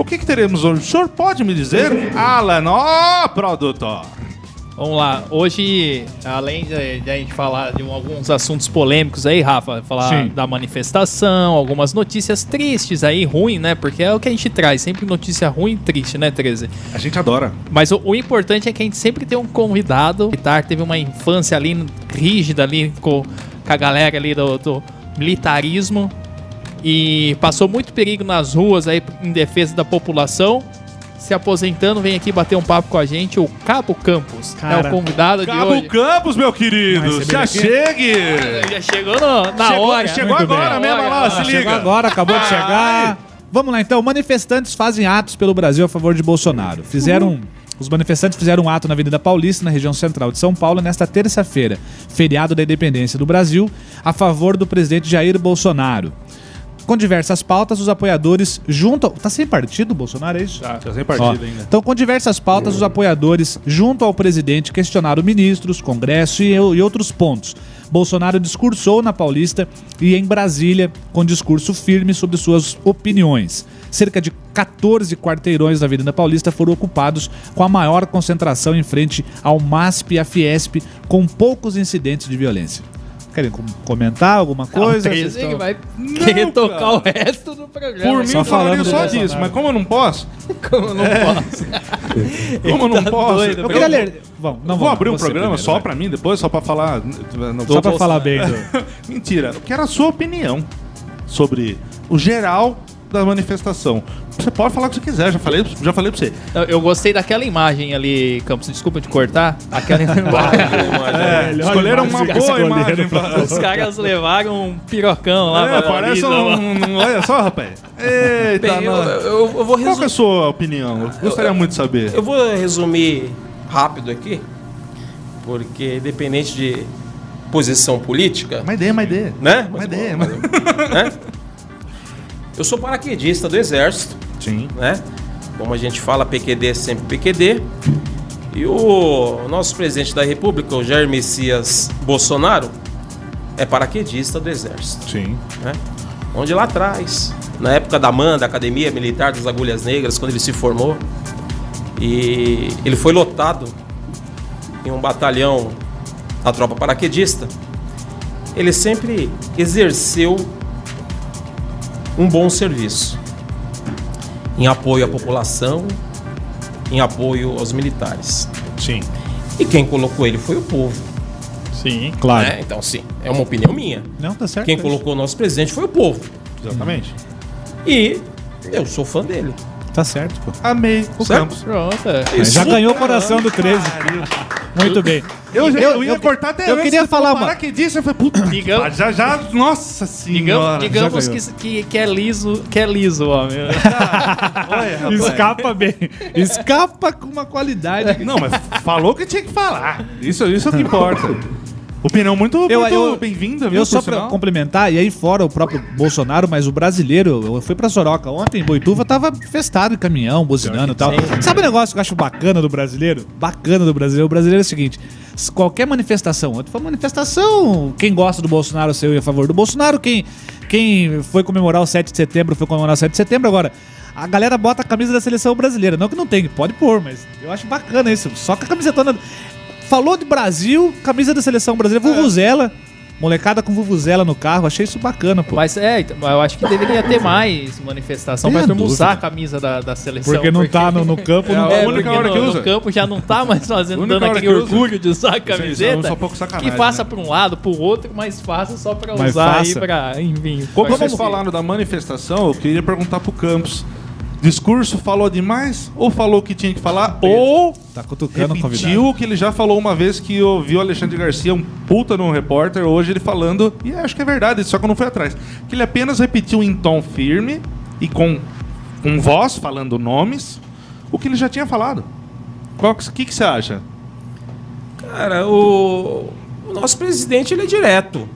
O que, que teremos hoje? O senhor pode me dizer? Alan, ó, produtor. Vamos lá. Hoje, além de, de a gente falar de um- alguns assuntos polêmicos aí, Rafa, falar Sim. da manifestação, algumas notícias tristes aí, ruim, né? Porque é o que a gente traz, sempre notícia ruim e triste, né, 13? A gente adora. Mas o, o importante é que a gente sempre tem um convidado. Militar teve uma infância ali rígida ali com, com a galera ali do, do militarismo e passou muito perigo nas ruas aí em defesa da população. Se aposentando, vem aqui bater um papo com a gente, o Cabo Campos. é Cara, o convidado de Cabo hoje. Campos, meu querido. Já aqui? chegue. Já chegou no- na chegou hora. chegou Muito agora bem. mesmo, lá, se liga. Chegou agora, acabou de chegar. Vamos lá então. Manifestantes fazem atos pelo Brasil a favor de Bolsonaro. Fizeram. Os manifestantes fizeram um ato na Avenida Paulista, na região central de São Paulo, nesta terça-feira, feriado da independência do Brasil, a favor do presidente Jair Bolsonaro. Com diversas pautas, os apoiadores junto. Tá sem partido, Bolsonaro, é isso? Tá, tá sem Ó, partido ainda. Então, com diversas pautas, os apoiadores, junto ao presidente, questionaram ministros, Congresso e, e outros pontos. Bolsonaro discursou na Paulista e em Brasília, com discurso firme sobre suas opiniões. Cerca de 14 quarteirões da Avenida Paulista foram ocupados com a maior concentração em frente ao MASP e à Fiesp, com poucos incidentes de violência. Querem com- comentar alguma Não, coisa? 13 Vocês que estão- vai Não, querer tocar cara. o resto do programa. Por mim, Só falando do só Bolsonaro. disso, mas como eu não posso, Como eu não posso. como eu não tá posso, doido, Eu queria vou- ler. Vamos, não vou vamos, abrir um programa primeiro, só vai. pra mim depois, só pra falar. não, Só pra falar bem do. Mentira, eu quero a sua opinião sobre o geral da manifestação. Você pode falar o que você quiser, já falei, já falei pra você. Eu- Eu gostei daquela imagem ali, Campos. Desculpa te cortar. Aquela É, Melhor escolheram imagem uma boa imagem pra. Os caras levaram um pirocão lá É, parece um, um- Olha só, rapaz. Eita, Bem, eu, eu- eu vou Qual que é a resumir. sua opinião? Eu gostaria muito de saber. Eu vou resumir rápido aqui, porque independente de posição política, Uma ideia, uma ideia. né? Uma Mas, ideia. mas- né? Eu sou paraquedista do Exército, Sim. né? Como a gente fala, PQD é sempre PQD. E o nosso presidente da República, o Jair Messias Bolsonaro, é paraquedista do Exército. Sim. né? Onde lá atrás, na época da MAN, da Academia Militar das Agulhas Negras, quando ele se formou, e ele foi lotado em um batalhão da tropa paraquedista, ele sempre exerceu um bom serviço em apoio à população, em apoio aos militares. Sim. E quem colocou ele foi o povo. Sim. Claro. né? Então, sim, é uma opinião minha. Não, tá certo. Quem é isso. colocou o nosso presidente foi o povo. Exatamente. E eu sou fã dele. Tá certo, pô. Amei o Certo? Campos. Pronto. é. Mas já ganhou o coração do 13. Muito bem. Eu, já- Eu- eu ia eu- cortar até eu antes, queria falar uma- Paraquedista, eu falei, puta, Digam- ah, já, já, nossa senhora. Digamos, digamos que, que, que é liso, que é liso, homem. Olha, rapaz. Escapa bem. Escapa com uma qualidade. Não, mas falou que tinha que falar. Isso, isso é o que importa. Opinião muito, Eu- muito eu- bem-vinda, viu? Eu só pra complementar, e aí fora o próprio Bolsonaro, mas o brasileiro, eu fui pra Soroca ontem, em Boituva tava festado em caminhão, buzinando e tal. Sabe o negócio que eu acho bacana do brasileiro? Bacana do brasileiro. O brasileiro é o seguinte: qualquer manifestação, ontem foi uma manifestação, quem gosta do Bolsonaro saiu a favor do Bolsonaro, quem, quem foi comemorar o 7 de setembro foi comemorar o 7 de setembro. Agora, a galera bota a camisa da seleção brasileira. Não que não tem, pode pôr, mas eu acho bacana isso. Só que a camisetona. Falou de Brasil, camisa da seleção brasileira, Vuvuzela. Molecada com Vuvuzela no carro, achei isso bacana, pô. Mas é, então, eu acho que deveria ter mais manifestação pra turma usar a camisa da, da seleção. Porque não tá no, no campo, não. É, É, a única porque hora no, que no usa. campo já não tá mais fazendo, dando aquele que usa. orgulho de usar a aí, camiseta. é um pouco sacanagem, que faça né? pra um lado, pro outro, mas faça só pra Mas usar aí faça. pra, enfim. Como vocês falaram da manifestação, eu queria perguntar pro Campos. Discurso falou demais ou falou o que tinha que falar? Ou Tá cutucando repetiu o que ele já falou uma vez que ouviu o Alexandre Garcia, um puta no repórter, hoje ele falando, e acho que é verdade, só que eu não fui atrás. Que ele apenas repetiu em tom firme e com, com voz, falando nomes, o que ele já tinha falado. O que, que, que você acha? Cara, o, o nosso presidente ele é direto.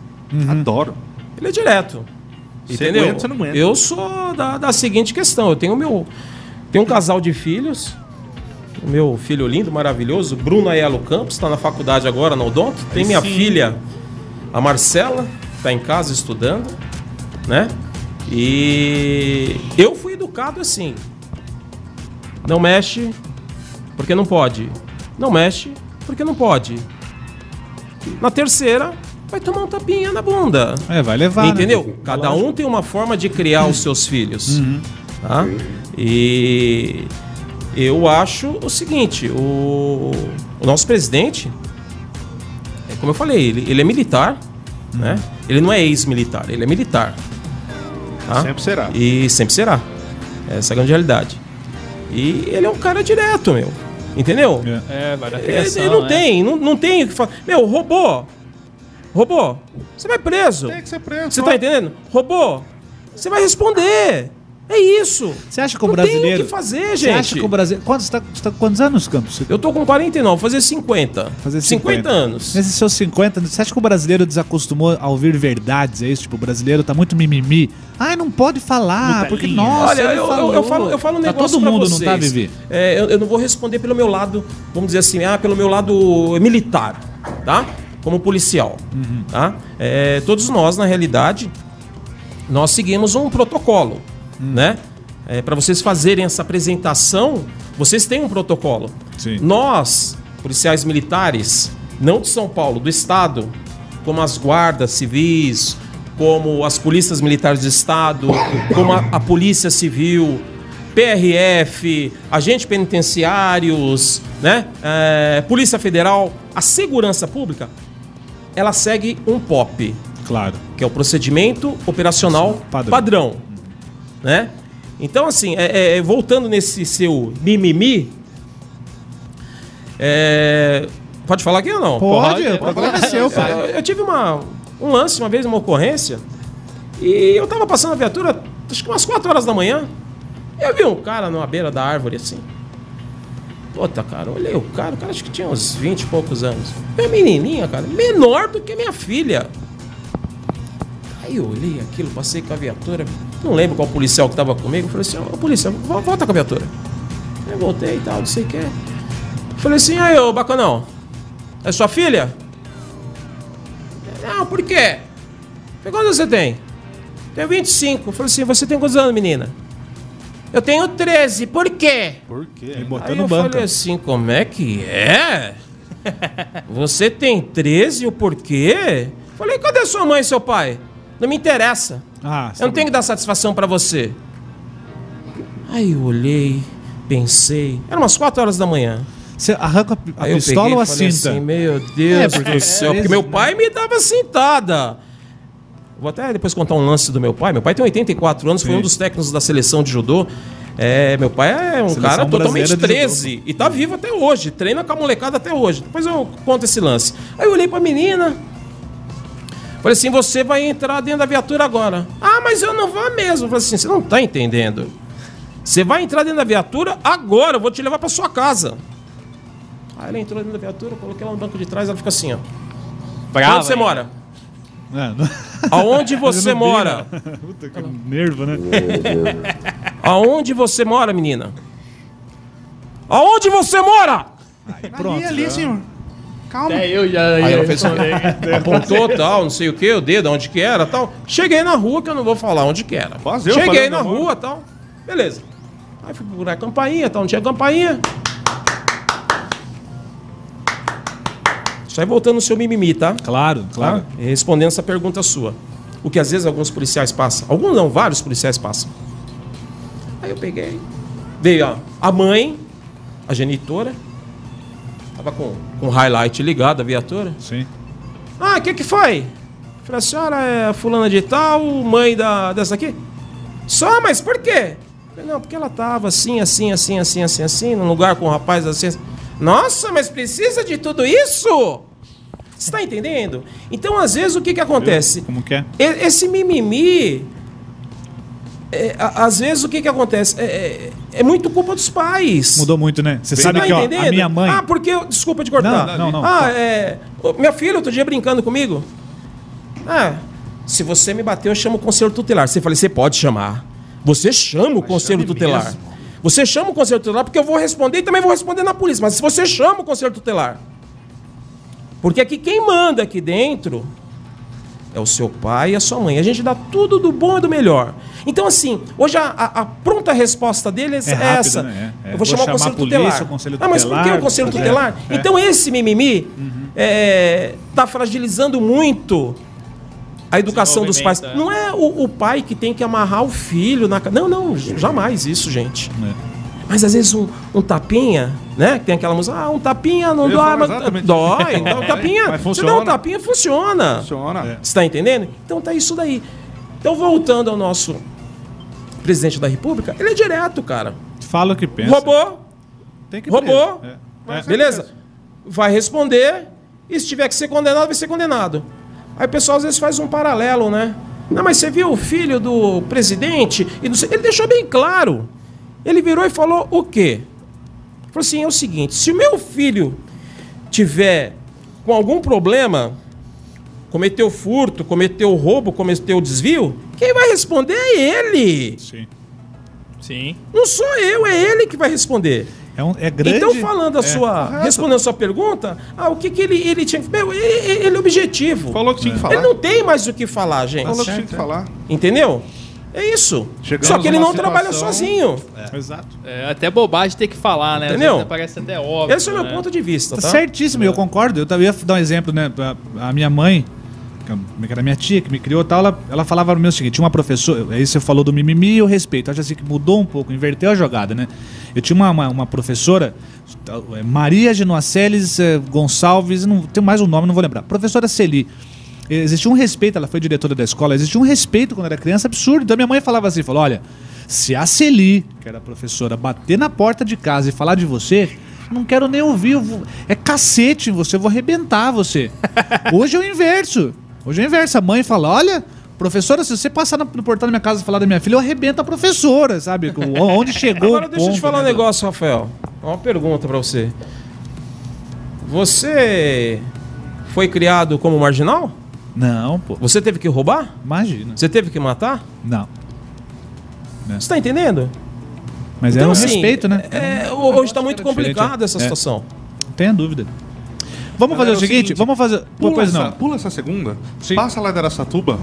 Adoro. Ele é direto. Você entendeu? aguenta, você não aguenta. Eu sou da, da seguinte questão. Eu tenho meu. Tenho um casal de filhos. O meu filho lindo, maravilhoso, Bruno Aiello Campos, está na faculdade agora, na Odonto. Tem minha sim. filha, a Marcela, está em casa estudando, né? E eu fui educado assim. Não mexe porque não pode. Não mexe porque não pode. Na terceira, vai tomar um tapinha na bunda. É, vai levar. né? Entendeu? Cada um tem uma forma de criar os seus filhos. Tá? E eu acho o seguinte: o, o nosso presidente, é como eu falei, ele, ele é militar, né? Ele não é ex-militar, ele é militar. Tá? Sempre será. E sempre será. Essa é a grande realidade. E ele é um cara direto, meu. Entendeu? É. É, vai dar Ele, criação, ele não né? tem, não, não tem o que falar. Meu, robô. Robô, você vai preso. Tem que ser preso. Você tá entendendo? Robô, você vai responder. É isso. Você acha que o Não brasileiro. tem o que fazer, Você gente. acha que o brasileiro. Quantos, tá, você tá com quantos anos, Campos? Você- Eu tô com 49, vou fazer 50. Fazer 50 anos. Nesses seus 50, você acha que o brasileiro desacostumou a ouvir verdades? É isso? Tipo, o brasileiro tá muito mimimi. Ai, não pode falar, Muita porque, linha. nossa, Olha, ele eu, eu- falou. eu falo, eu falo um Tá negócio todo pra mundo, vocês. não tá, Vivi? É, eu, eu não vou responder pelo meu lado, vamos dizer assim, ah, pelo meu lado militar, tá? Como policial, Uhum. tá? É, todos nós, na realidade, nós seguimos um protocolo, Hum. né? É, para vocês fazerem essa apresentação, vocês têm um protocolo. Sim. Nós, policiais militares, não de São Paulo, do estado, como as guardas civis, como as polícias militares do estado, como a, a polícia civil, PRF, agentes penitenciários, né? É, polícia Federal, a segurança pública, ela segue um POP, Claro. que é o procedimento operacional Padrão. padrão, né? Então, assim, é- é, voltando nesse seu mimimi, é, pode falar aqui ou não? Pode, Pode, o programa é seu, Eu, pai. eu tive uma, um lance uma vez, uma ocorrência, e eu tava passando a viatura, acho que umas 4 horas da manhã, e eu vi um cara numa beira da árvore assim. Puta, cara, olhei o cara, o cara acho que tinha uns 20 e poucos anos. Uma menininha, cara, menor do que minha filha. Aí eu olhei aquilo, passei com a viatura, não lembro qual policial que tava comigo, falei assim, ô policial, vo- volta com a viatura. Aí voltei e tal, não sei o que. Falei assim, aí ô bacanão, é sua filha? Não, por quê? Falei, quantos você tem? Tenho 25. Falei assim, você tem quantos anos, menina? Eu tenho 13, por quê? Por quê? Ele Aí botou eu banco. falei assim, como é que é? Você tem 13, o porquê? Falei, cadê sua mãe e seu pai? Não me interessa. Ah, Eu não tenho que dar satisfação pra você. Aí eu olhei, pensei. Era umas 4 horas da manhã. Você arranca a, a Aí eu pistola peguei ou a falei cinta? Assim, meu Deus É, porque do céu. Porque meu pai me dava cintada. Vou até depois contar um lance do meu pai. Meu pai tem 84 anos, foi Sim. um dos técnicos da seleção de judô. É, meu pai é um cara totalmente brasileira de 13 e tá vivo até hoje, treina com a molecada até hoje. Depois eu conto esse lance. Aí eu olhei pra menina, falei assim: você vai entrar dentro da viatura agora. Ah, mas eu não vou mesmo. Eu falei assim: você não tá entendendo. Você vai entrar dentro da viatura agora, eu vou te levar pra sua casa. Aí ela entrou dentro da viatura, eu coloquei ela no banco de trás, ela fica assim, ó. Brava, Onde você hein? mora? É, Aonde você mora? né? Puta que nervo, né? Aonde você mora, menina? Aonde você mora? Pronto. Ali, ali, senhor. Calma. É, eu já. Aí ela fez assim, apontou tal, não sei o que, o dedo, onde que era tal. Cheguei na rua, que eu não vou falar onde que era. Eu Cheguei na rua tal. Beleza. Aí fui procurar a campainha tal, não tinha campainha. Aí voltando no seu mimimi, tá? Claro, claro. Tá? Respondendo essa pergunta sua. O que às vezes alguns policiais passam. Alguns não, vários policiais passam. Aí eu peguei. Veio ó, a mãe, a genitora. Tava com, com o highlight ligado, a viatura. Sim. Ah, o que que foi? Falei, a senhora é fulana de tal, mãe da, dessa aqui? Só, mas por quê? Falei, não, porque ela tava assim, assim, assim, assim, assim, assim, num lugar com um rapaz assim. assim. Nossa, mas precisa de tudo isso? Você tá entendendo? Então, às vezes, o que que acontece? Como que é? Esse mimimi, é, às vezes, o que que acontece? É, é- é muito culpa dos pais. Mudou muito, né? Você Você sabe tá que, ó, a entendendo? minha mãe. Ah, porque. eu- Desculpa te cortar. Não, não, não. Ah, é. Minha filha, outro dia brincando comigo. Ah, se você me bater, eu chamo o conselho tutelar. Você falei, você pode chamar. Você chama o conselho tutelar. mesmo. Você chama o conselho tutelar, porque eu vou responder e também vou responder na polícia. Mas se você chama o conselho tutelar. Porque aqui quem manda aqui dentro é o seu pai e a sua mãe. A gente dá tudo do bom e do melhor. Então, assim, hoje a, a- a pronta resposta dele é, É rápido, essa. né? É, é. Eu vou Vou chamar o chamar conselho a polícia, tutelar. o conselho ah, mas por que tutelar, o conselho é. tutelar? É. Então, esse mimimi está fragilizando muito a educação dos pais. Desenvolvimento, é. Não é o, o pai que tem que amarrar o filho na Não, não, jamais isso, gente. É. Mas às vezes um, um tapinha, né? Que tem aquela música, ah, um tapinha não dói, mas dói. Então, um tapinha, Mas você funciona. dá um tapinha, funciona. Funciona. É. Você está entendendo? Então tá isso daí. Então, voltando ao nosso presidente da República, ele é direto, cara. Fala o que pensa. Roubou, Tem que roubou. É. É. beleza? Vai responder, e se tiver que ser condenado, vai ser condenado. Aí o pessoal às vezes faz um paralelo, né? Não, mas você viu o filho do presidente? E Ele deixou bem claro. Ele virou e falou o quê? Falou assim: é o seguinte, se o meu filho tiver com algum problema, cometeu furto, cometeu roubo, cometeu desvio, quem vai responder é ele. Sim. Sim. Não sou eu, é ele que vai responder. É, um, é grande. Então, falando a é. sua. Respondendo a sua pergunta, ah, o que, que ele, ele tinha que. Meu, ele, ele é objetivo. Falou que tinha que falar. Ele não tem mais o que falar, gente. Falou que certo, tinha que é. falar. Entendeu? É isso. Chegamos Só que ele não trabalha situação- sozinho. Exato. É até bobagem ter que falar, né? Entendeu? Parece até óbvio. Esse é o meu né? ponto de vista, Tá tá? certíssimo, eu concordo. Eu também ia dar um exemplo, né? A minha mãe, que é- que era minha tia, que me criou e tal, ela, ela falava para mim o seguinte: tinha uma professora, aí você falou do mimimi e o respeito. Acho assim que mudou um pouco, inverteu a jogada, né? Eu tinha uma, uma, uma professora, é, Maria Genoaceles é, Gonçalves, não tem mais um nome, não vou lembrar. Professora Celi. Existia um respeito, ela foi diretora da escola, existia um respeito quando era criança absurdo. Então minha mãe falava assim: falou, olha, se a Celi, que era professora, bater na porta de casa e falar de você, não quero nem ouvir. vou- É cacete em você, eu vou arrebentar você. Hoje é o inverso. Hoje é o inverso. A mãe fala: olha, professora, se você passar no, portão da minha casa e falar da minha filha, eu arrebento a professora, sabe? Onde chegou. Agora deixa eu te falar um né, negócio, Rafael. Uma pergunta pra você. Você foi criado como marginal? Não, pô. Você teve que roubar? Imagina. Você teve que matar? Não. Você tá entendendo? Mas é Então, um assim, respeito, né? É, hoje tá muito diferente, complicado essa é. situação. Não tenha dúvida. Vamos fazer o o seguinte, seguinte, vamos fazer. Pula, pois essa, não. pula essa segunda. Sim. Passa lá da Araçatuba.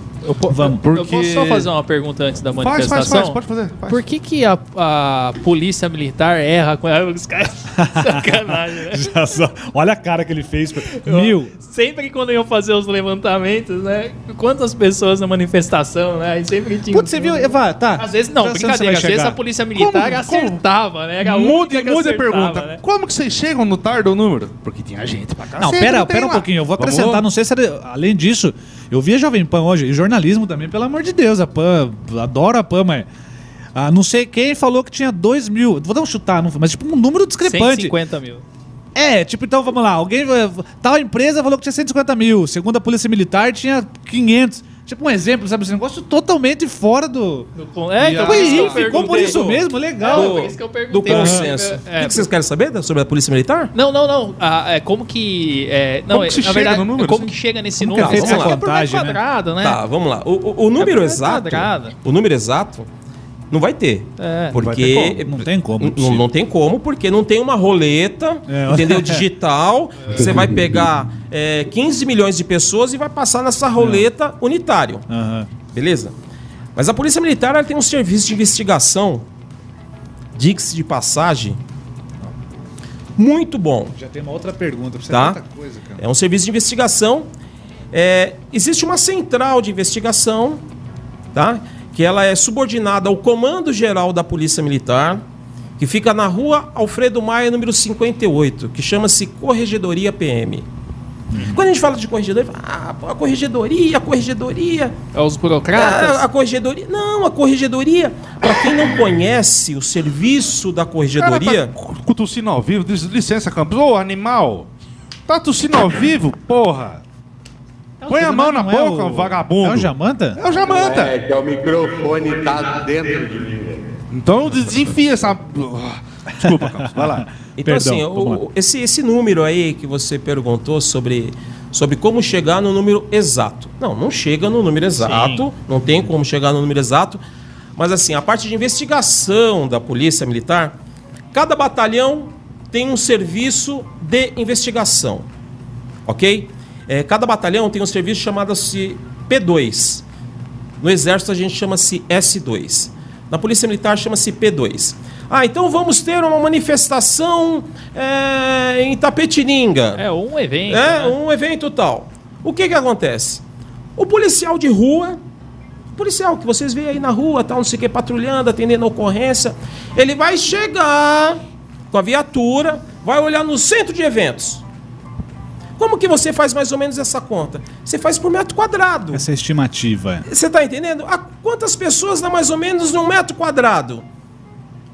Vamos. Porque... Eu posso só fazer uma pergunta antes da Faz, manifestação? faz, faz. Pode fazer. Faz. Por que, que a, a polícia militar erra com os caras? Sacanagem, né? Já só- Olha a cara que ele fez. Mil. Sempre quando iam fazer os levantamentos, né? Quantas pessoas na manifestação, né? Aí sempre tinha. Putz, você viu, Eva, tá. Às vezes, não, Já sei onde você brincadeira. Às vezes chegar. a polícia militar Como- acertava, né? Era a Mude, única que mude a acertava, pergunta. né? Como que vocês chegam no tarde ou número? Porque tinha gente pra Não, pera, pera um lá. pouquinho. Eu vou Vamos- acrescentar, não sei se era, além disso, eu vi a Jovem Pan hoje, e jornalismo também, pelo amor de Deus, a Pan, adoro a Pan, mas ah, não sei quem falou que tinha 2 mil, vou dar um chutar, não, mas tipo um número discrepante. 150 mil. É, tipo, então vamos lá, alguém, eh, tal empresa falou que tinha 150 mil, segundo a Polícia Militar tinha 500. Tipo um exemplo, sabe, esse negócio totalmente fora do... É, E então Ih, ficou por isso mesmo, legal. É, Do- por isso que eu Do perguntei. consenso. É, o que que vocês querem saber sobre a Polícia Militar? Não, não, não. Ah, é como que. É, não, Como é, que se na chega verdade, no número, Como assim? que chega nesse Como que é número? feita essa é por metro contagem, né? quadrado, né? Tá, vamos lá. O, o- o número É exato. quadrado. O número exato não vai ter. É. Não vai Porque. ter como, não tem como, N- impossível. Não, tem como, porque não tem uma roleta, É. entendeu? Digital. Você vai pegar é, 15 milhões de pessoas e vai passar nessa roleta unitário. Aham. Beleza? Mas a Polícia Militar ela tem um serviço de investigação, diga-se de passagem, muito bom. Já tem uma outra pergunta, precisa Tá. de muita coisa, cara. É um serviço de investigação. É, existe uma central de investigação, tá? Que ela é subordinada ao Comando Geral da Polícia Militar, que fica na rua Alfredo Maia, número 58, que chama-se Corregedoria PM. Quando a gente fala de corregedoria, fala, ah, a corregedoria, a corregedoria. É os Ah, burocratas? a corregedoria. Não, a corregedoria. Para quem não conhece o serviço da corregedoria. Cara, tá ao vivo. Diz, licença, Campos. Ô, animal. Tá tossindo ao vivo, porra. Põe a mão na é boca, o- vagabundo. É o Jamanta? É o Jamanta. É, que é o microfone tá dentro de mim. Então desenfia essa... Desculpa, Campos. Vai lá. Então, Perdão, assim, o- esse, esse número aí que você perguntou sobre, sobre como chegar no número exato. Não, não chega no número exato, não tem como chegar no número exato. Mas, assim, a parte de investigação da Polícia Militar, cada batalhão tem um serviço de investigação, ok? É, cada batalhão tem um serviço chamado-se P2. No Exército a gente chama-se S2. Na Polícia Militar chama-se P2. Ah, então vamos ter uma manifestação é, em Tapetininga. É um evento. É, né? um evento tal. O que que acontece? O policial de rua, policial que vocês veem aí na rua, tal, não sei o que, patrulhando, atendendo a ocorrência, ele vai chegar com a viatura, vai olhar no centro de eventos. Como que você faz mais ou menos essa conta? Você faz por metro quadrado. Essa é a estimativa. Você está entendendo? A quantas pessoas dá mais ou menos num metro quadrado?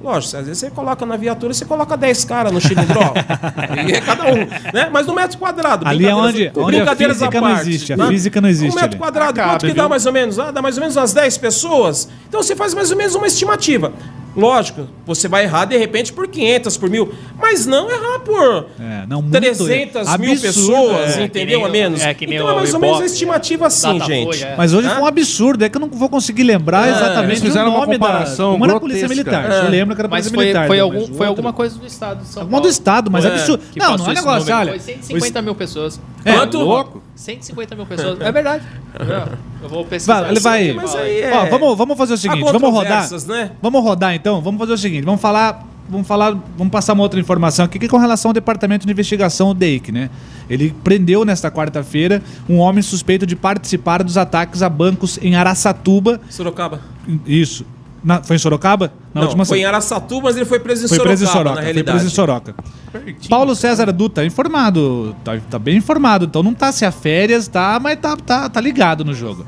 Lógico, às vezes você coloca na viatura, você coloca 10 caras no xilindró. e é cada um, né? Mas no metro quadrado. Ali é onde- onde a à física não existe, a né? física não existe Um metro ali. quadrado, Cabe, quanto que dá viu? mais ou menos? Ah, dá mais ou menos umas 10 pessoas. Então você faz mais ou menos uma estimativa. Lógico, você vai errar de repente por 500, por mil. Mas não errar por É, não, muito 300 mil absurdo, pessoas, é. entendeu? Que nem a menos. o- é, então é o mais ou menos a estimativa assim, Datafolha, gente. é. Mas hoje foi um absurdo, é que eu não vou conseguir lembrar É, exatamente eles fizeram o uma nome comparação da... Como era. Polícia Militar, É. eu lembro que era Polícia foi, Militar. foi, né? algum, foi alguma coisa do Estado de São Alguma Paulo. do Estado, mas É, absurdo. que Não, não é negócio, número. olha. Foi 150 mil pessoas. É, Quanto? louco. 150 mil pessoas. É verdade. Eu vou pesquisar. Vai, ele vai- Mas aí é... Ó, vamos, vamos fazer o seguinte, vamos rodar. né? Vamos rodar então, vamos fazer o seguinte, vamos falar, vamos falar, vamos passar uma outra informação aqui que é com relação ao Departamento de Investigação, o DEIC, né? Ele prendeu nesta quarta-feira um homem suspeito de participar dos ataques a bancos em Araçatuba. Sorocaba. Isso. Na- foi em Sorocaba? Na não, última foi em Araçatuba, mas ele foi preso em Foi Sorocaba, preso em Soroca. na Foi realidade. preso em Soroca. Pertinho. Paulo César Dutra, informado, tá, tá bem informado, então não tá se a férias, tá, mas tá, tá, tá ligado no jogo.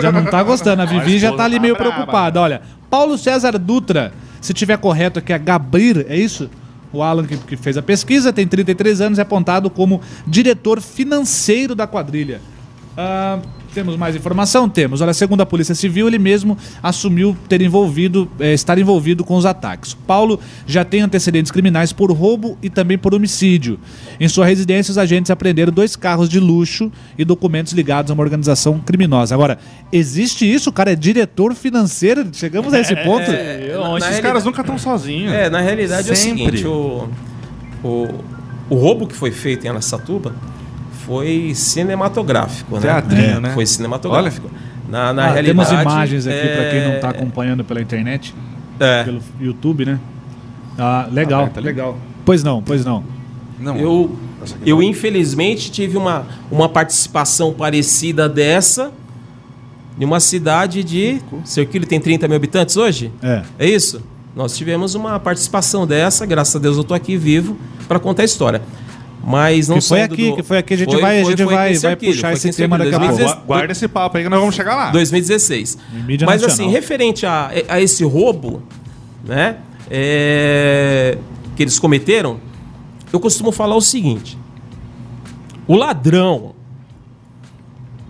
Já não tá gostando, a Vivi já tá ali meio preocupada. Olha, Paulo César Dutra, se tiver correto aqui, é Gabrir, é isso? O Alan que, que fez a pesquisa, tem 33 anos, é apontado como diretor financeiro da quadrilha. Ah, temos mais informação? Temos. Olha, segundo a Polícia Civil, ele mesmo assumiu ter envolvido, eh, estar envolvido com os ataques. Paulo já tem antecedentes criminais por roubo e também por homicídio. Em sua residência, os agentes apreenderam dois carros de luxo e documentos ligados a uma organização criminosa. Agora, existe isso? O cara é diretor financeiro? Chegamos a esse ponto? É, Eu- na- na Esses realidade- caras nunca estão sozinhos. É, na realidade é o Sempre. seguinte, o, o, o roubo que foi feito em Araçatuba foi cinematográfico, né? Teatrinho, É, né? Foi cinematográfico. Na, na Ah, realidade... temos imagens aqui pra quem não tá é, acompanhando pela internet, É, pelo YouTube, né? Ah, legal, ali. legal. Pois não, pois não. Não, eu, eu tá- infelizmente tive uma, uma participação parecida dessa em uma cidade de... Seu Quilo tem 30 mil habitantes hoje? É. É isso? Nós tivemos uma participação dessa, graças a Deus eu tô aqui vivo para contar a história. Mas não Que foi aqui, do- que foi aqui, a gente Foi- vai- a foi- gente foi vai- vai Cerquilho, puxar foi esse tema daqui a pouco. 2016 Guarda esse papo aí que nós vamos chegar lá. 2016. Em mídia Mas nacional. assim, referente a, a esse roubo, né, é, que eles cometeram, eu costumo falar o seguinte: o ladrão,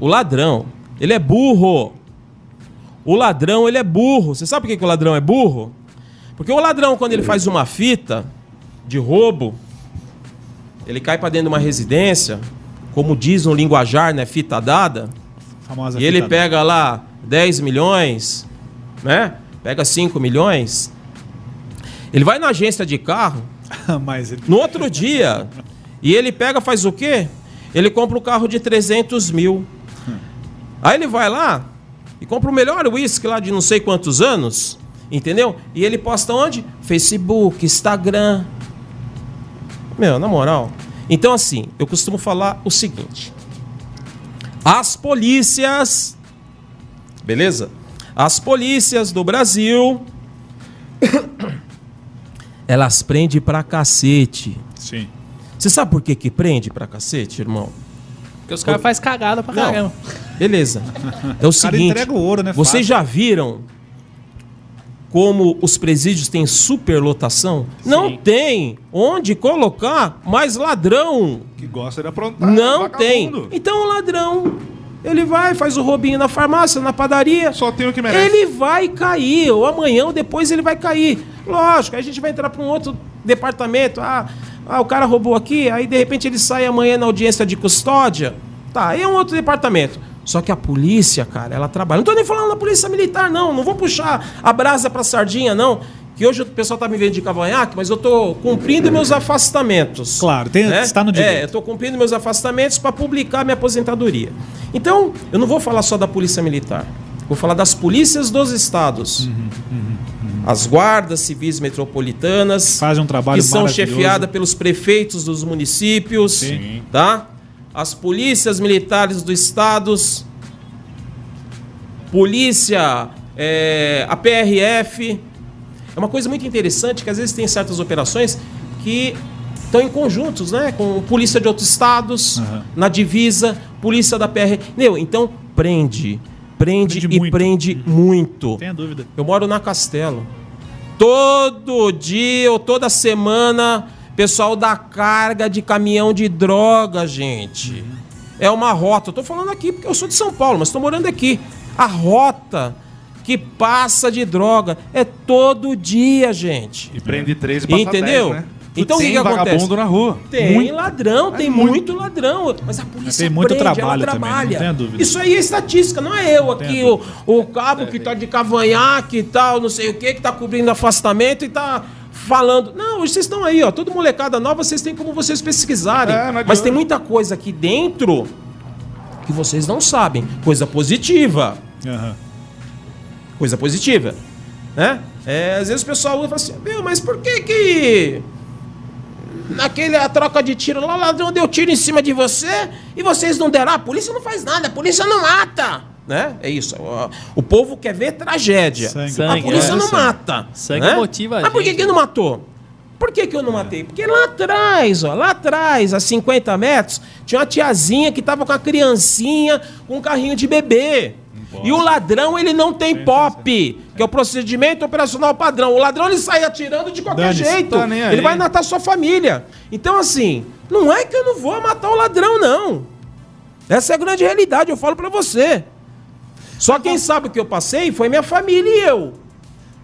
o ladrão, ele é burro. O ladrão, ele é burro. Você sabe por que, que o ladrão é burro? Porque o ladrão, quando ele faz uma fita de roubo, ele cai para dentro de uma residência, como diz no linguajar, né, fita dada. Famosa E ele pega lá 10 milhões, né? Pega 5 milhões. Ele vai na agência de carro, ele- no outro dia, e ele pega, faz o quê? Ele compra um carro de 300 mil. Aí ele vai lá e compra o melhor uísque lá de não sei quantos anos, entendeu? E ele posta onde? Facebook, Instagram. Meu, na moral. Então, assim, eu costumo falar o seguinte: as polícias, beleza? As polícias do Brasil, elas prendem pra cacete. Sim. Você sabe por que que prende pra cacete, irmão? Porque os caras fazem cagada pra Não. caramba. Beleza. É o O cara seguinte, entrega o ouro, né? vocês fácil. já viram como os presídios têm superlotação? Não tem onde colocar mais ladrão. Que gosta de aprontar. Não tem. Então o ladrão, ele vai, faz o roubinho na farmácia, na padaria. Só tem o que merece. Ele vai cair, ou amanhã ou depois ele vai cair. Lógico, aí a gente vai entrar para um outro departamento. Ah, ah, o cara roubou aqui, aí de repente ele sai amanhã na audiência de custódia. Tá, aí é um outro departamento. Só que a polícia, cara, ela trabalha. Não tô nem falando da polícia militar, não. Não vou puxar a brasa pra sardinha, não. Que hoje o pessoal tá me vendo de cavanhaque, mas eu tô cumprindo meus afastamentos. Claro, tem- está no direito. É, eu tô cumprindo meus afastamentos para publicar minha aposentadoria. Então, eu não vou falar só da polícia militar. Vou falar das polícias dos estados. As guardas civis metropolitanas, Fazem um trabalho que são chefiadas pelos prefeitos dos municípios, Sim. tá? As polícias militares dos estados, polícia, é, a PRF. É uma coisa muito interessante que às vezes tem certas operações que estão em conjuntos, né? Com polícia de outros estados, Aham. na divisa, polícia da PR. Entendeu? Então, prende. Prende, Prende e muito. prende muito. Tenha dúvida. Eu moro na Castelo. Todo dia ou toda semana, pessoal dá carga de caminhão de droga, gente. É uma rota. Eu tô falando aqui porque eu sou de São Paulo, mas tô morando aqui. A rota que passa de droga é todo dia, gente. E prende três e passa Entendeu? 10, né? Então, o que tem que acontece? na rua. Tem Muito. ladrão, tem É muito. ladrão. Mas a polícia Tem muito prende, trabalho ela também, trabalha. não tenha dúvida. Isso aí é estatística, não é eu aqui, tenha o, o cabo que tá de cavanhaque e tal, não sei o que, que tá cobrindo afastamento e tá falando. Não, vocês estão aí, ó, toda molecada nova, vocês têm como vocês pesquisarem. É. Mas tem muita coisa aqui dentro que vocês não sabem. Coisa positiva Aham. coisa positiva, né? É, às vezes o pessoal fala assim, meu, mas por que que naquele a troca de tiro lá, o ladrão deu tiro em cima de você e vocês não deram? A polícia não faz nada, a polícia não mata, né? É isso. O, o povo quer ver tragédia. Sangue. a polícia é. não Sangue. mata. Sangue né? motiva a Mas por que gente. que não matou? Por que, que eu não matei? Porque lá atrás, ó, lá atrás, a 50 metros, tinha uma tiazinha que tava com a criancinha com um carrinho de bebê. E o ladrão, ele não tem POP, que é o procedimento operacional padrão. O ladrão, ele sai atirando de qualquer jeito. tá ele vai matar sua família. Então, assim, não é que eu não vou matar o ladrão, não. Essa é a grande realidade, eu falo pra você. Só quem sabe o que eu passei foi minha família e eu.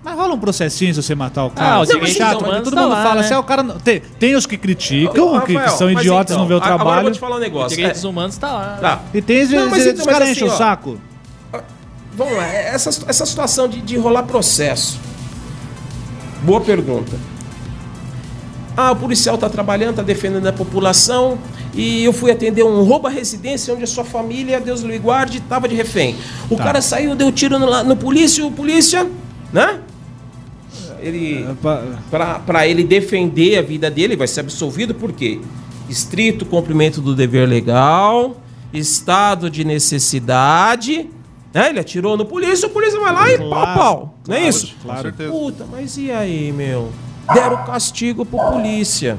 Mas rola um processinho se você matar o cara. Ah, o é direito chato, porque todo mundo lá, fala né? assim, ah, o cara não- tem, tem os que criticam, Ô, que, que Rafael, são mas idiotas então, não vê o a- Agora eu trabalho. vou te falar um negócio. Direitos É, humanos tá lá. tá. E tem os Não, mas vezes então, os caras mas enchem o assim, saco. Vamos lá, essa, essa situação de, de rolar processo. Boa pergunta. Ah, o policial está trabalhando, está defendendo a população e eu fui atender um roubo à residência onde a sua família, Deus lhe guarde, estava de refém. O Tá. cara saiu, deu tiro no, no polícia, o polícia, né? Ele, É, pa- para ele defender a vida dele, vai ser absolvido por quê? Estrito cumprimento do dever legal, estado de necessidade. Né? Ele atirou no polícia, o polícia vai lá e Claro, pau, pau. Não é isso? Certeza. Puta, mas e aí, meu? Deram castigo pro polícia.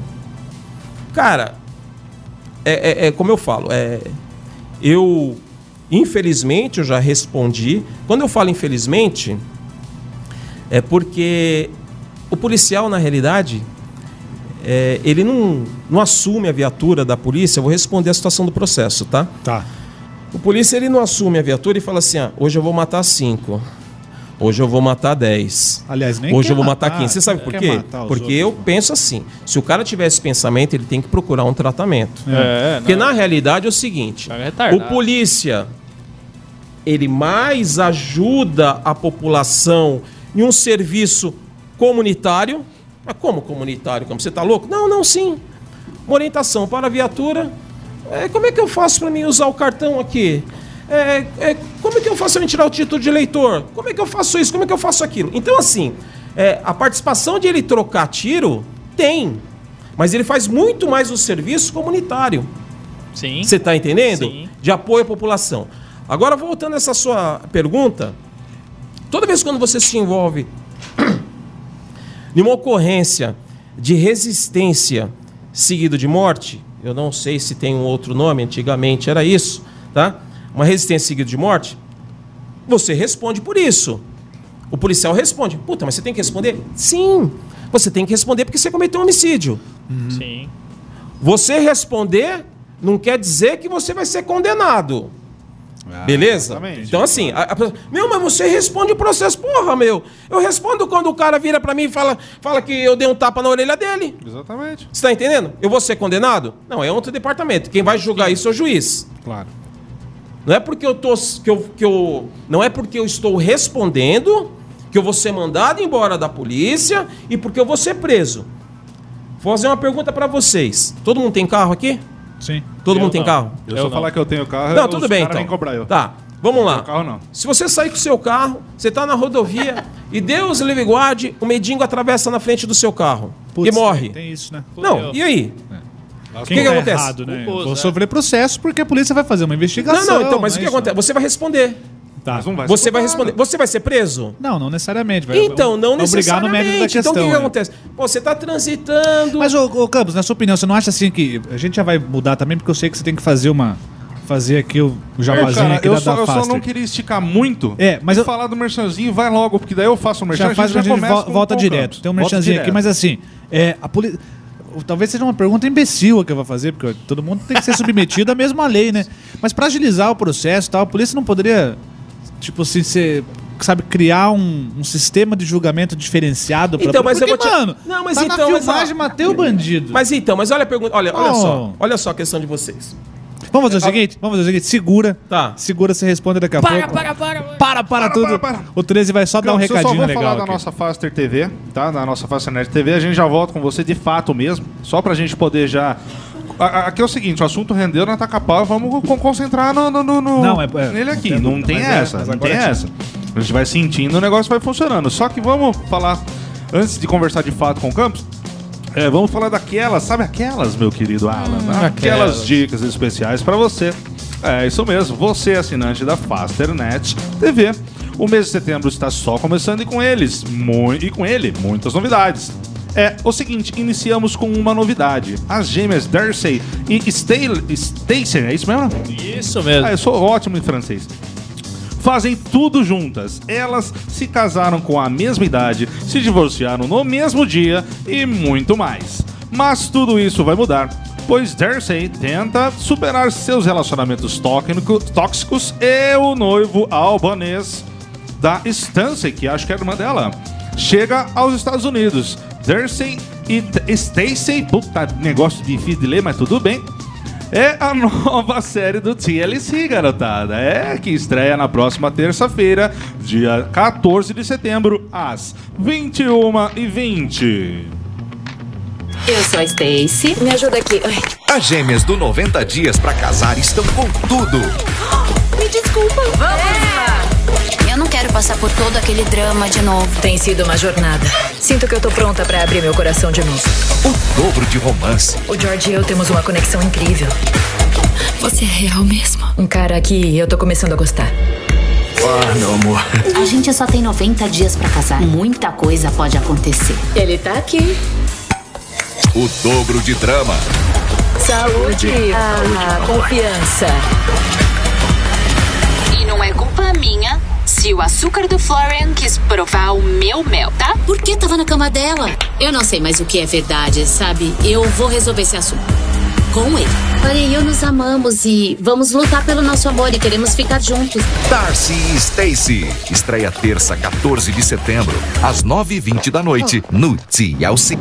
Cara, é, é- é como eu falo, é, eu, infelizmente, eu já respondi. Quando eu falo infelizmente, é porque o policial, na realidade, é, ele não, não assume a viatura da polícia. Eu vou responder a situação do processo, tá? Tá. O polícia ele não assume a viatura e fala assim: ah, hoje eu vou matar cinco. Hoje eu vou matar 10. Aliás, nem Hoje eu vou matar matar, 15. Você sabe por quê? Porque outros, eu penso assim: se o cara tiver esse pensamento, ele tem que procurar um tratamento. É, Porque na realidade é o seguinte: retardado. o polícia ele mais ajuda a população em um serviço comunitário. Mas como comunitário? Como você tá louco? Não, não, sim. Uma orientação para a viatura. É, como é que eu faço para mim usar o cartão aqui? É, é, como é que eu faço para tirar o título de eleitor? Como é que eu faço isso? Como é que eu faço aquilo? Então, assim, é, a participação de ele trocar tiro tem. Mas ele faz muito mais o serviço comunitário. Sim. Você está entendendo? Sim. De apoio à população. Agora, voltando a essa sua pergunta, toda vez quando você se envolve em uma ocorrência de resistência seguido de morte, eu não sei se tem um outro nome, antigamente era isso, tá? Uma resistência seguida de morte, você responde por isso. O policial responde: Puta, mas você tem que responder? Sim, você tem que responder porque você cometeu um homicídio. Sim. Você responder não quer dizer que você vai ser condenado. Beleza? exatamente. Então, assim, a, a pessoa, meu, mas você responde o processo. Porra, meu. Eu respondo quando o cara vira pra mim e fala, fala que eu dei um tapa na orelha dele. Exatamente. Você tá entendendo? Eu vou ser condenado? Não, é outro departamento. Quem vai julgar isso é o juiz. Claro. Não é porque eu tô. Que eu, que eu, não é porque eu estou respondendo que eu vou ser mandado embora da polícia e porque eu vou ser preso. Vou fazer uma pergunta pra vocês. Todo mundo tem carro aqui? Sim. Todo Eu mundo tem não. carro? Eu, Eu só não. falar que eu tenho carro, Não, os tudo bem então. cobrar eu. Tá. Vamos lá. Carro não. Se você sair com o seu carro, você tá na rodovia e Deus livre guarde, o mendigo atravessa na frente do seu carro Putz, e morre. Tem isso, né? Não, e aí? Quem que tá acontece? errado, né? Culposo, Vou é. sofrer processo porque a polícia vai fazer uma investigação. Não, não, então, mas o é que isso, acontece? Você vai responder. Tá. Mas não vai Você vai responder. Você vai ser preso? Não, não necessariamente. Vai, Então, não obrigar no necessariamente. mérito da questão. então, o que, que né? acontece? Pô, você tá transitando... Mas, ô, ô, Campos, na sua opinião, você não acha assim que. A gente já vai mudar também, porque eu sei que você tem que fazer uma. Fazer aqui o, o É, jabazinho cara, aqui eu, da, só, da eu só não queria esticar muito. É, mas eu- falar do merchanzinho, vai logo, porque daí eu faço o merchan Já faz a a gente gente começa vo- com- volta o direto. Tem um merchanzinho aqui, mas assim, é, a poli... talvez seja uma pergunta imbecil a que eu vou fazer, porque todo mundo tem que ser submetido à mesma lei, né? Mas pra agilizar o processo e tal, a polícia não poderia, tipo assim, ser. Sabe, criar um, um sistema de julgamento diferenciado pra Então, mas eu Porque, vou te- mano, Não, mas tá então, na mas, filmagem, ó, matei o bandido. Mas então, mas olha a pergunta. Olha, olha Oh. só. Olha só a questão de vocês. Vamos fazer o seguinte, vamos fazer o seguinte, segura. Tá. Segura, você responde daqui a Para, pouco. para, para. Para, para tudo. para. O 13 vai só dar um Campos, eu só recadinho vou legal falar da aqui. nossa Faster TV, tá? Da nossa Faster Net TV. A gente já volta com você de fato mesmo, só pra gente poder já... A- a- Aqui é o seguinte, o assunto rendeu na Tacapau, vamos co- concentrar no, no- no- no- Não, é- é, nele aqui. não tem Não tem mas é, essa, mas não agora tem é essa. A gente vai sentindo, o negócio vai funcionando. Só que vamos falar, antes de conversar de fato com o Campos, é, vamos falar daquelas, sabe aquelas, meu querido Alan? aquelas. aquelas. dicas especiais pra você. É isso mesmo, você é assinante da Fasternet TV. O mês de setembro está só começando e com eles, e com ele, muitas novidades. É o seguinte, iniciamos com uma novidade. As gêmeas Darcy e Stacy, é isso mesmo? Isso mesmo. Ah, eu sou ótimo em francês. Fazem tudo juntas. Elas se casaram com a mesma idade, se divorciaram no mesmo dia e muito mais. Mas tudo isso vai mudar, pois Darcy tenta superar seus relacionamentos tóxico- tóxicos e o noivo albanês da Stacey, que acho que era irmã dela, chega aos Estados Unidos. Darcy e Stacey, puta negócio difícil de ler, mas tudo bem. É a nova série do TLC, garotada. É que estreia na próxima terça-feira, dia 14 de setembro, às 21h20. Eu sou a Stacy. Me ajuda aqui. Ai, As gêmeas do 90 Dias pra Casar estão com tudo. me desculpa. Vamos lá. Eu não quero passar por todo aquele drama de novo. Tem sido uma jornada. Sinto que eu tô pronta pra abrir meu coração de novo. O dobro de romance. O George e eu temos uma conexão incrível. Você é real mesmo? Um cara que eu tô começando a gostar. Ah, meu amor. A gente só tem 90 dias pra casar. Muita coisa pode acontecer. Ele tá aqui. O dobro de drama. Saúde. Ah, confiança. E não é culpa minha se o açúcar do Florian quis provar o meu mel, tá? Por que tava na cama dela? Eu não sei mais o que é verdade, sabe? Eu vou resolver esse assunto. Com ele. Olha, eu nos amamos e vamos lutar pelo nosso amor e queremos ficar juntos. Darcy e Stacy. Estreia terça, 14 de setembro, às 9h20 da noite, no TLC.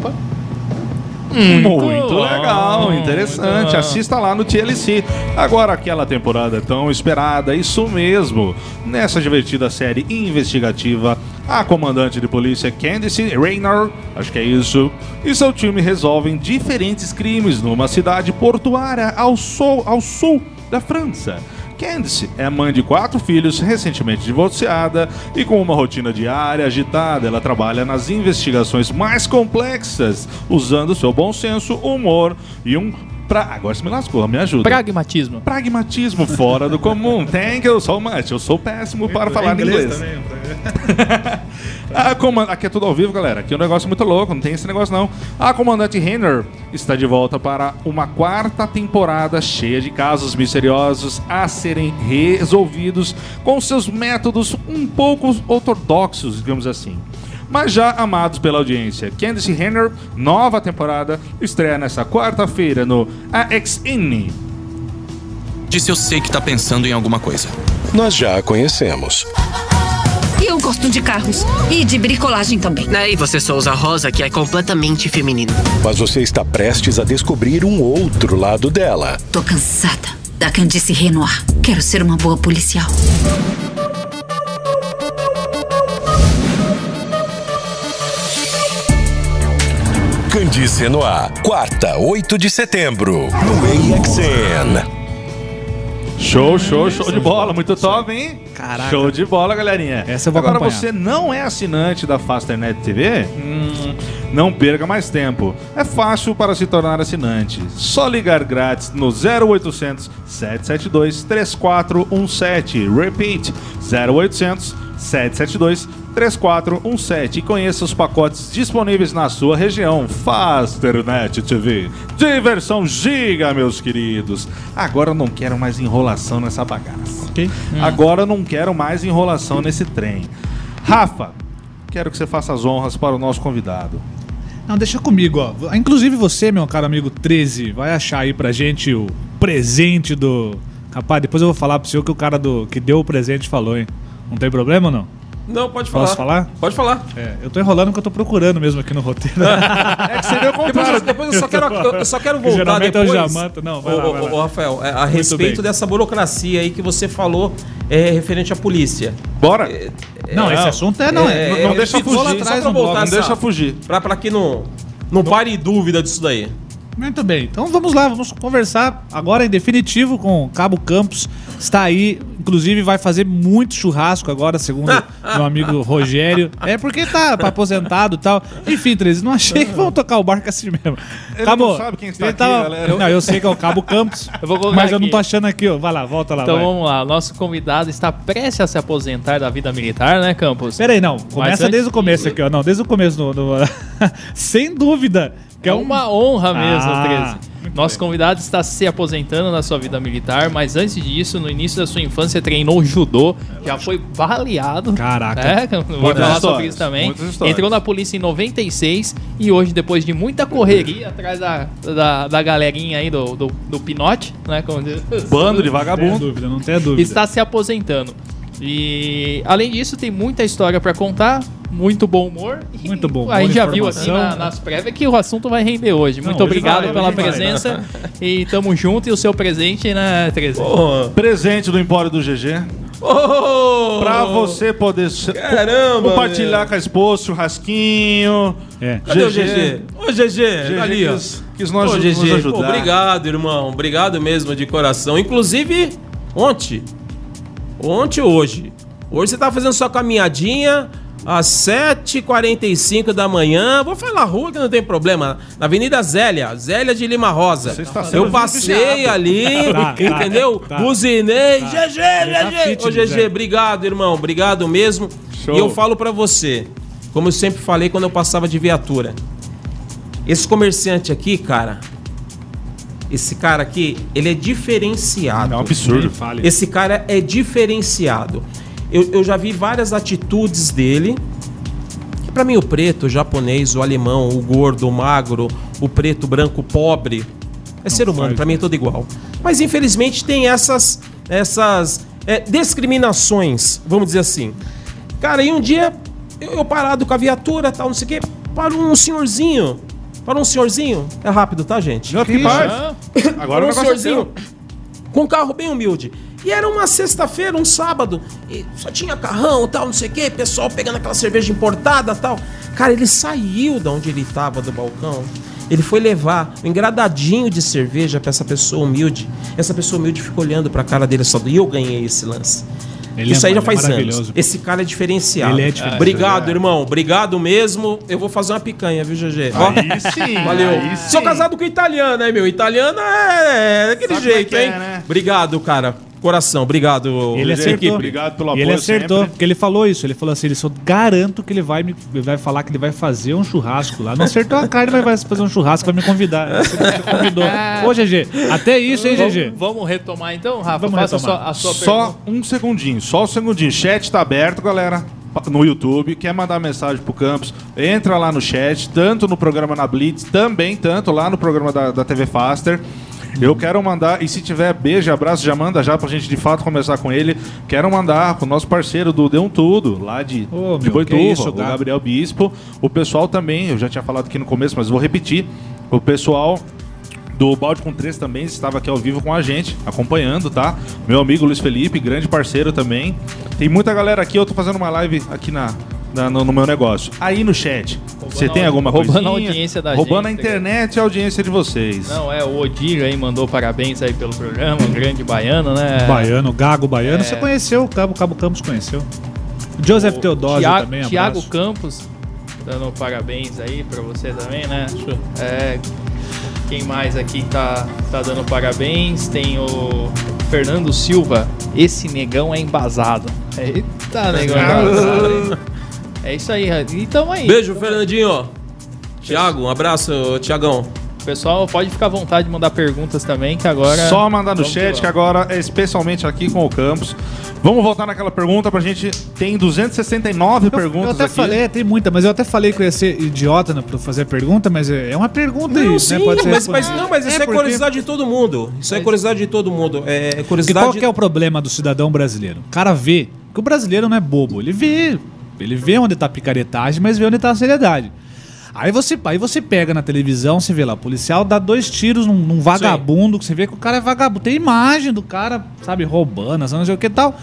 Muito legal, interessante. muito bom. Assista lá no TLC. Agora aquela temporada tão esperada, isso mesmo. Nessa divertida série investigativa, a comandante de polícia Candice Raynor, acho que é isso, e seu time resolvem diferentes crimes numa cidade portuária ao sul, ao sul da França. Candice é mãe de quatro filhos, recentemente divorciada e com uma rotina diária agitada. Ela trabalha nas investigações mais complexas, usando seu bom senso, humor e um. Pra... Agora você me lascou, me ajuda. Pragmatismo. Pragmatismo fora do comum. Thank you so much. Eu sou péssimo para falar inglês. A coman- Aqui é tudo ao vivo, galera. Aqui é um negócio muito louco, não tem esse negócio não. A comandante Renner está de volta para uma quarta temporada cheia de casos misteriosos a serem resolvidos com seus métodos um pouco ortodoxos, digamos assim. Mas já amados pela audiência. Candice Renner, nova temporada, estreia nesta quarta-feira no AXN. Disse eu sei que tá pensando em alguma coisa. Nós já a conhecemos. Eu gosto de carros e de bricolagem também. E você só usa rosa, que é completamente feminino. Mas você está prestes a descobrir um outro lado dela. Tô cansada da Candice Renoir. Quero ser uma boa policial. Candice Noir, quarta, 8 de setembro, no AXN. Show, show, show de bola. Muito top, hein? Caraca. Show de bola, galerinha. Essa eu vou Agora acompanhar. você não é assinante da Fasternet TV? Hum, não perca mais tempo. É fácil para se tornar assinante. Só ligar grátis no 0800 772 3417. Repeat 0800 772 3417 e conheça os pacotes disponíveis na sua região. Fasternet TV. Diversão giga, meus queridos. Agora eu não quero mais enrolação nessa bagaça. Agora eu não quero mais enrolação nesse trem. Rafa, quero que você faça as honras para o nosso convidado. Não, deixa comigo, ó. Inclusive você, meu caro amigo 13, vai achar aí pra gente o presente do. Rapaz, depois eu vou falar pro senhor que o cara do que deu o presente falou, hein? Não tem problema não? Não, pode falar. Posso falar? Pode falar. É, eu tô enrolando porque eu tô procurando mesmo aqui no roteiro. É que você deu Depois, eu- depois eu só quero, eu, eu só quero voltar Geralmente é o depois. Jamanta. Não, vai Ô, lá, ô, vai lá. ô, Rafael, é, a Muito respeito bem. dessa burocracia aí que você falou é, referente à polícia. Bora! Não, esse assunto é, não. É, não- não eu deixa lá fugir, atrás só pra voltar não essa- deixa fugir. Pra, pra que não, não pare dúvida disso daí. Muito bem, então vamos lá, vamos conversar agora em definitivo com o Cabo Campos. Está aí, inclusive vai fazer muito churrasco agora, segundo meu amigo Rogério. É porque tá aposentado e tal. Enfim, 13, não achei que vão tocar o barco assim mesmo. Ele Cabo, não sabe quem está aqui, tava- galera. Não, eu sei que é o Cabo Campos, Eu mas eu não aqui. tô achando aqui, ó. Vai lá, volta lá, Então vai. vamos lá, nosso convidado está prestes a se aposentar da vida militar, né, Campos? Pera aí, não. Começa antes desde o começo aqui, ó. Não, desde o começo. No, no- Sem dúvida. Que É é um... uma honra mesmo, Ah, 13. Nosso convidado está se aposentando na sua vida militar, mas antes disso, no início da sua infância, treinou judô, já foi baleado. Caraca. É, vou Muitas falar histórias, sobre isso também. Entrou na polícia em 96 e hoje, depois de muita correria atrás da, da, da galerinha aí do, do, do Pinote, né? Como diz- Bando de Não tenha vagabundo. dúvida, não tenha dúvida. está se aposentando. E além disso, tem muita história pra contar, muito bom humor. e Muito bom humor, A gente já viu informação. na- nas prévias que o assunto vai render hoje. Muito hoje obrigado vai, pela hoje vai. presença e tamo junto. E o seu presente, né, 13? Presente do Empório do GG. Oh, Pra você poder Caramba, compartilhar meu. com a esposa, churrasquinho. É. Cadê o GG? Ô, GG, tá ali, ó. quis, quis nos, Ô, nos GG, ajudar. pô, obrigado, irmão. Obrigado mesmo de coração. Inclusive, ontem. Ontem hoje. Hoje você tá fazendo sua caminhadinha às 7h45 da manhã. Vou falar rua que não tem problema. Na Avenida Zélia, Zélia de Lima Rosa. Você está sendo Eu passei ali, Tá, tá, entendeu? tá. Buzinei. GG, tá GG. Ô, fitness, GG, é. obrigado, irmão. Obrigado mesmo. Show. E eu falo pra você, como eu sempre falei quando eu passava de viatura. Esse comerciante aqui, cara, esse cara aqui, ele é diferenciado. É um absurdo. Fale. Esse cara é diferenciado. Eu, eu já vi várias atitudes dele. Que pra mim o preto, o japonês, o alemão, o gordo, o magro, o preto, o branco, o pobre, é ser humano. faz, Pra mim é tudo igual. Mas infelizmente tem essas essas é, discriminações, vamos dizer assim. Cara, e um dia eu, eu parado com a viatura, tal, não sei o quê, para um senhorzinho. Para um senhorzinho. É rápido, tá, gente? Não, que paz. Agora o Para um é senhorzinho com um carro bem humilde. E era uma sexta-feira, um sábado, e só tinha carrão tal, não sei o quê, pessoal pegando aquela cerveja importada tal. Cara, ele saiu da onde ele tava do balcão. Ele foi levar um engradadinho de cerveja pra essa pessoa humilde. Essa pessoa humilde ficou olhando pra cara dele só. E eu ganhei esse lance. Ele Isso é aí já ma- faz maravilhoso, anos. pô. Esse cara é diferenciado. Ele é diferenciado. Obrigado, irmão. Obrigado mesmo. Eu vou fazer uma picanha, viu, GG? Ó, Aí sim. Valeu. aí Sou sim. casado com italiana, hein, meu? Italiana é, é daquele Sabe é jeito, é, hein? né? Obrigado, cara. Coração, obrigado. Ele equipe. acertou. Obrigado pelo E apoio ele acertou, sempre. porque ele falou isso. Ele falou assim: ele só garanto que ele vai me vai falar que ele vai fazer um churrasco lá. Não acertou a carne, mas vai fazer um churrasco vai me convidar. Você convidou. Ô, GG, até isso, hein, Vamos, GG? vamos retomar então, Rafa? Vamos Faça a retomar. sua, a sua Só pergunta. um segundinho, só um segundinho. Chat tá aberto, galera. No YouTube, quer mandar mensagem pro Campos, entra lá no chat, tanto no programa na Blitz, também tanto lá no programa da, da TV Faster. Eu quero mandar, e se tiver beijo, abraço, já manda já pra gente de fato conversar com ele. Quero mandar pro nosso parceiro do Deu um Tudo, lá de, Ô, de meu, Boituva, isso, o. Gabriel Bispo. O pessoal também, eu já tinha falado aqui no começo, mas vou repetir. O pessoal do Balde com 3 também estava aqui ao vivo com a gente, acompanhando, tá? Meu amigo Luiz Felipe, grande parceiro também. Tem muita galera aqui, eu tô fazendo uma live aqui na, na- no, no meu negócio. Aí no chat, Você tem alguma roubando coisinha? a audiência da Roubando gente. a internet e a audiência de vocês. Não, é, o Odir aí mandou parabéns aí pelo programa, um grande baiano, né? Baiano, Gago Baiano. É. Você conheceu, o Cabo, Cabo Campos conheceu. O Joseph Teodósio Tiago, também, Tiago abraço. Campos, dando parabéns aí pra você também, né? É, quem mais aqui tá, tá dando parabéns? Tem o Fernando Silva. Esse negão é embasado. Eita, negão embasado. É isso aí, e tamo aí. Beijo, Fernandinho. Tiago, um abraço, Tiagão. Pessoal, pode ficar à vontade de mandar perguntas também, que agora. Só mandar no chat, que que agora é especialmente aqui com o Campos. Vamos voltar naquela pergunta pra gente. Tem 269 Eu, perguntas eu até aqui. falei, tem muita, mas eu até falei que eu ia ser idiota né, pra fazer a pergunta, mas é é uma pergunta Não, né? sim, Pode ser mas, mas- não, mas isso é, porque- curiosidade de todo mundo. Isso é curiosidade de todo mundo. É Porque curiosidade. qual que é o problema do cidadão brasileiro? O cara vê que o brasileiro não é bobo. Ele vê, ele vê onde tá a picaretagem, mas vê onde tá a seriedade. Aí você, aí você pega na televisão, você vê lá, o policial dá dois tiros num, num vagabundo, que você vê que o cara é vagabundo. Tem imagem do cara, sabe, roubando, não sei o que e tal.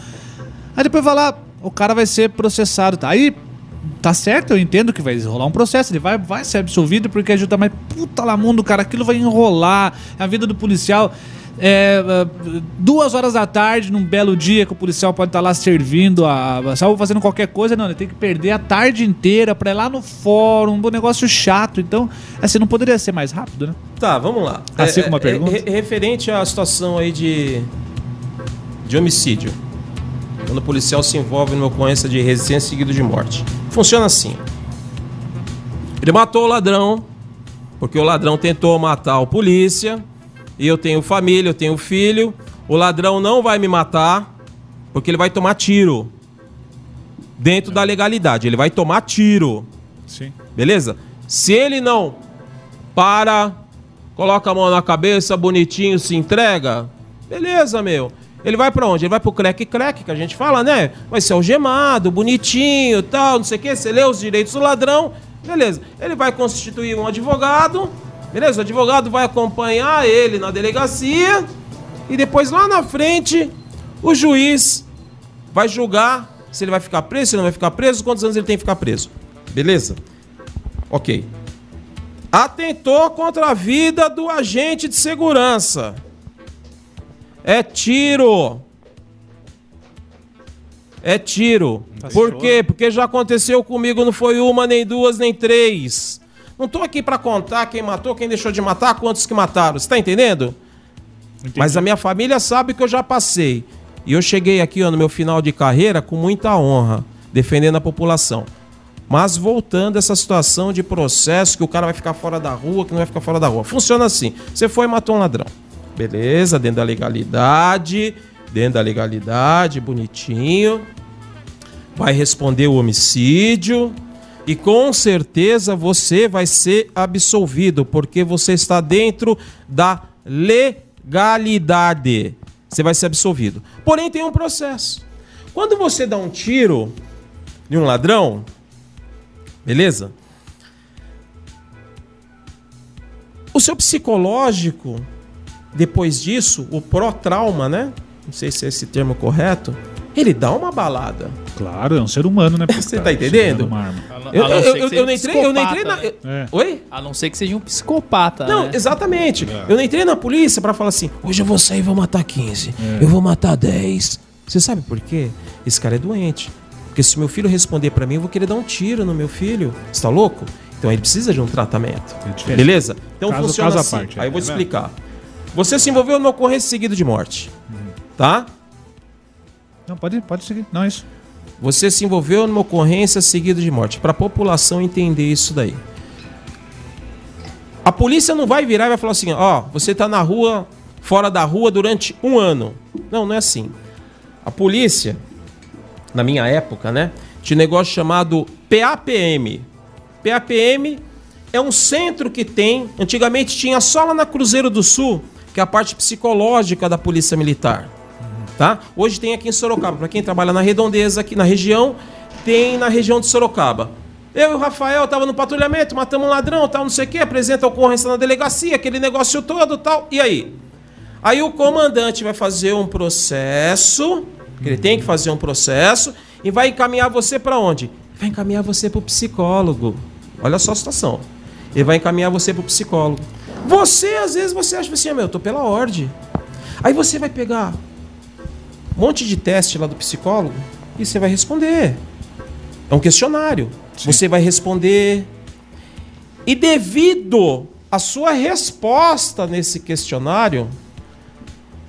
Aí depois vai lá, o cara vai ser processado. Tá? Aí tá certo, eu entendo que vai rolar um processo, ele vai, vai ser absolvido porque ajuda, mas puta lá mundo, cara, aquilo vai enrolar a vida do policial. É, ah, duas horas da tarde, num belo dia, que o policial pode estar lá servindo, a, só fazendo qualquer coisa, não, ele tem que perder a tarde inteira pra ir lá no fórum, um negócio chato. Então, assim, não poderia ser mais rápido, né? Tá, vamos lá. Assim como uma pergunta? re- referente à situação aí de, de homicídio. Quando o policial se envolve numa ocorrência de resistência seguido de morte. Funciona assim. Ele matou o ladrão, porque o ladrão tentou matar o polícia, e eu tenho família, eu tenho filho. O ladrão não vai me matar, porque ele vai tomar tiro. Dentro da legalidade, ele vai tomar tiro. Sim. Beleza? Se ele não para, coloca a mão na cabeça, bonitinho, se entrega, beleza, meu. Ele vai pra onde? Ele vai pro crack-crack, que a gente fala, né? Vai ser algemado, bonitinho, tal, não sei o quê. Você lê os direitos do ladrão, beleza. Ele vai constituir um advogado, beleza? O advogado vai acompanhar ele na delegacia e depois lá na frente o juiz vai julgar se ele vai ficar preso, se não vai ficar preso, quantos anos ele tem que ficar preso. Beleza? Ok. Atentou contra a vida do agente de segurança. É tiro. É tiro. Por quê? Porque já aconteceu comigo, não foi uma, nem duas, nem três. Não tô aqui pra contar quem matou, quem deixou de matar, quantos que mataram. Você tá entendendo? Mas a minha família sabe que eu já passei. E eu cheguei aqui ó, no meu final de carreira com muita honra, defendendo a população. Mas voltando a essa situação de processo que o cara vai ficar fora da rua, que não vai ficar fora da rua. Funciona assim: você foi e matou um ladrão. Beleza, dentro da legalidade, dentro da legalidade, bonitinho. Vai responder o homicídio. E com certeza você vai ser absolvido, porque você está dentro da legalidade. Você vai ser absolvido. Porém, tem um processo. Quando você dá um tiro em um ladrão, beleza? O seu psicológico, depois disso, o pró-trauma, né? Não sei se é esse termo correto. Ele dá uma balada. Claro, é um ser humano, né? Você tá entendendo? Uma arma. Eu, eu- eu- eu não entrei, eu não entrei na. eu- É. Oi? A não ser que seja um psicopata. Não, né? exatamente. Eu não entrei na polícia pra falar assim: hoje eu vou sair e vou matar 15. É. Eu vou matar 10. Você sabe por quê? Esse cara é doente. Porque se meu filho responder pra mim, eu vou querer dar um tiro no meu filho. Você tá louco? Então ele precisa de um tratamento. diferença. Beleza? Então Caso- funciona caso à assim. parte, Aí eu vou é, te né? explicar. Você se envolveu numa ocorrência seguida de morte. Tá? Não, pode, pode seguir. Não, é isso. Você se envolveu numa ocorrência seguida de morte. Para a população entender isso daí. A polícia não vai virar e vai falar assim: ó, você tá na rua, fora da rua durante um ano. Não, não é assim. A polícia, na minha época, né, tinha um negócio chamado PAPM. PAPM é um centro que tem, antigamente tinha só lá na Cruzeiro do Sul, que é a parte psicológica da Polícia Militar tá? Hoje tem aqui em Sorocaba, para quem trabalha na redondeza aqui na região, tem na região de Sorocaba. Eu e o Rafael tava no patrulhamento, matamos um ladrão, tal, não sei o quê, apresenta a ocorrência na delegacia, aquele negócio todo, tal. E aí? Aí o comandante vai fazer um processo, ele tem que fazer um processo e vai encaminhar você para onde? Vai encaminhar você para o psicólogo. Olha só a situação. Ele vai encaminhar você pro psicólogo. Você, às vezes, você acha assim, ah, meu, eu tô pela ordem. Aí você vai pegar um monte de teste lá do psicólogo e você vai responder. É um questionário. Você vai responder. E devido à sua resposta nesse questionário,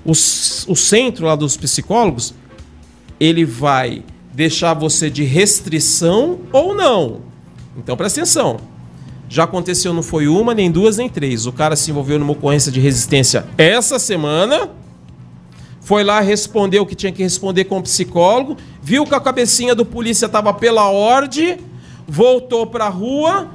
o, s- o centro lá dos psicólogos, ele vai deixar você de restrição ou não. Então presta atenção. Já aconteceu, não foi uma, nem duas, nem três. O cara se envolveu numa ocorrência de resistência essa semana. Foi lá responder o que tinha que responder com o psicólogo. Viu que a cabecinha do polícia estava pela ordem. Voltou pra rua.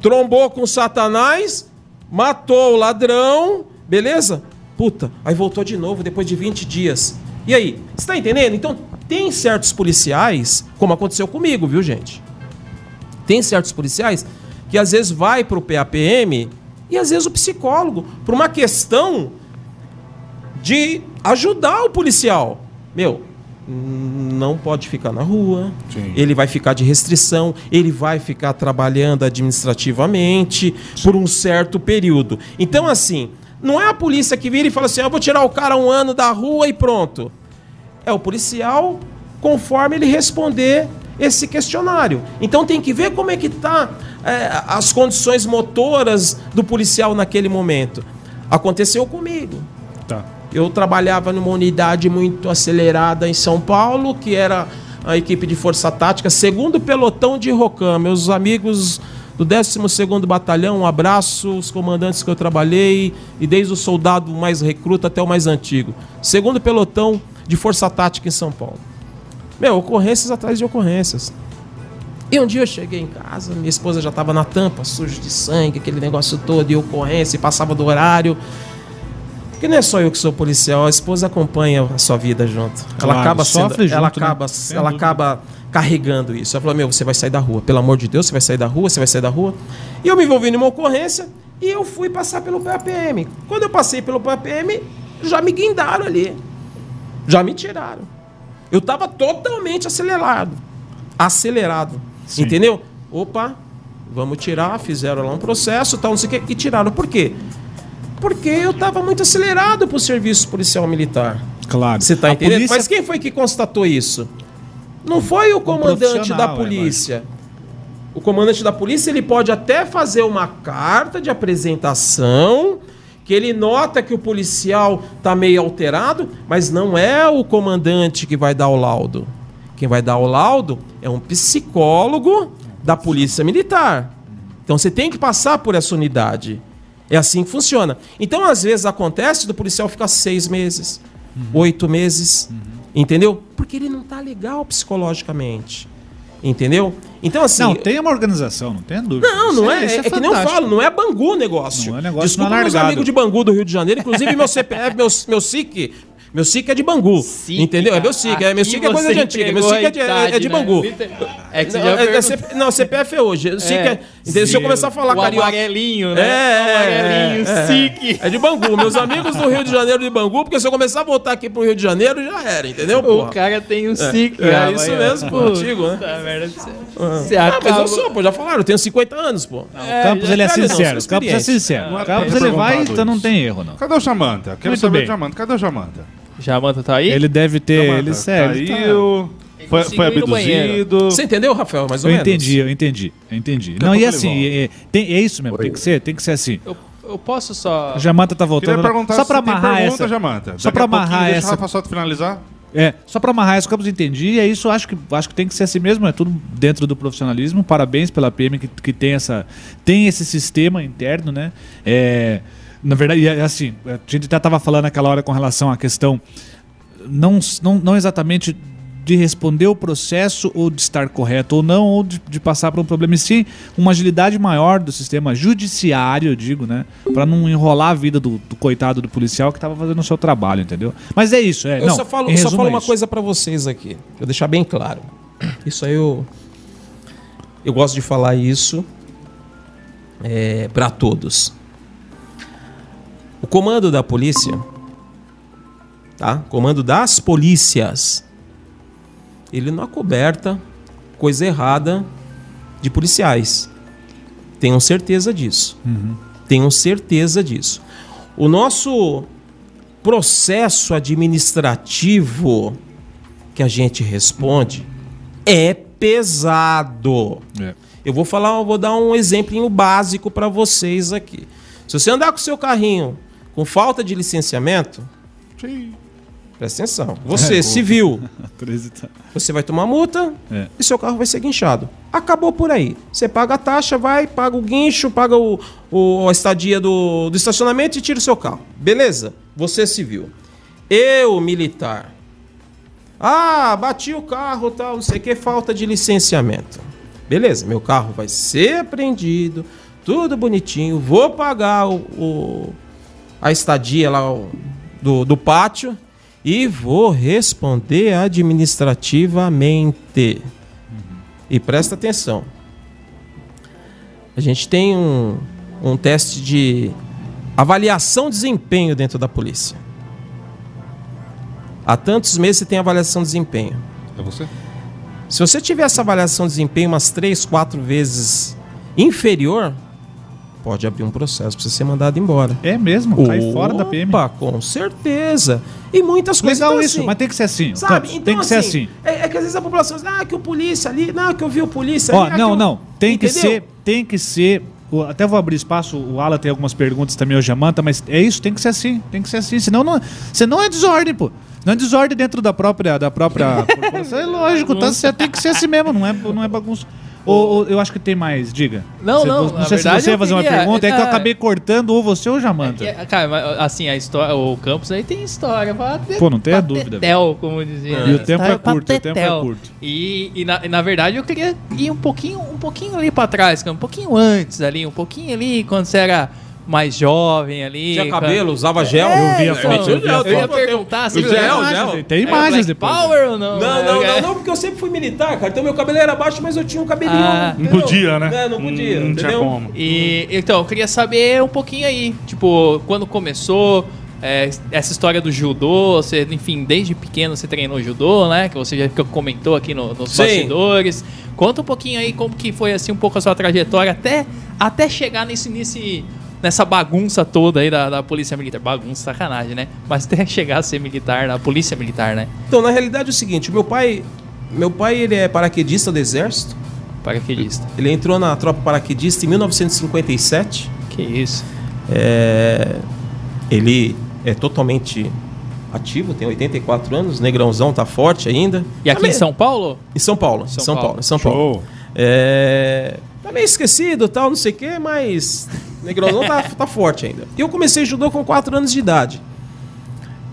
Trombou com Satanás. Matou o ladrão. Beleza? Puta, aí voltou de novo depois de 20 dias. E aí? Você tá entendendo? Então, tem certos policiais, como aconteceu comigo, viu, gente? Tem certos policiais que às vezes vai pro PAPM e às vezes o psicólogo, por uma questão de ajudar o policial. Meu, não pode ficar na rua, ele vai ficar de restrição, ele vai ficar trabalhando administrativamente por um certo período. Então, assim, não é a polícia que vira e fala assim: "Ah, eu vou tirar o cara um ano da rua e pronto. É o policial conforme ele responder esse questionário. Então tem que ver como é que tá é, as condições motoras do policial naquele momento. Aconteceu comigo. Tá. Eu trabalhava numa unidade muito acelerada em São Paulo, que era a equipe de força tática, segundo pelotão de Rocam. Meus amigos do 12º Batalhão, um abraço, os comandantes que eu trabalhei, e desde o soldado mais recruta até o mais antigo. Segundo pelotão de força tática em São Paulo. Meu, ocorrências atrás de ocorrências. E um dia eu cheguei em casa, minha esposa já estava na tampa, suja de sangue, aquele negócio todo, e ocorrência, passava do horário. Porque não é só eu que sou policial, a esposa acompanha a sua vida junto. ela Claro, acaba sendo, sofre ela junto, né? acaba, Sem ela acaba carregando isso. Ela falou: "Meu, você vai sair da rua, pelo amor de Deus, você vai sair da rua, você vai sair da rua". E eu me envolvi numa ocorrência e eu fui passar pelo PAPM. Quando eu passei pelo PAPM, já me guindaram ali. Já me tiraram. Eu estava totalmente acelerado. Acelerado. Entendeu? Opa, vamos tirar, fizeram lá um processo, tal, não sei o que, e tiraram. Por quê? Porque eu estava muito acelerado pro serviço policial militar. Claro. Você tá A entendendo? polícia- Mas quem foi que constatou isso? Não foi o comandante da profissional, é, polícia. O comandante da polícia ele pode até fazer uma carta de apresentação que ele nota que o policial tá meio alterado, mas não é o comandante que vai dar o laudo. Quem vai dar o laudo é um psicólogo da polícia militar. Então você tem que passar por essa unidade. É assim que funciona. Então, às vezes, acontece do policial ficar seis meses, oito meses. Entendeu? Porque ele não tá legal psicologicamente. Entendeu? Então, assim. Não, tem uma organização, não tem dúvida. Não, não é. isso É, é que nem eu falo, não é Bangu o negócio. Não é negócio Desculpa não é meus amigos de Bangu do Rio de Janeiro, inclusive meu CPF, meu, meu SIC. Meu SIC é de Bangu. entendeu? É meu SIC. É, meu SIC é coisa de antiga. Meu SIC é de, a idade, é de né? Bangu. É que você não, já é- é perguntou. CP não, CPF é hoje. O SIC é. É. entendeu? Se eu começar a falar O carioca. amarelinho, né? É, O amarelinho, é, SIC. É de Bangu. Meus amigos do Rio de Janeiro de Bangu, porque se eu começar a voltar aqui pro Rio de Janeiro, já era, entendeu? O porra? cara tem um É, SIC, é isso mesmo, pô, antigo, né? você- Ah. Você Ah, mas eu sou, pô, já falaram, eu tenho 50 anos, pô. O Campos ele é não, sincero. O Campos é sincero. Não é O Campos ele vai, então não tem erro, não. Cadê o Jamanta? Quero Muito saber bem. do Jamanta. Cadê o Jamanta? Jamanta tá aí? Ele deve ter. Jamanta, Ele sério. tá- Caiu, foi, foi abduzido. Você entendeu, Rafael? Mais ou Eu menos. entendi, eu entendi. Eu entendi. Não, e assim, é, tem, é isso mesmo, tem que ser, tem que ser assim. Eu, eu posso só. Jamanta tá voltando. Queria perguntar só se pra tem amarrar pergunta, essa. Jamanta. Só pra amarrar deixa essa. o Rafa Soto finalizar. É, só pra amarrar isso, Campos entendi, e é isso, acho que, acho que tem que ser assim mesmo, é tudo dentro do profissionalismo. Parabéns pela PM que, que tem, essa, tem esse sistema interno, né? É, na verdade, e é assim, a gente até estava falando naquela hora com relação à questão, não, não, não exatamente de responder o processo ou de estar correto ou não, ou de, de passar por um problema, e sim uma agilidade maior do sistema judiciário, eu digo, né? Pra não enrolar a vida do, do coitado do policial que estava fazendo o seu trabalho, entendeu? Mas é isso, é. Eu não, só falo, em só falo é uma coisa pra vocês aqui. Eu deixar bem claro. Isso aí eu. Eu gosto de falar isso é, para todos. O comando da polícia, tá? Comando das polícias, ele não acoberta coisa errada de policiais. Tenham certeza disso. Tenham certeza disso. O nosso processo administrativo que a gente responde é pesado. É. Eu vou falar, eu vou dar um exemplinho básico para vocês aqui. Se você andar com o seu carrinho com falta de licenciamento, presta atenção. Você, É, civil, Treze- você vai tomar multa É. e seu carro vai ser guinchado. Acabou por aí. Você paga a taxa, vai, paga o guincho, paga o, o- a estadia do, do estacionamento e tira o seu carro. Beleza? Você civil. Eu, militar. Ah, bati o carro, tal, não sei o que, falta de licenciamento. Beleza, meu carro vai ser apreendido, tudo bonitinho, vou pagar o, o- a estadia lá do, do pátio e vou responder administrativamente. E presta atenção. A gente tem um, um teste de avaliação de desempenho dentro da polícia. Há tantos meses você tem avaliação de desempenho. É você? Se você tiver essa avaliação de desempenho umas 3, 4 vezes inferior, pode abrir um processo para você ser mandado embora. É mesmo? Cai fora da PM. Opa, com certeza. E muitas coisas. Legal então, isso, assim, mas tem que ser assim. Sabe? Campos, Então, tem que ser assim. É, é que às vezes a população diz, ah, que o polícia ali, não, que eu vi o polícia Ó, ali. ah, não, que eu-" não. Tem que Entendeu? ser, tem que ser. Até vou abrir espaço, o Ala tem algumas perguntas também, o Jamanta, mas é isso, tem que ser assim, tem que ser assim. Senão não, senão é desordem, pô. Não é desordem dentro da própria, da própria. É lógico, tá tem que ser assim mesmo, não é, não é bagunça. Ou, ou eu acho que tem mais, diga. Não, Você- não, Não na sei se você ia fazer uma pergunta, é que eu é- acabei cortando ou você ou o Jamanta. É, Cara, mas, assim, a história, o campus aí tem história te- Pô, não tenha pra dúvida, Tetel, como dizia. E o tempo é curto, o tempo é curto. E, e na, e na verdade eu queria ir um pouquinho, um pouquinho ali pra trás, cara, um pouquinho antes ali, um pouquinho ali quando você era mais jovem ali. Tinha cabelo, usava gel. É, Eu vi a então, foto, eu a eu ia perguntar se gel, gel. Imagens, Tem era imagens depois. Power ou não? Não, não, É. não, não, porque eu sempre fui militar, cara. Então meu cabelo era baixo, mas eu tinha um cabelinho. Ah. Não podia, né? É, não podia, Não tinha entendeu? como. E então, eu queria saber um pouquinho aí, tipo, quando começou é, essa história do judô, você, enfim, desde pequeno você treinou judô, né? Que você já comentou aqui no- nos Sim. bastidores. Conta um pouquinho aí como que foi assim um pouco a sua trajetória até, até chegar nesse, nesse nessa bagunça toda aí da, da polícia militar. Bagunça, sacanagem, né? Mas até chegar a ser militar, na polícia militar, né? Então, na realidade é o seguinte, o meu pai, meu pai ele é paraquedista do exército. Paraquedista. Ele entrou na tropa paraquedista em 1957. Que isso. É, ele é totalmente ativo, tem 84 anos, negrãozão, tá forte ainda. E aqui Tá em São Paulo? Em São Paulo, São São, Paulo. Paulo, São Paulo. Show. É, tá meio esquecido, tal, não sei o quê, mas negrãozão tá, tá forte ainda. Eu comecei judô com 4 anos de idade.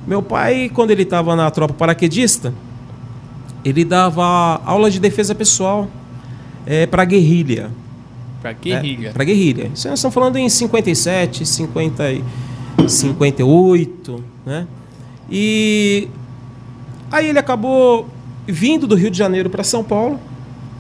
Meu pai, quando ele estava na tropa paraquedista, ele dava aula de defesa pessoal é, para guerrilha. Pra guerrilha. É, para guerrilha. Isso nós estamos falando em 57, 50, e 58, né? E aí ele acabou vindo do Rio de Janeiro para São Paulo.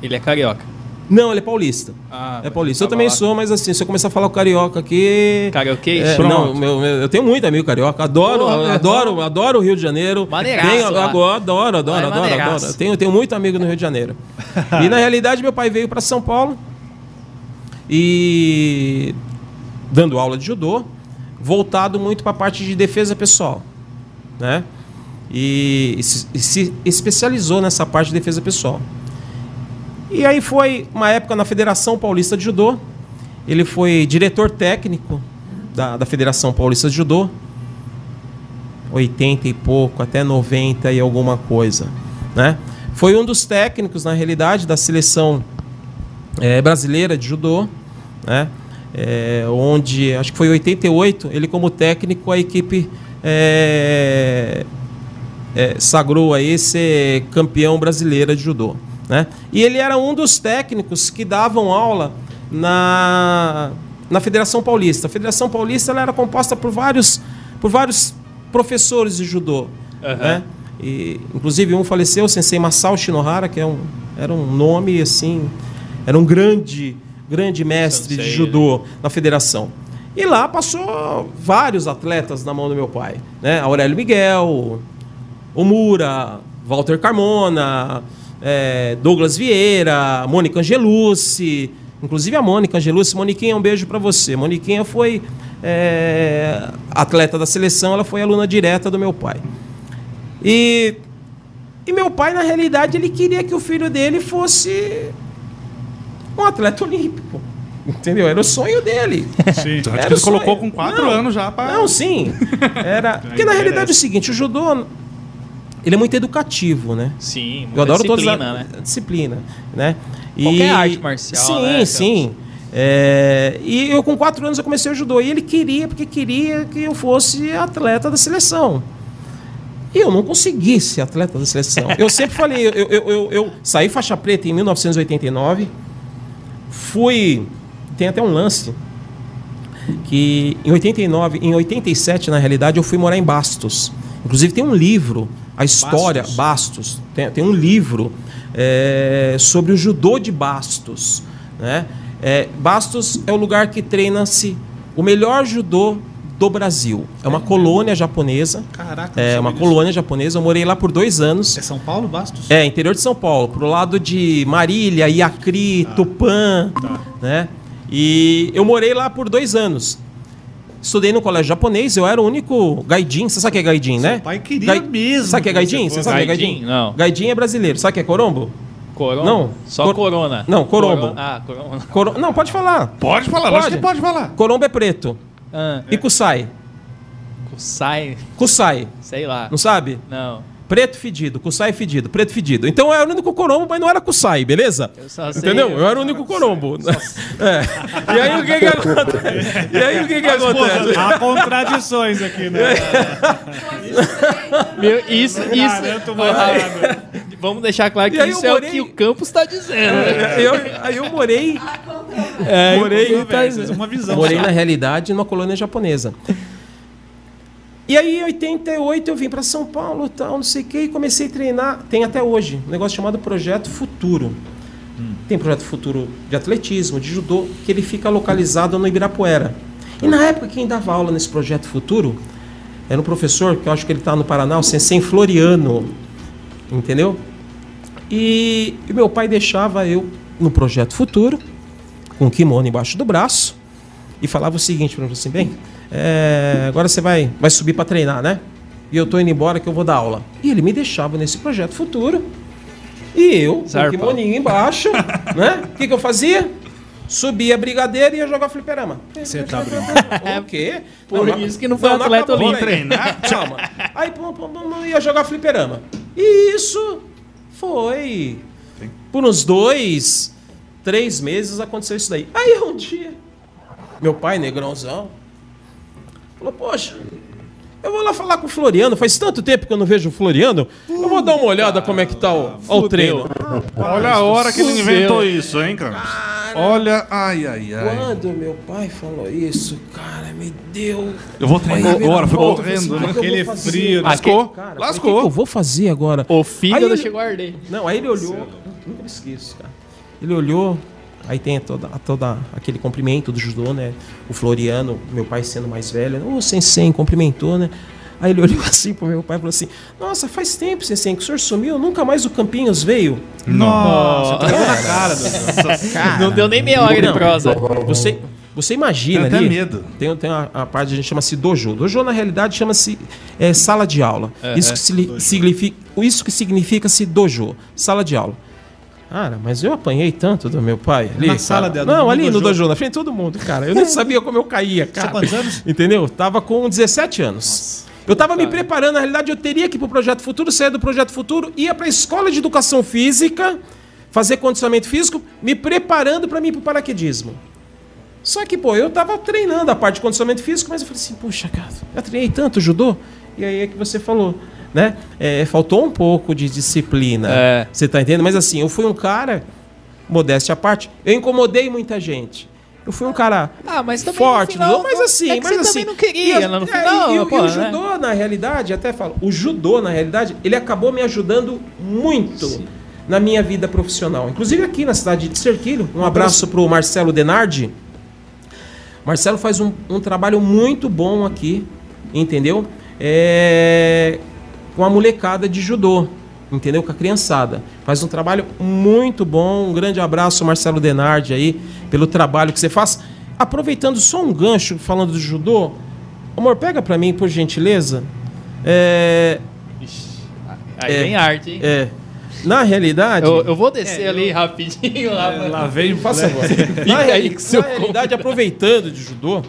Ele é carioca. Não, ele é paulista. Ah, é paulista. Eu tava também lá. sou, mas assim, se eu começar a falar o carioca aqui. Carioquês? É, não, meu- meu- eu tenho muito amigo carioca. Adoro, Porra, adoro, adoro o Rio de Janeiro. Maneiraço Tenho, agora, adoro, adoro, é adoro, maneiraço. adoro. Tenho, tenho muito amigo no Rio de Janeiro. e na realidade, meu pai veio para São Paulo e dando aula de judô, voltado muito para a parte de defesa pessoal, né? E, e se, e se especializou nessa parte de defesa pessoal. E aí foi uma época na Federação Paulista de Judô. Ele foi diretor técnico da, da Federação Paulista de Judô. 80 e pouco, até 90 e alguma coisa. Né? Foi um dos técnicos, na realidade, da seleção eh, brasileira de judô. Né? Eh, onde, acho que foi em 88, ele como técnico, a equipe eh, sagrou aí ser campeão brasileira de judô. Né? E ele era um dos técnicos que davam aula na, na Federação Paulista. A Federação Paulista ela era composta por vários, por vários professores de judô. Aham. Né? E, inclusive um faleceu, o Sensei Masao Shinohara, que é um, era um nome assim, era um grande, grande mestre de Sensei, judô na federação. E lá passou vários atletas na mão do meu pai, né? Aurélio Miguel, o Mura, Walter Carmona, eh, Douglas Vieira, Mônica Angelucci, Inclusive a Mônica Angelucci. Moniquinha, um beijo pra você. Moniquinha foi é, atleta da seleção, ela foi aluna direta do meu pai. E, e meu pai, na realidade, ele queria que o filho dele fosse um atleta olímpico. Entendeu? Era o sonho dele. Sim. Era ele colocou com quatro anos já pra. Não, sim. Era. Porque na realidade é o seguinte, o judô ele é muito educativo, né? Sim, Eu adoro disciplina, todas a né? disciplina, né? Qualquer arte marcial, Sim, né, sim. É, e eu com quatro anos eu comecei o judô e ele queria porque queria que eu fosse atleta da seleção. E eu não consegui ser atleta da seleção. Eu sempre falei, eu, eu, eu, eu saí faixa preta em 1989, fui. Tem até um lance que em 89, em 87, na realidade, eu fui morar em Bastos. Inclusive tem um livro, a história Bastos? Bastos, tem, tem um livro é, sobre o judô de Bastos, né? É, Bastos é o lugar que treina-se o melhor judô do Brasil. É uma colônia japonesa. Caraca, É uma colônia japonesa. Eu morei lá por dois anos. É São Paulo, Bastos? É, interior de São Paulo, pro lado de Marília, Iacri, Tupã, né? E eu morei lá por dois anos. Estudei no colégio japonês, eu era o único gaidin. Você sabe o que é gaidin, né? pai queria mesmo Sabe o que é você gaidin? Você sabe o que é Gaidin? gaidin? Não. Gaidin é brasileiro. Sabe o que é corombo? Corona? Não. Só Cor- corona. Não, corombo. Corona- Ah, corona. Coro... Não, pode falar. Pode falar, acho que pode falar. Corombo é preto. Ah, E kusai? sai, Kusai. sei lá. Não sabe? Não. Preto fedido, Kusai fedido, preto fedido. Então eu era o único corombo, mas não era Kusai, beleza? só sei- Entendeu? Eu era o único corombo. É. E aí o que que acontece? E aí o que que acontece? Há contradições aqui, né? Meu, isso, isso. Garanto Vamos deixar claro que isso eu é morei- o que o Campos está dizendo. Aí eu, aí eu morei. É, morei. Conversas, uma visão. Morei na realidade numa colônia japonesa. E aí, em 88, eu vim para São Paulo, tal, não sei o quê, e comecei a treinar. Tem até hoje um negócio chamado Projeto Futuro. Tem Projeto Futuro de atletismo, de judô, que ele fica localizado no Ibirapuera. E na época, quem dava aula nesse Projeto Futuro era um professor, que eu acho que ele está no Paraná, o Sensei Floriano. Entendeu? E, e meu pai deixava eu no Projeto Futuro, com um kimono embaixo do braço, e falava o seguinte para mim, assim, bem, é, agora você vai, vai subir para treinar, né? E eu tô indo embora que eu vou dar aula. E ele me deixava nesse projeto futuro. E eu, com o kimoninho embaixo, né? O que, que eu fazia? Subia a brigadeira e ia jogar fliperama. Você tá brincando. O quê? Por Não, isso que não foi atleta acabou olímpico. ainda. Calma. Aí pum, pum, pum, ia jogar fliperama. E isso foi. Por uns dois, três meses aconteceu isso daí. Aí um dia, meu pai, negrãozão, falou: Poxa, eu vou lá falar com o Floriano. Faz tanto tempo que eu não vejo o Floriano. Eu vou dar uma olhada como é que tá o, ó, o treino. Olha a hora que ele inventou isso, hein, Campos? Olha, ai, ai, ai. Quando meu pai falou isso, cara, me deu. Eu vou treinar agora, pô, correndo, assim, né? Aquele frio, né? Lascou, Cara, lascou. O que que eu vou fazer agora? O Aí fígado ele- chegou a arder. Não, aí ele olhou. Nunca me esqueço, cara. Ele olhou. Aí tem toda, toda aquele cumprimento do judô, né? O Floriano, meu pai sendo mais velho, ô sensei, cumprimentou, né? Aí ele olhou assim pro meu pai e falou assim: Nossa, faz tempo, sensei, que o senhor sumiu, nunca mais o Campinhos veio. Nossa, pegou na cara. do- Não deu nem meia hora de Não, prosa. Você, você imagina até ali. medo. Tem, tem a, a parte que a gente chama-se dojo. Dojo, na realidade, chama-se é, sala de aula. É, isso, é. que se- significa, isso que significa-se dojo, sala de aula. Cara, mas eu apanhei tanto do meu pai ali. Na sala de- Não, no ali no dojo. na frente de todo mundo, cara. Eu nem sabia como eu caía, cara. quantos anos? Entendeu? Tava com 17 anos. Eu tava me preparando, na realidade, eu teria que ir pro Projeto Futuro, sair do Projeto Futuro, ia pra escola de educação física, fazer condicionamento físico, me preparando para mim ir pro paraquedismo. Só que, pô, eu tava treinando a parte de condicionamento físico, mas eu falei assim, puxa, cara, eu treinei tanto judô. E aí é que você falou, né? É, faltou um pouco de disciplina. É. Você tá entendendo? Mas assim, eu fui um cara, modéstia à parte, eu incomodei muita gente. Eu fui um cara Ah, mas forte, final, não, mas assim, é mas você assim. também não queria, e, né, no é, final, e, e o- pô, e o né? judô, na realidade, até falo, o judô, na realidade, ele acabou me ajudando muito na minha vida profissional. Inclusive aqui na cidade de Serquilho, um abraço pro Marcelo Denardi. Marcelo faz um, um trabalho muito bom aqui, entendeu? É, com a molecada de judô. entendeu? Com a criançada. Faz um trabalho muito bom. Um grande abraço, Marcelo Denardi, aí, pelo trabalho que você faz. Aproveitando só um gancho, falando do judô, amor, pega pra mim, por gentileza. É, Aí É. vem arte, hein? é, na realidade. Eu, eu vou descer ali rapidinho. Lá, Lá vem Faça favor. Fica Na, aí na realidade, aproveitando de judô,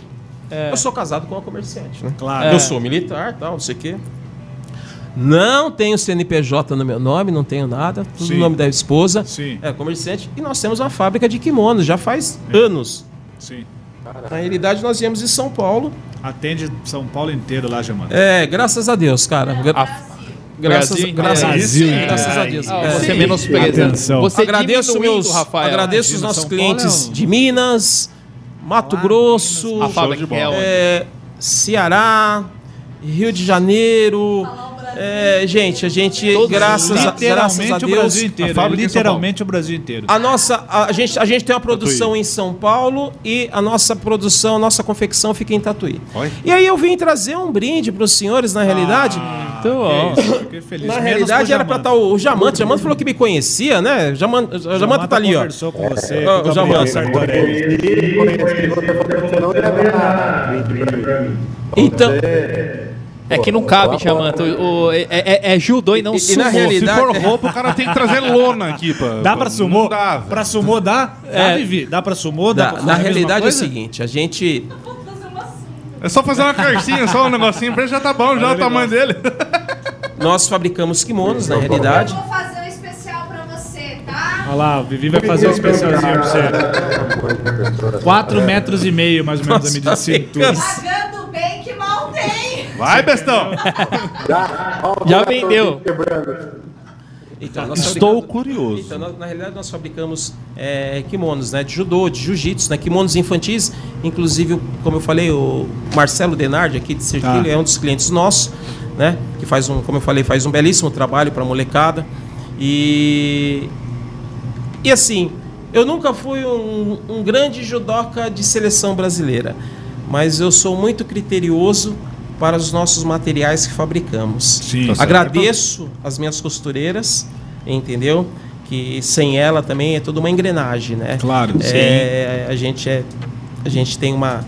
É. eu sou casado com uma comerciante, né? Claro. Eu É. sou militar, tal, não sei o quê. Não tenho CNPJ no meu nome, não tenho nada, tudo Sim. no nome da esposa. Sim. É comerciante e nós temos uma fábrica de kimonos já faz anos. Sim. Na realidade, nós viemos de São Paulo. Atende São Paulo inteiro lá, Jamanta. É, graças a Deus, cara. Gra- Graças, Brasil graças. Brasil graças a Deus. Ah, É. você menospreza. Atenção. Você agradeço meus, Rafael. agradeço os nossos São Paulo clientes é um- de Minas, Mato Lá, Grosso, A que é é, Ceará, Rio de Janeiro. É, gente, a gente, Todos graças, a, graças a Literalmente o Deus, Brasil inteiro. a fábrica literalmente o Brasil inteiro. a nossa, a, a gente, a gente tem uma produção em São Paulo e a nossa produção, a nossa confecção fica em Tatuí. Oi? E aí eu vim trazer um brinde para os senhores, na realidade. Ah, Muito bom. que isso, Fiquei feliz. na Menos realidade era para Jamanta. estar o, o Jamanta. O Jamanta falou que me conhecia, né? Jamanta, o Jamanta tá ali, ó. conversou com você, Ó, com o o Jamanta. Então, É que não cabe, Jamanta. O, o- é, é- é judô e não E- e sumô. na realidade- Se for roupa, o cara tem que trazer lona aqui. Pra, Dá pra sumô? Dá. Pra sumô dá? Dá, Vivi? Dá pra sumô? Dá na, pra na realidade é o seguinte, a gente É só fazer uma carcinha, só um negocinho pra ele já tá bom, já é o tamanho dele. nós fabricamos kimonos, na realidade. Vou fazer um especial pra você, tá? Olha lá, o Vivi vai fazer um especialzinho pra você. 4 metros e meio, mais ou menos, a medida de cintura. Pagando bem que mal tem. Vai, bestão. Já vendeu. Então, nós Estou curioso. Então, nós- na realidade, nós fabricamos é, kimonos, né? De judô, de jiu-jitsu, né? Kimonos infantis. Inclusive, como eu falei, o Marcelo Denardi, aqui de Sergipe, Ah. é um dos clientes nossos, né? Que faz um, como eu falei, faz um belíssimo trabalho para molecada. E... E assim, eu nunca fui um, um grande judoca de seleção brasileira. Mas eu sou muito criterioso para os nossos materiais que fabricamos. Sim. Tá certo. Agradeço as minhas costureiras, entendeu? Que sem ela também é toda uma engrenagem, né? Claro. É, a gente é a gente tem uma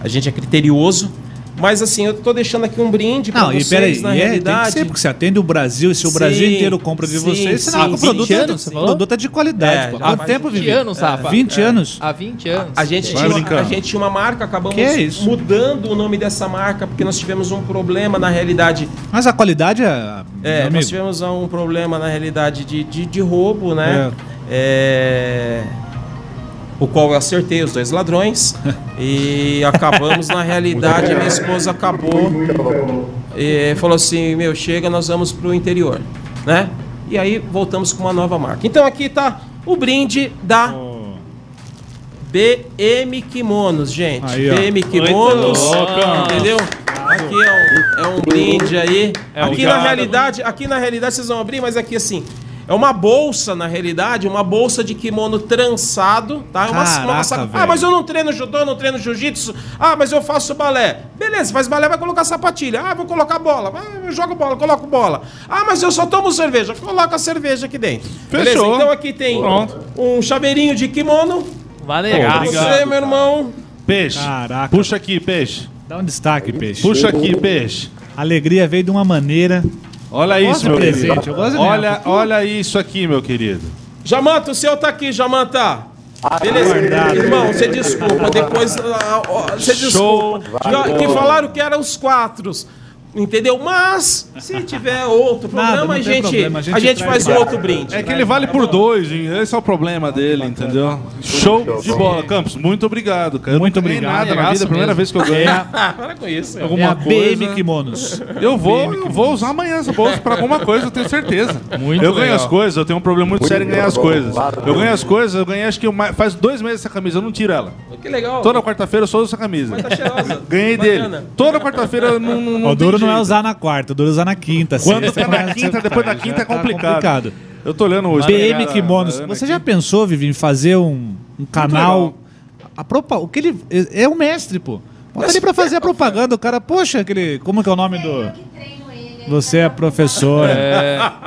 a gente é criterioso, mas assim, eu tô deixando aqui um brinde para e vocês peraí, na e é, tem que realidade. ser, porque você atende o Brasil, e se o Sim, Brasil inteiro compra de sim, você, você sim, não, o 20 produto, é, anos, você o falou? produto é de qualidade. É, pô. já faz tempo, 20 Vivi? anos, Rafa. 20 É. anos. Há 20 anos. A gente, Vai tinha uma, brincando. a gente tinha uma marca, acabamos Que é isso? mudando o nome dessa marca, porque nós tivemos um problema na realidade. Mas a qualidade é. É, meu amigo, nós tivemos um problema na realidade de, de, de roubo, né? É, O qual eu acertei os dois ladrões. e acabamos, na realidade, minha esposa acabou. E falou assim: Meu, chega, nós vamos pro interior, né? E aí voltamos com uma nova marca. Então aqui tá o brinde da BM Kimonos, gente. Aí. BM Kimonos, entendeu? Aqui é um, é um brinde aí. É aqui na realidade, aqui na realidade vocês vão abrir, mas aqui assim, é uma bolsa na realidade, uma bolsa de kimono trançado, tá? É uma, Caraca, uma. Ah, mas eu não treino judô, não treino jiu-jitsu. Ah, mas eu faço balé. Beleza, faz balé, vai colocar sapatilha. Ah, vou colocar bola. Ah, eu jogo bola, coloco bola. Ah, mas eu só tomo cerveja. Coloca a cerveja aqui dentro. Beleza? Fechou. Então aqui tem Pronto. um chaveirinho de kimono. Valeu. Pra você, meu irmão. Peixe. Caraca. Puxa aqui, peixe. Dá um destaque, peixe. Puxa aqui, peixe. A alegria veio de uma maneira. Olha Eu isso, meu presente, querido. eu gosto de Olha, mesmo. olha isso aqui, meu querido. Jamanta, o seu tá aqui, Jamanta. Beleza, guardado. irmão, você desculpa, depois ah, ó, você Show. desculpa. Que falaram que eram os quatro. Entendeu? Mas, se tiver outro Nada, programa, não a, gente, problema, a a gente gente, traz faz pra- outro brinde. É que ele vale por dois, hein? esse é o problema dele, entendeu? Show de bola. Campos, muito obrigado, cara. Eu Muito obrigado. nada na Legal vida, é a primeira mesmo. vez que eu ganho. Ah, para com isso. É Alguma a coisa. BM Kimonos. Eu vou, eu vou usar amanhã essa bolsa pra alguma coisa, eu tenho certeza. Muito eu ganho legal. as coisas, eu tenho um problema muito sério em ganhar as coisas. Eu ganho as coisas, eu ganhei acho que uma- faz dois meses essa camisa, eu não tiro ela. Que legal. Toda quarta-feira eu só uso essa camisa. Mas tá cheirosa. Ganhei Bacana. dele. Toda quarta-feira eu não, não, não não é usar na quarta, o duro é usar na quinta. Quando sexta, tá na quinta, depois da quinta é tá complicado. Eu tô olhando o BM Kimonos. Você já pensou, Vivi, em fazer um, um canal? A propa, o que ele é é um mestre, pô. Bota ali pra fazer a propaganda, o cara, poxa, aquele, como que é o nome do que treino ele Você é professora.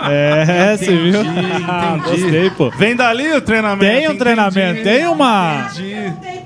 É, você viu? Ah, entendi. Gostei, pô. Vem dali o treinamento. Tem um treinamento, tem uma. Entendi.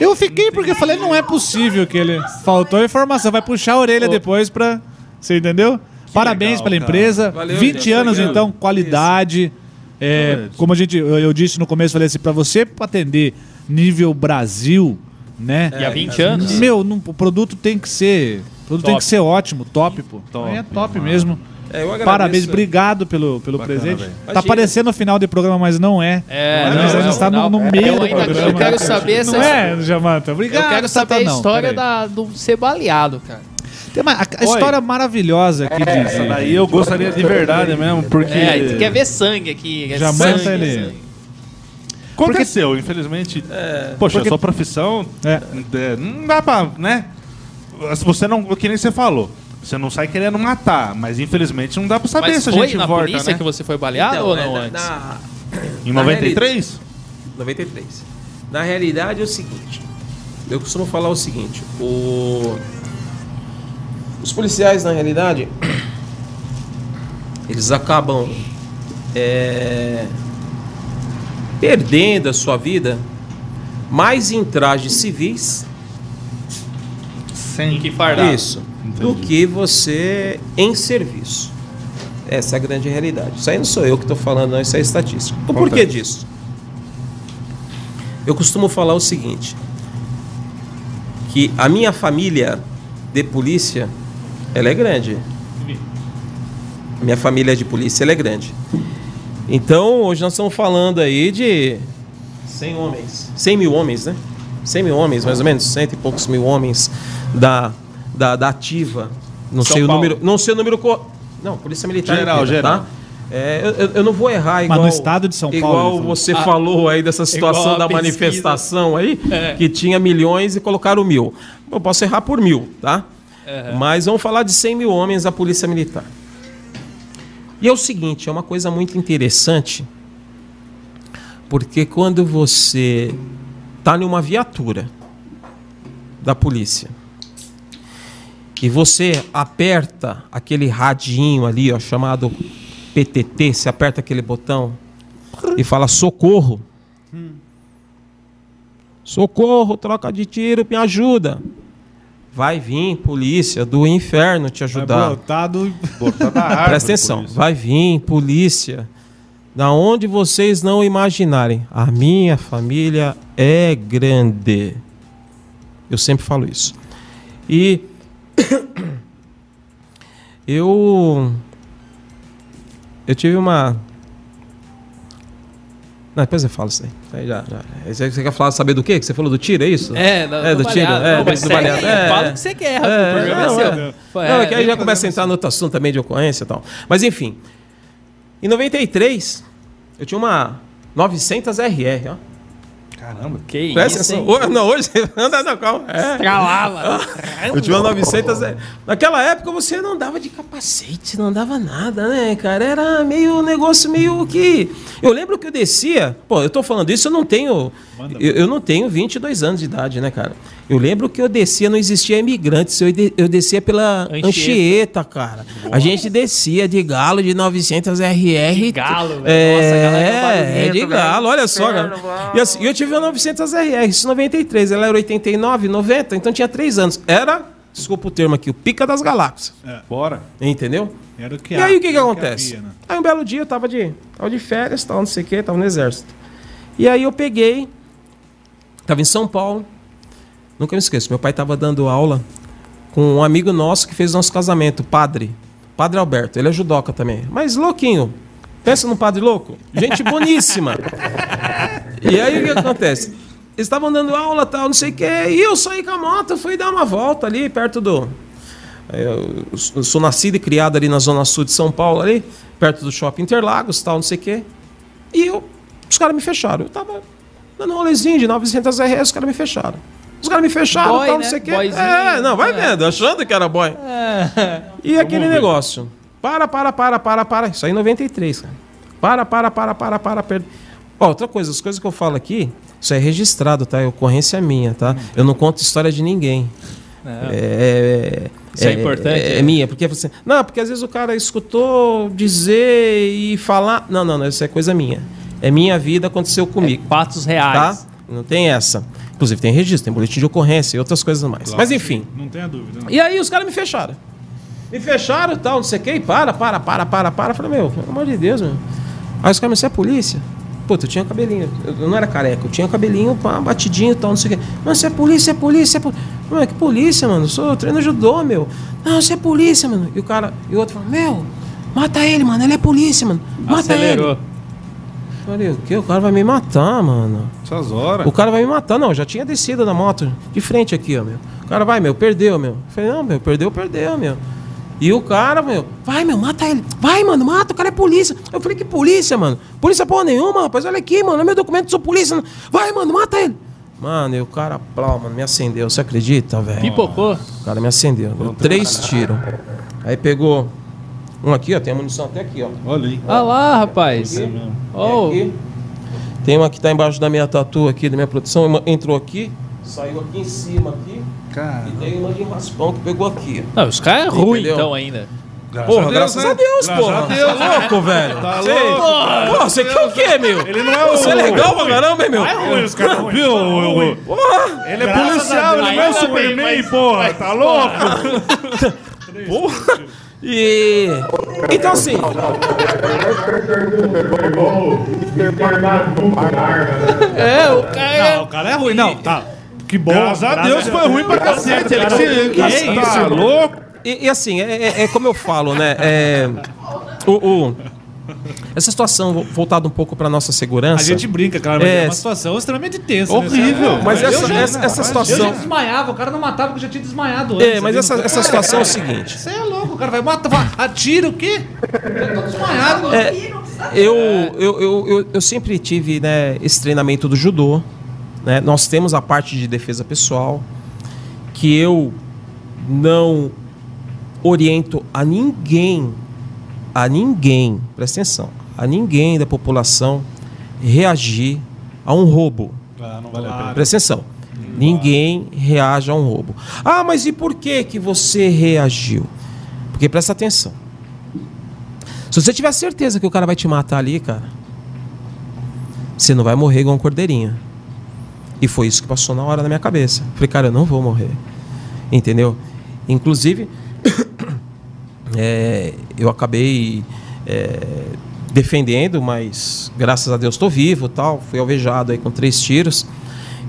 Eu fiquei porque falei, não é possível que ele. Faltou informação, vai puxar a orelha depois pra. Você entendeu? Parabéns legal, pela cara. empresa. Valeu, 20 gente, anos, então, qualidade. É, como a gente, eu, eu disse no começo, falei assim, pra você atender nível Brasil, né? E há 20 anos. Meu, não- o produto tem que ser. O produto tem Top. que ser ótimo, top, pô. Top, é top mano. mesmo. É, eu agradeço. Parabéns, obrigado pelo, pelo Bacana, presente. velho. Tá Imagina. parecendo o final de programa, mas não é. É, Mas não, a gente não, está no, não. no É, meio eu do ainda- eu programa. quero saber essa- Não é, Jamanta? Obrigado. Eu quero saber a Tatá, não. história da, do ser baleado, cara. Tem uma, a, a história maravilhosa aqui de, Essa daí eu gostaria de verdade mesmo, porque. É, tu quer ver sangue aqui. É Jamanta, sangue, ele- sangue. Aconteceu, infelizmente. Poxa, Porque- a sua profissão. É. é, não dá pra. né? Se você não. Que nem você falou. Você não sai querendo matar, mas infelizmente não dá pra saber Mas se a foi gente na volta, polícia né? que você foi baleado Então, ou é, não na- antes? na- Em na 93? 93. Na realidade é o seguinte. Eu costumo falar o seguinte. O... Os policiais, na realidade, eles acabam é, perdendo a sua vida mais em trajes civis Sem que fardado. isso, do que você em serviço. Essa é a grande realidade. Isso aí não sou eu que estou falando, não, isso é estatística. O porquê disso? Eu costumo falar o seguinte: que a minha família de polícia, ela é grande. A minha família de polícia, ela é grande. Então, hoje nós estamos falando aí de 100 homens. 100 mil homens, né? 100 mil homens, mais ou menos. Cento e poucos mil homens da, da, da ativa. Não São sei o Paulo. número. Não sei o número. Co... Não, Polícia Militar. Geral, inteira, geral. Tá? É, eu, eu- não vou errar Mas igual. no estado de São Paulo, Igual você Ah, falou aí dessa situação a da pesquisa. manifestação aí, É. que tinha milhões e colocaram mil. Eu posso errar por mil, tá? Mas vamos falar de 100 mil homens da Polícia Militar. E é o seguinte, é uma coisa muito interessante, porque quando você está numa viatura da polícia e você aperta aquele radinho ali, ó, chamado PTT, você aperta aquele botão e fala socorro. Socorro, troca de tiro, me ajuda. Vai vir polícia do inferno te Vai ajudar. Botar da árvore, Presta atenção, vai vir polícia da onde vocês não imaginarem. A minha família é grande. Eu sempre falo isso. E eu eu tive uma não, depois eu falo isso aí. Aí já, já. Aí Você quer falar, saber do quê? Que você falou do tiro, é isso? É, do- é do do tiro. baleado. É, Não, do, mas do segue baleado. É, fala o que você quer, é, o programa é não, seu. é. Foi, Não, é, é que aí já começa a entrar no outro assunto também de ocorrência e tal. Mas enfim. Em 93, eu tinha uma 900 RR, ó. Caramba. Que Presta isso, atenção. Não, hoje. Não, não, calma. É. Estralava. Eu uma 900. é. Naquela época você não andava de capacete, não andava nada, né, cara? Era meio um negócio meio que. Eu lembro que eu descia. Pô, eu tô falando isso, eu não tenho. Eu, eu não tenho 22 anos de idade, né, cara? Eu lembro que eu descia, não existia imigrantes, eu, de- eu descia pela Anchieta. Anchieta, cara. A gente descia de galo de 900 RR. De galo, velho. É, Nossa, a galera é, barulhento, de velho. galo, olha só, cara. E assim, eu tive uma 900 RR, isso em 93, ela era 89, 90, então tinha 3 anos. Era, desculpa o termo aqui, o pica das galáxias. Bora. Entendeu? Era o que e há, aí o que que acontece? havia, né? Aí um belo dia eu tava de, tava de férias, tal, não sei o que, tava no exército. E aí eu peguei, tava em São Paulo, nunca me esqueço, meu pai tava dando aula com um amigo nosso que fez nosso casamento, padre, padre Alberto, ele é judoca também, mas louquinho, pensa num padre louco, gente boníssima. E aí o que acontece? Eles estavam dando aula, tal, não sei o que, e eu saí com a moto, fui dar uma volta ali perto do, eu eu sou nascido e criado ali na zona sul de São Paulo, ali, perto do shopping Interlagos, tal, não sei o quê. E eu, os caras me fecharam. Eu tava dando um rolezinho de 900 RS, os caras me fecharam. Os caras me fecharam, Boy, tal, não né? sei o quê. Boyzinho. É, não, vai É. vendo, achando que era boy. E aquele negócio. Para, para, para, para, para. Isso aí em 93, cara. Para, para, para, para, para. Per... Ó, outra coisa, as coisas que eu falo aqui, isso é registrado, tá? É ocorrência minha, tá? Eu não conto história de ninguém. É, Isso é importante, É, é minha, porque você. Não, porque às vezes o cara escutou dizer e falar. Não, não, não, isso é coisa minha. É minha vida, aconteceu comigo. fatos reais. Tá? Não tem essa. Inclusive tem registro, tem boletim de ocorrência e outras coisas mais. Mas enfim. Não tenha dúvida. E aí os caras me fecharam. Me fecharam e tal, não sei o que, e para, para, para, para, para. Eu falei, meu, pelo amor de Deus, meu. Aí os caras me você é polícia? Puta, eu tinha cabelinho. Eu não era careca, eu tinha cabelinho pá, batidinho e tal, não sei o que. Mano, você é polícia, é polícia, é polícia. Mano, que polícia, mano? Eu sou treino judô, meu. Não, você é polícia, mano. E o cara, e o outro falou, meu, mata ele, mano. Ele é polícia, mano. Mata Acelerou. ele. Falei, o quê? O cara vai me matar, mano. Essas horas. O cara vai me matar. Não, eu já tinha descido da moto de frente aqui, ó, meu. O cara vai, meu, perdeu, meu. Eu falei, não, meu, perdeu, perdeu, meu. E o cara, meu, vai, meu, mata ele. Vai, mano, mata, o cara é polícia. Eu falei, que polícia, mano? Polícia porra nenhuma, rapaz. Olha aqui, mano, é meu documento, sou polícia. Vai, mano, mata ele. Mano, e o cara, plau, mano, me acendeu. Você acredita, velho? Pipocou. O cara me acendeu. Deu três tiros. Aí pegou um aqui, ó. Tem a munição até aqui, ó. Olha aí. Olha lá, rapaz. Tem Oh, aqui. Tem uma que tá embaixo da minha tatu aqui, da minha produção. Uma entrou aqui, saiu aqui em cima aqui. E tem uma de raspão que pegou aqui. Não, os caras é ruim, Entendeu? então, ainda. porra, graças a Deus, Graças porra. a Deus, é louco, velho. Tá Você- louco? Porra, você quer o quê, meu? Ele não é o- Você é legal pra caramba, hein, meu? É ruim, os caras ruim. Viu? Porra! Ele é policial, ele não é o Superman, porra. Tá louco? Porra! E. Então, assim. É, o cara. Não, o cara é ruim. Não, tá. Que bom. Graças a Deus foi ruim pra cacete. Ele se- Que é tá isso, irmão? louco. E, e assim, é, é- é como eu falo, né? É, o, o- essa situação, vo- voltada um pouco para nossa segurança. A gente brinca, cara, mas é, É, uma situação extremamente tensa. Horrível. Né? Mas Eu essa- já- essa- essa Eu situação- já desmaiava, o cara não matava porque já tinha desmaiado antes. É, mas essa, essa situação é o seguinte. Você é louco, o cara vai matar, atira o quê? Eu tô desmaiado. É, eu, eu, eu, eu, eu sempre tive né, esse treinamento do judô. Né? Nós temos a parte de defesa pessoal que eu não oriento a ninguém, a ninguém, presta atenção, a ninguém da população reagir a um roubo. Ah, não vale a pena. Presta atenção. Ninguém reage a um roubo. Ah, mas e por que que você reagiu? Porque presta atenção. Se você tiver certeza que o cara vai te matar ali, cara, você não vai morrer igual um cordeirinho. E foi isso que passou na hora na minha cabeça. Falei, cara, eu não vou morrer. Entendeu? Inclusive, é, eu acabei é, defendendo, mas graças a Deus estou vivo, tal. Fui alvejado aí com três tiros.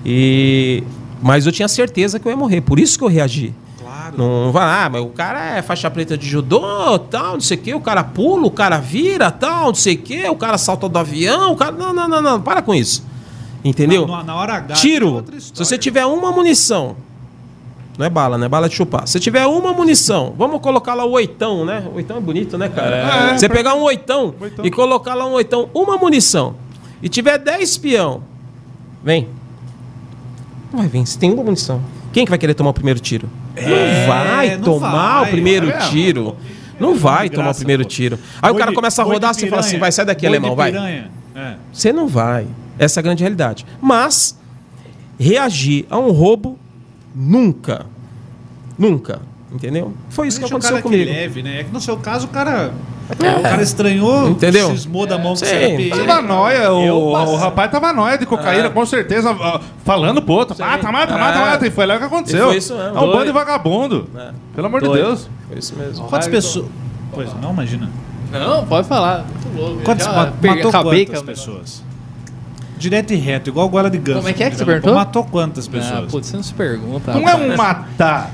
E mas eu tinha certeza que eu ia morrer, por isso que eu reagi. Claro. Não vai, ah, mas o cara é faixa preta de judô, tal, não sei o quê, o cara pula, o cara vira, tal, não sei o quê, o cara salta do avião, o cara. Não, não, não, não, para com isso. Entendeu? Na, na hora H. é Tiro. outra Se você tiver uma munição, não é bala, né? Bala de chupar. Se tiver uma munição, vamos colocar lá o oitão, né? O oitão é bonito, né, cara? É. você pegar um oitão, e colocar lá um oitão, uma munição, e tiver 10 espião, vem. Não vai vir, você tem uma munição. Quem que vai querer tomar o primeiro tiro? não vai não tomar vai, o primeiro é. tiro. Não vai de tomar o graça, primeiro pô. tiro. Aí o cara de- começa a rodar, você fala assim, vai, sai daqui, de alemão, vai. É. Você não vai. Essa é a grande realidade. Mas reagir a um roubo nunca. Nunca. Entendeu? Foi isso que Deixa o aconteceu cara comigo. Que leve, né? É que no seu caso o cara. O cara estranhou, Entendeu? cismou da mão que Sim. você era PM. Tava nóia, o, o rapaz tava nóia de cocaína, É. com certeza, ó, falando pro outro. Mata, mata, É. mata, mata. E foi lá que aconteceu. E foi isso mesmo. É um bando de vagabundo. É. Pelo amor de Doido. Deus. Foi isso mesmo. Quantas pessoas. Pois não, imagina. Não, pode falar. Muito louco. Quantas, matou acabei quantas com a- pessoas? Direto e reto, igual goela de ganso. Como é que é que você perguntou? Matou quantas Ah, pessoas? putz, você não se pergunta. Não é um matar.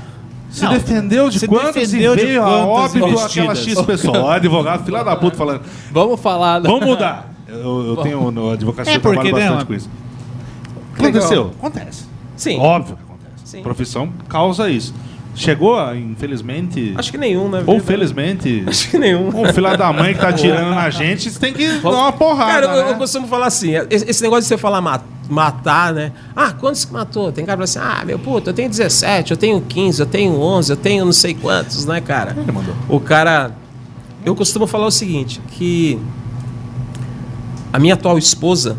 Se Não. defendeu de Se quantas defendeu e de veio a quantas óbito aquela. X pessoas. Ó, advogado, filha da puta, falando. Vamos falar. Vamos mudar. Eu, eu tenho no advocacia, É eu trabalho né, bastante uma- com isso. Aconteceu? Acontece. Sim. Óbvio que acontece. Sim. Profissão causa isso. Chegou, infelizmente. Acho que nenhum, né? Ou felizmente. Acho que nenhum. Um filho da mãe que tá atirando na gente, você tem que dar uma porrada. Cara, eu, eu né? costumo falar assim, esse esse negócio de você falar ma- matar, né? Ah, quantos que matou? Tem cara que fala assim, ah, meu puto, eu tenho 17, eu tenho 15, eu tenho 11, eu tenho não sei quantos, né, cara? O cara... Eu costumo falar o seguinte, que a minha atual esposa...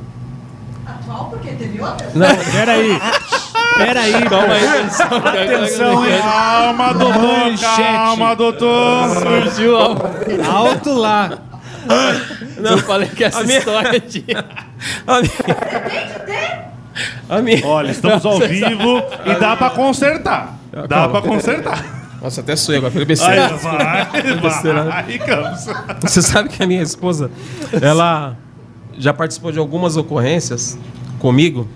Atual porque teve outra? Não, Peraí. Peraí, Calma aí, atenção. Atenção, hein? Calma, doutor. Manchete. Calma, doutor. Surgiu a... Alto lá. Eu falei que essa A minha- história tinha... A minha... A minha... Olha, estamos ao vivo e dá pra consertar. Dá pra consertar. Nossa, até suei agora, falei Aí, besteira. vai, Besteira. vai, Campos. Você sabe que a minha esposa, ela já participou de algumas ocorrências comigo,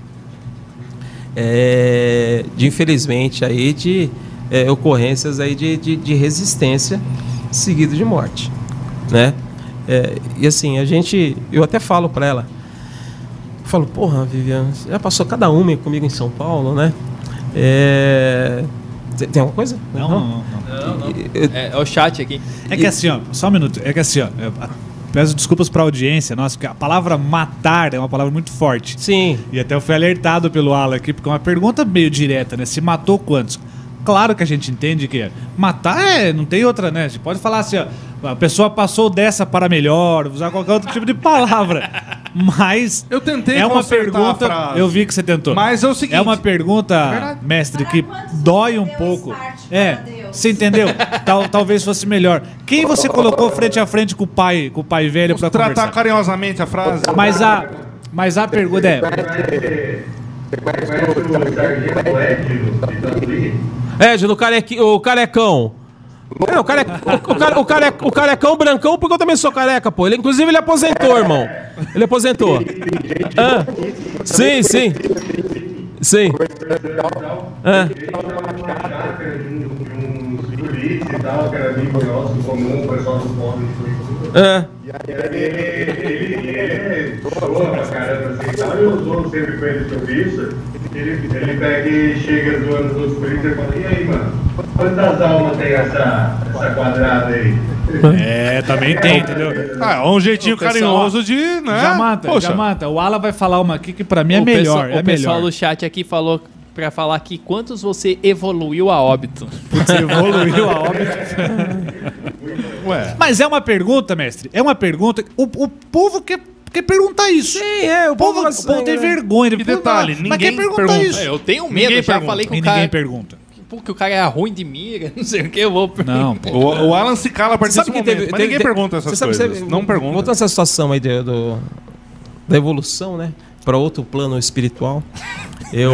é, de infelizmente aí de é, ocorrências aí de, de, de resistência seguido de morte, né? É, e assim a gente, eu até falo para ela, eu falo, porra, Viviane, você já passou cada uma comigo em São Paulo, né? É, tem alguma coisa? Não, não, não. Não, não. É, é o chat aqui. É que assim, ó, só um minuto. É que assim, ó. Peço desculpas pra audiência, nossa, porque a palavra matar é uma palavra muito forte. Sim. E até eu fui alertado pelo Alan aqui, porque é uma pergunta meio direta, né? Se matou quantos? Claro que a gente entende que matar é. Não tem outra, né? A gente pode falar assim, ó. A pessoa passou dessa para melhor, usar qualquer outro tipo de palavra. Mas. Eu tentei É uma pergunta. frase. Eu vi que você tentou. Mas é o seguinte. É uma pergunta, verdade. mestre, que dói um pouco. É, você entendeu? Tal, talvez fosse melhor. Quem você colocou frente a frente com o pai, com o pai velho para Tratar conversar? carinhosamente a frase. Mas a, mas a pergunta é, É, carequi, o carecão. É, o, o, care, o, care, o carecão brancão, porque eu também sou careca, pô. Ele, inclusive, ele aposentou, irmão. Ele aposentou. Ah, sim, sim. Sim. Ah. Ah. Eu sou sempre com ele sobre isso. Ele, ele pega e chega zoando os políticos e fala: E aí, mano? Quantas almas tem essa, essa quadrada aí? É, também tem, entendeu? Ah, é um jeitinho carinhoso de, né? Já mata, Poxa. já mata. O Ala vai falar uma aqui que pra mim é o melhor. pessoal, é o pessoal melhor. do chat aqui falou pra falar aqui quantos você evoluiu a óbito. Você evoluiu a óbito. Ué. Mas é uma pergunta, mestre. É uma pergunta. O, o povo quer, quer perguntar isso. Sim, é. O povo, povo, o povo tem vergonha de E detalhe. Mas quer ninguém perguntar pergunta. isso. É, eu tenho medo, Ninguém já pergunta. falei com E o ninguém cara pergunta. porque o cara é ruim de mira, não sei o que, eu vou... Não, pô. O, o Alan se cala a partir Sabe desse que momento. teve, mas teve- ninguém teve- pergunta essas você sabe- coisas. você- não pergunta. Voltando a essa situação aí do, do- da evolução, né? Pra outro plano espiritual. Eu.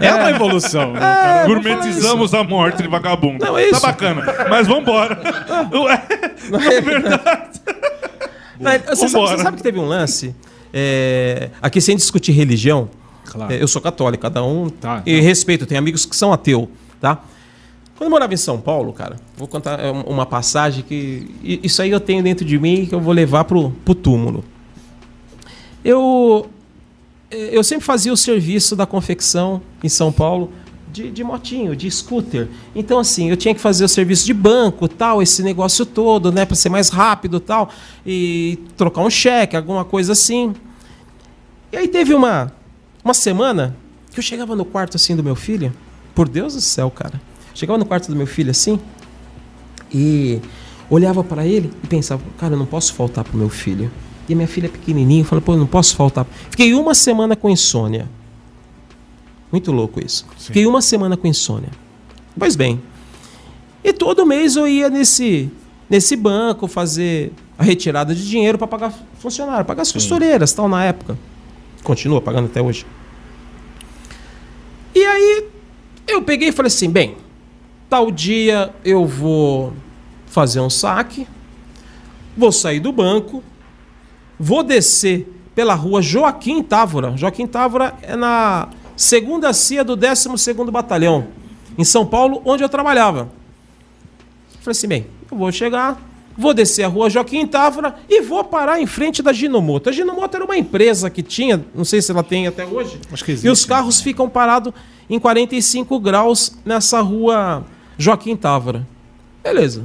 É uma evolução. né? É, Gourmetizamos a morte de vagabundo. Não, é Tá isso. bacana. Mas vambora. é verdade. Mas Você sabe, Vambora. você sabe que teve um lance? é, aqui sem discutir religião. Claro. é, eu sou católico, cada um. Tá, e respeito, tem amigos que são ateu, tá? Quando eu morava em São Paulo, cara, vou contar é, uma passagem que. Isso aí eu tenho dentro de mim que eu vou levar pro, pro túmulo. Eu. eh, Eu sempre fazia o serviço da confecção em São Paulo de, de motinho, de scooter. Então, assim, eu tinha que fazer o serviço de banco, tal, esse negócio todo, né, para ser mais rápido, tal, e trocar um cheque, alguma coisa assim. E aí teve uma uma semana que eu chegava no quarto assim do meu filho, por Deus do céu, cara. Chegava no quarto do meu filho assim e olhava para ele e pensava, cara, eu não posso faltar pro meu filho. E minha filha é pequenininha, eu falei, pô, eu não posso faltar. Fiquei uma semana com insônia. Muito louco isso. Fiquei uma semana com insônia. Pois bem. E todo mês eu ia nesse, nesse banco fazer a retirada de dinheiro para pagar funcionário, pagar as costureiras, tal, na época. Continua pagando até hoje. E aí eu peguei e falei assim, bem, tal dia eu vou fazer um saque, vou sair do banco, vou descer pela rua Joaquim Távora. Joaquim Távora é na segunda CIA do 12º Batalhão, em São Paulo, onde eu trabalhava. Falei assim, bem, eu vou chegar, vou descer a rua Joaquim Távora e vou parar em frente da Ginomoto. A Ginomoto era uma empresa que tinha, não sei se ela tem até hoje, Acho que existe. e os carros ficam parados em 45 graus nessa rua Joaquim Távora. Beleza.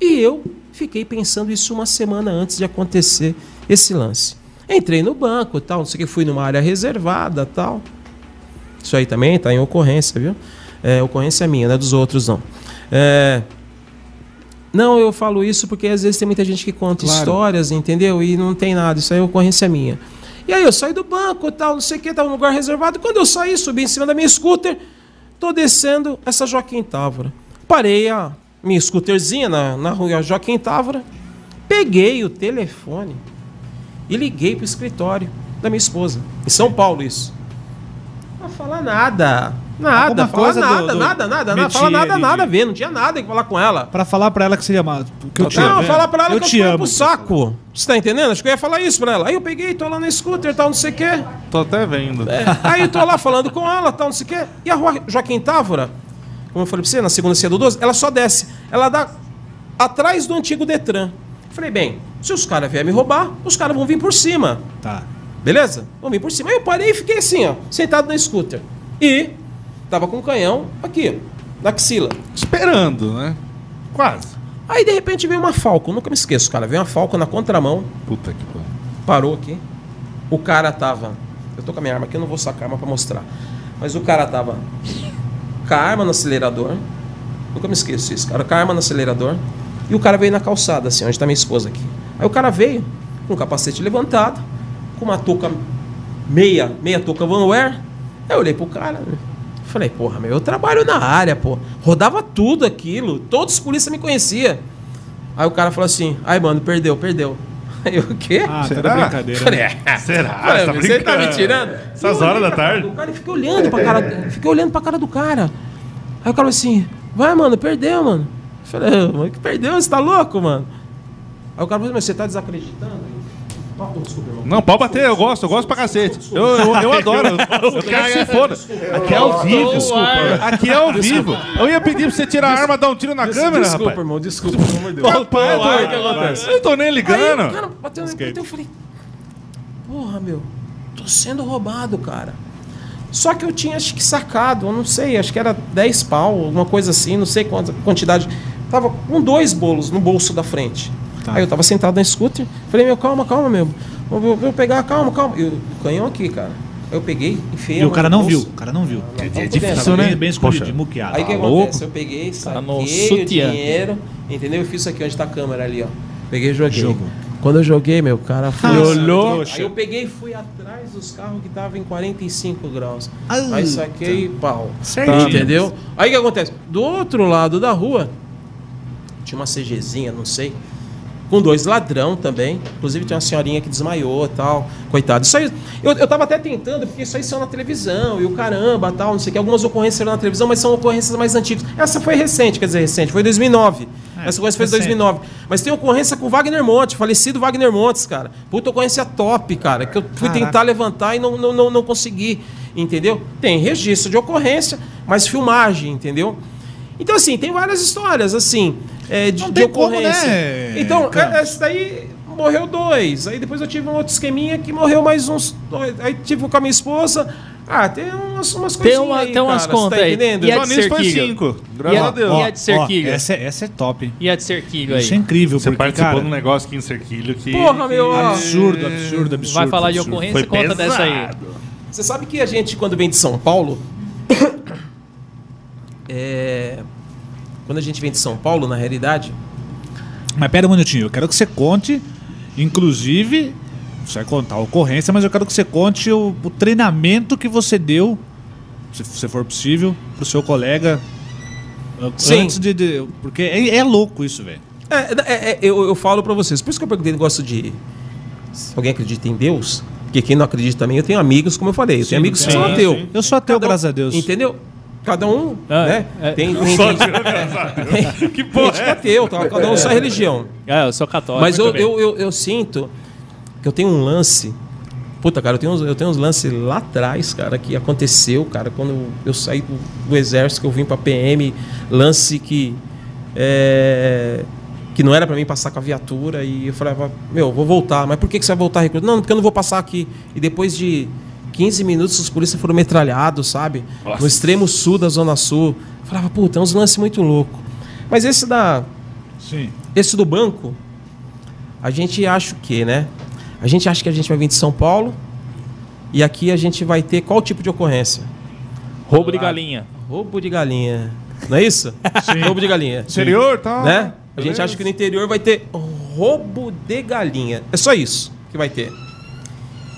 E eu fiquei pensando isso uma semana antes de acontecer esse lance. Entrei no banco e tal, não sei o que, fui numa área reservada tal. Isso aí também tá em ocorrência, viu? É, ocorrência minha, não é dos outros, não. É, Não, eu falo isso porque às vezes tem muita gente que conta Claro. histórias, entendeu? E não tem nada, isso aí é ocorrência minha. E aí eu saí do banco e tal, não sei o que, tava num lugar reservado. Quando eu saí, subi em cima da minha scooter, tô descendo essa Joaquim Távora. Parei a minha scooterzinha na, na rua Joaquim Távora, peguei o telefone e liguei pro escritório da minha esposa. Em São Paulo, isso. Não fala nada. Nada, fala coisa do- nada, do nada, nada, nada. Fala nada, ali nada a de- ver. Não tinha nada que falar com ela. Pra falar pra ela que seria mais. Que eu te Não, amo. falar pra ela eu que te eu amo. pro saco. Você tá entendendo? Acho que eu ia falar isso pra ela. Aí eu peguei, tô lá no scooter, tal, não sei o quê. Tô até vendo. Aí eu tô lá falando com ela, tal, não sei o quê. E a rua Joaquim Távora, como eu falei pra você, na segunda ceia do 12, ela só desce. Ela dá atrás do antigo Detran. Falei, bem, se os caras vierem me roubar, os caras vão vir por cima. Tá. Beleza? Vão vir por cima. Aí eu parei e fiquei assim, ó, sentado na scooter. E tava com o canhão aqui, ó, na axila. Esperando, né? Quase. Aí de repente veio uma Falcon, nunca me esqueço, cara. Veio uma Falcon na contramão, Puta que pariu. parou aqui. O cara tava. Eu tô com a minha arma aqui, eu não vou sacar a arma pra mostrar. Mas o cara tava com a arma no acelerador. Nunca me esqueço isso, cara. Com a arma no acelerador. E o cara veio na calçada, assim, onde tá minha esposa aqui. Aí o cara veio com o capacete levantado, com uma touca meia, meia touca Van Wear. Aí eu olhei pro cara. né? Falei, porra, meu, eu trabalho na área, pô. Rodava tudo aquilo. Todos os polícias me conheciam. Aí o cara falou assim: ai, mano, perdeu, perdeu. Aí eu, o quê? Ah, tá Será? de brincadeira. Falei, né? é. Será? Falei, Tá você tá me brincando? tirando? Essas horas da tarde? do cara e fiquei olhando pra cara, fiquei olhando pra cara do cara. Aí o cara falou assim: vai, mano, perdeu, mano. Eu falei, "Ah, mas que perdeu? Você tá louco, mano? Aí o cara falou, mas você tá desacreditando? Desculpa. Não, pode bater, eu gosto, eu gosto pra cacete. Eu, eu, eu adoro, eu, quero que se foda. Aqui é ao vivo. Aqui é ao vivo. Eu ia pedir pra você tirar a arma e dar um tiro na câmera, Desculpa, rapaz. irmão, desculpa, pelo amor de Deus. Rapaz, eu tô- Aí, o que acontece? eu não tô nem Aí o ligando. cara bateu na eu falei, porra, meu, tô sendo roubado, cara. Só que eu tinha, acho que sacado, eu não sei, acho que era 10 pau, alguma coisa assim, não sei quanta quantidade. Tava com dois bolos no bolso da frente. Tá. Aí eu tava sentado na scooter, falei, meu, calma, calma, meu. Vou, vou- vou pegar, calma, calma. E o canhão aqui, cara. Aí eu peguei, enfiei E o cara não viu. O cara não viu. É Tava Bem, bem escondido, muqueado. Aí o que Tá acontece? Eu peguei, Tá no saquei o sutiã. dinheiro, entendeu? Eu fiz isso aqui onde tá a câmera ali, ó. Peguei e joguei. Jogou. Quando eu joguei, meu cara foi. Ah, olhou. trouxa. Aí eu peguei e fui atrás dos carros que estavam em 45 graus. Ah, Aí saquei pau. Certinho. Entendeu? Aí o que acontece? Do outro lado da rua, tinha uma CGzinha, não sei. Com dois ladrão também. Inclusive tem uma senhorinha que desmaiou e tal. Coitado. Isso aí. Eu, eu tava até tentando, porque isso aí saiu na televisão, e o caramba, tal, não sei o que. Algumas ocorrências saíram na televisão, mas são ocorrências mais antigas. Essa foi recente, quer dizer, recente, foi 2009. É, Essa ocorrência foi em recente. 2009. Mas tem ocorrência com o Wagner Monte, falecido Wagner Montes, cara. Puta ocorrência top, cara. Que eu fui Caraca. tentar levantar e não, não, não, não consegui. Entendeu? Tem registro de ocorrência, mas filmagem, entendeu? Então, assim, tem várias histórias, assim, é, de, Não de tem como, ocorrência. né, Então, é- essa daí morreu dois. Aí depois eu tive um outro esqueminha que morreu mais uns dois. Aí tive com a minha esposa. Ah, tem umas, umas Tem, coisinhas uma, aí, tem umas cara, você contas tá aí. entendendo? E a de foi cerquilho? cinco. E Graças a- Deus. e a de cerquilho? essa, é- essa é top. E a de cerquilho aí? Isso é incrível, Você porque, participou cara, de um negócio aqui em Cerquilho que... Porra, meu, absurdo, absurdo, absurdo. Vai falar de absurdo. ocorrência, Foi conta dessa aí. pesado. Você sabe que a gente, quando vem de São Paulo. É, quando a gente vem de São Paulo, na realidade. Mas pera um minutinho, eu quero que você conte, inclusive, você vai contar a ocorrência, mas eu quero que você conte o, o treinamento que você deu, se, se for possível, pro seu colega. Sim. Antes de. de- porque é, é louco isso, velho. É, é, é, eu, eu falo pra vocês. Por isso que eu perguntei negócio de. Se alguém acredita em Deus. Porque quem não acredita também, eu tenho amigos, como eu falei. Eu tenho amigos que sim, são ateus. sim. Eu sou ateu, Cada um- graças a Deus. Entendeu? Cada um, Ah, né? é. Tem, tem, Só tem, Deus. Que porra gente que é ateu, tá? cada um sua religião. É, eu sou católico. Mas eu, eu, eu, eu sinto que eu tenho um lance. Puta, cara, eu tenho, uns, eu tenho uns lances lá atrás, cara, que aconteceu, cara, quando eu saí do, do exército, que eu vim pra PM, lance que. é, que não era pra mim passar com a viatura, e eu falava, meu, vou voltar, mas por que, que você vai voltar, recruta? Não, porque eu não vou passar aqui. E depois de 15 minutos, os polícias foram metralhados, sabe? No extremo sul da Zona Sul. Eu falava, puta, é uns lances muito loucos. Mas esse da. Sim. Esse do banco, a gente acha o quê, né? A gente acha que a gente vai vir de São Paulo e aqui a gente vai ter qual tipo de ocorrência? Roubo de galinha. Roubo de galinha. Não é isso? Sim. Roubo de galinha. Interior, tá? Né? A gente acha que no interior vai ter roubo de galinha. É só isso que vai ter.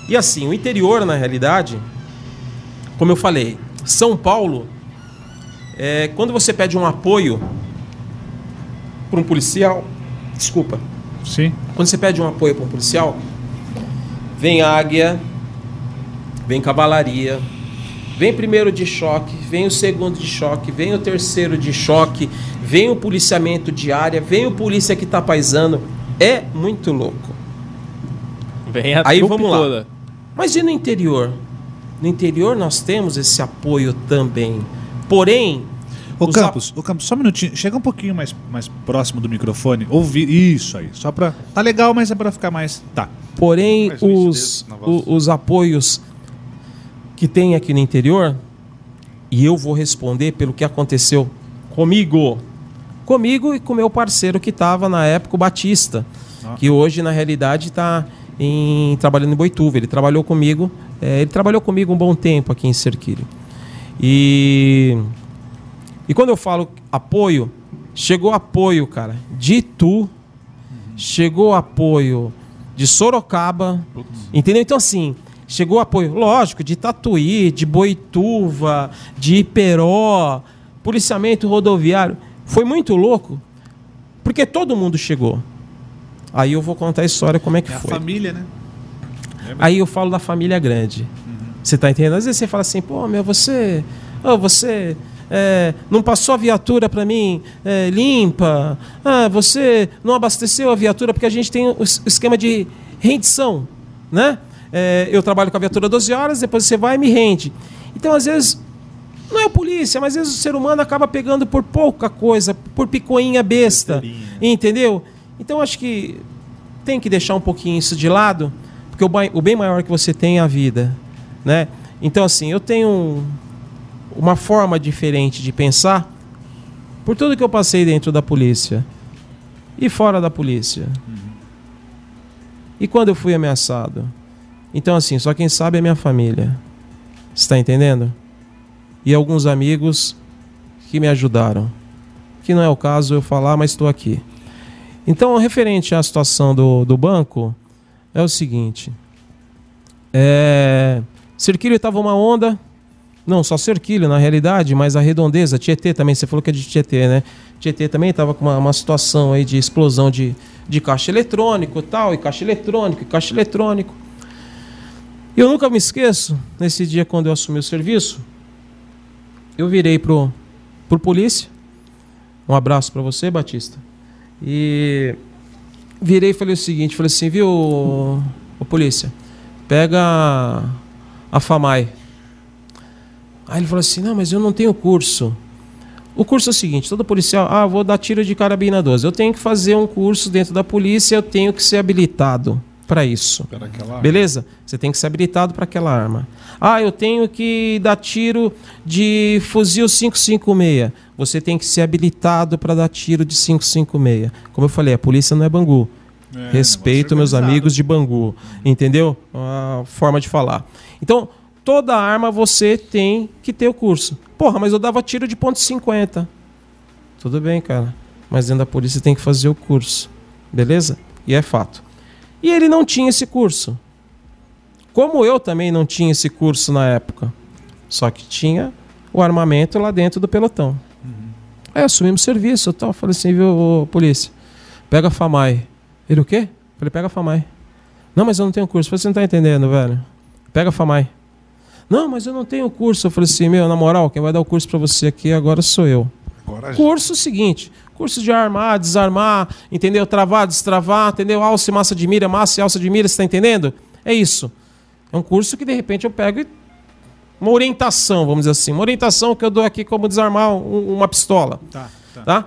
E assim, o interior, na realidade, como eu falei, São Paulo, é, quando você pede um apoio para um policial, desculpa, Sim. quando você pede um apoio para um policial, vem águia, vem cavalaria, vem primeiro de choque, vem o segundo de choque, vem o terceiro de choque, vem o policiamento de área, vem o polícia que tá paisando. É muito louco. Vem a Aí vamos lá. toda. Mas e no interior? No interior nós temos esse apoio também. Porém, Ô os Campos, ô Campos, só um minutinho. Chega um pouquinho mais, mais próximo do microfone. Ouvir. Isso aí. Só pra. Tá legal, mas é pra ficar mais. Tá. Porém, Mais os, o- os apoios que tem aqui no interior, e eu vou responder pelo que aconteceu comigo. Comigo e com meu parceiro que estava na época, o Batista, Ah. que hoje, na realidade, está trabalhando em Boituva. Ele trabalhou comigo, é, ele trabalhou comigo um bom tempo aqui em Serquilho. E, e quando eu falo apoio, chegou apoio, cara, de Itu, chegou apoio de Sorocaba, entendeu? Então, assim, chegou apoio, lógico, de Tatuí, de Boituva, de Iperó, policiamento rodoviário. Foi muito louco, porque todo mundo chegou. Aí eu vou contar a história como é que É a foi. família, né? Aí eu falo da família grande. Você tá entendendo? Às vezes você fala assim, pô, meu, você. ô, você é, não passou a viatura para mim é, limpa. Ah, você não abasteceu a viatura porque a gente tem o es- esquema de rendição, né? É, eu trabalho com a viatura 12 horas, depois você vai e me rende. Então, às vezes, não é a polícia, mas às vezes o ser humano acaba pegando por pouca coisa, por picoinha besta. Entendeu? Então acho que tem que deixar um pouquinho isso de lado, porque o, bem maior que você tem é a vida. Né? Então, assim, eu tenho um- uma forma diferente de pensar por tudo que eu passei dentro da polícia e fora da polícia. E quando eu fui ameaçado? Então, assim, só quem sabe é minha família. Está entendendo? E alguns amigos que me ajudaram. Que não é o caso eu falar, mas estou aqui. Então, referente à situação do, do banco, é o seguinte. É, Cerquilho estava uma onda. Não, só Cerquilho, na realidade, mas a redondeza, Tietê também, você falou que é de Tietê, né? Tietê também estava com uma, uma situação aí de explosão de, de caixa eletrônico tal, e caixa eletrônico, e caixa eletrônico. E eu nunca me esqueço, nesse dia quando eu assumi o serviço, eu virei pro, pro polícia. Um abraço para você, Batista. E virei e falei o seguinte, falei assim, viu, ô polícia, pega a FAMAI. Aí ele falou assim, não, mas eu não tenho curso. O curso é o seguinte, todo policial, ah, vou dar tiro de carabina 12. Eu tenho que fazer um curso dentro da polícia, eu tenho que ser habilitado para isso. Beleza? Você tem que ser habilitado para aquela arma. Ah, eu tenho que dar tiro de fuzil 556. Você tem que ser habilitado para dar tiro de 556. Como eu falei, a polícia não é Bangu. É, Respeito meus amigos de Bangu. Entendeu? A forma de falar. Então, toda arma você tem que ter o curso. Porra, mas eu dava tiro de ponto .50. Tudo bem, cara. Mas dentro da polícia tem que fazer o curso. Beleza? E é fato. E ele não tinha esse curso. Como eu também não tinha esse curso na época. Só que tinha o armamento lá dentro do pelotão. Aí assumimos o serviço e tal. Falei assim, viu, ô, polícia, pega a FAMAI. Ele o quê? Falei, pega a FAMAI. Não, mas eu não tenho curso. Falei, você não tá entendendo, velho. Pega a FAMAI. Não, mas eu não tenho curso. Eu falei assim, meu, na moral, quem vai dar o curso pra você aqui agora sou eu. Coragem. Curso seguinte, curso de armar, desarmar, entendeu? Travar, destravar, entendeu? Alça e massa de mira, massa e alça de mira, você tá entendendo? É isso. É um curso que de repente eu pego e uma orientação, vamos dizer assim, uma orientação que eu dou aqui como desarmar um- uma pistola, Tá, tá. tá?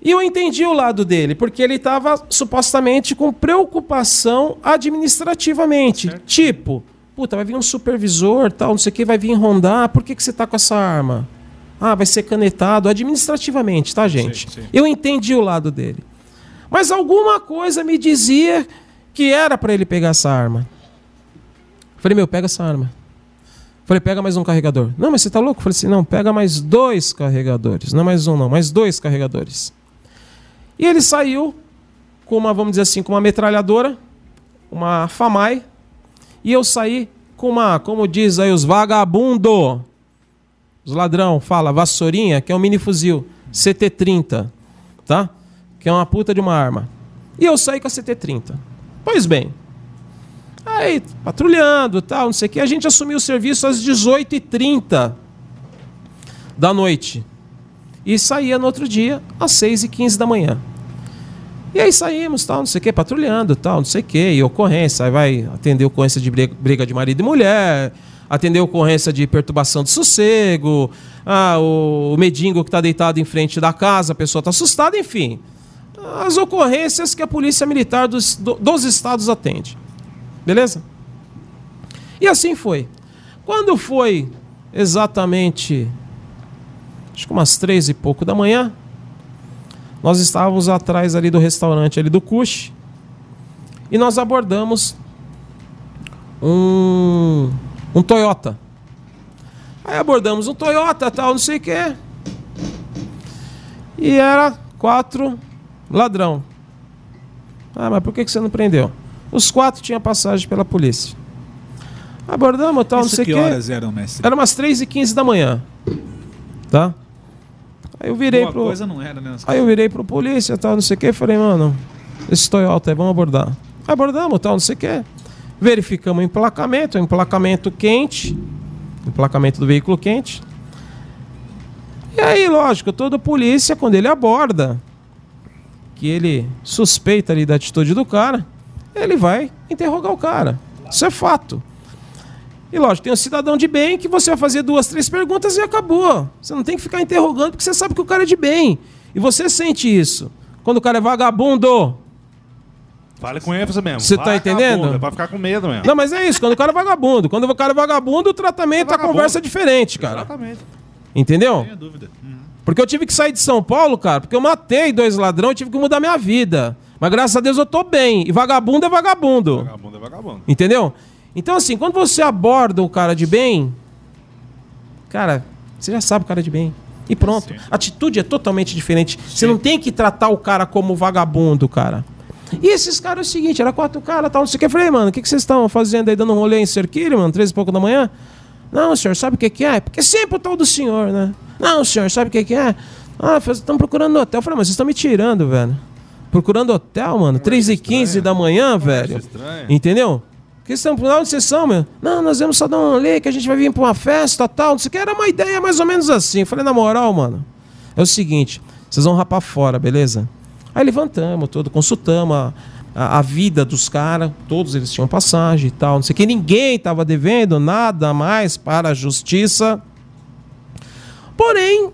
E eu entendi o lado dele, porque ele estava supostamente com preocupação administrativamente. Tipo, puta, vai vir um supervisor, tal, não sei o que, vai vir rondar, por que, que você tá com essa arma? Ah, vai ser canetado administrativamente, tá, gente? sim. Eu entendi o lado dele. Mas alguma coisa me dizia que era para ele pegar essa arma. Falei, meu, pega essa arma. Falei, pega mais um carregador. Não, mas você tá louco? Falei assim, não, pega mais dois carregadores. Não mais um, não, mais dois carregadores. E ele saiu com uma, vamos dizer assim, com uma metralhadora, uma FAMAI, E eu saí com uma, como diz aí os vagabundo, os ladrão, fala, vassourinha, que é um mini fuzil, CT-30, tá? Que é uma puta de uma arma. E eu saí com a CT-30. Pois bem, aí patrulhando tal, não sei o que, a gente assumiu o serviço às 18h30 da noite. E saía no outro dia às 6h15 da manhã. E aí saímos, tal, não sei o que, patrulhando, tal, não sei o que, e ocorrência, aí vai atender ocorrência de briga, briga de marido e mulher, atender ocorrência de perturbação de sossego, ah, o, medingo que está deitado em frente da casa, a pessoa está assustada, enfim. As ocorrências que a polícia militar dos, do- dos estados atende. Beleza? E assim foi. Quando foi exatamente, acho que umas três e pouco da manhã, nós estávamos atrás ali do restaurante ali do Cush e nós abordamos um, um Toyota. Aí abordamos um Toyota, tal, não sei o que. E era quatro ladrão. Ah, mas por que você não prendeu? Os quatro tinham passagem pela polícia. Abordamos, tal, não Isso sei o que que. horas eram, mestre? Era umas 3 e 15 da manhã. Tá? Aí eu virei Boa pro. coisa não era, né? Aí eu virei pro polícia, tal, não sei o que, falei, mano, esse Toyota aí, vamos abordar. Abordamos, tal, não sei o que. Verificamos o emplacamento, emplacamento quente, emplacamento do veículo quente. E aí, lógico, todo polícia, quando ele aborda, que ele suspeita ali da atitude do cara, ele vai interrogar o cara. Isso é fato. E lógico, tem um cidadão de bem que você vai fazer duas, três perguntas e acabou. Você não tem que ficar interrogando porque você sabe que o cara é de bem. E você sente isso. Quando o cara é vagabundo. Fale com ênfase mesmo. Você tá entendendo? É pra ficar com medo mesmo. Não, mas é isso. Quando o cara é vagabundo. Quando o cara é vagabundo, o tratamento, a conversa é diferente, cara. Exatamente. Entendeu? Sem dúvida. Porque eu tive que sair de São Paulo, cara, porque eu matei dois ladrões e tive que mudar minha vida. Mas graças a Deus eu tô bem. E vagabundo é vagabundo. Vagabundo é vagabundo. Entendeu? Então, assim, quando você aborda o cara de bem, cara, você já sabe o cara de bem. E pronto. A atitude é totalmente diferente. Você não tem que tratar o cara como vagabundo, cara. E esses caras é o seguinte, era quatro caras, tal, não sei o que. Eu falei, mano, o que, que vocês estão fazendo aí, dando um rolê em Cerquilho, mano, três e pouco da manhã? Não, senhor, sabe o que, que é? Porque sempre o tal do senhor, né? Não, senhor, sabe o que, que é? Ah, estão procurando hotel. Eu falei, mas vocês estão me tirando, velho. Procurando hotel, mano, 3 e 15 da manhã, velho. estranha. Entendeu? Que estão por onde vocês são, meu? Não, nós vamos só dar um rolê que a gente vai vir pra uma festa tal. Não sei o que. Era uma ideia mais ou menos assim. Eu falei, na moral, mano, é o seguinte: vocês vão rapar fora, beleza? Aí levantamos todo, consultamos a, a, a vida dos caras. Todos eles tinham passagem e tal. Não sei o que. Ninguém tava devendo nada mais para a justiça. Porém,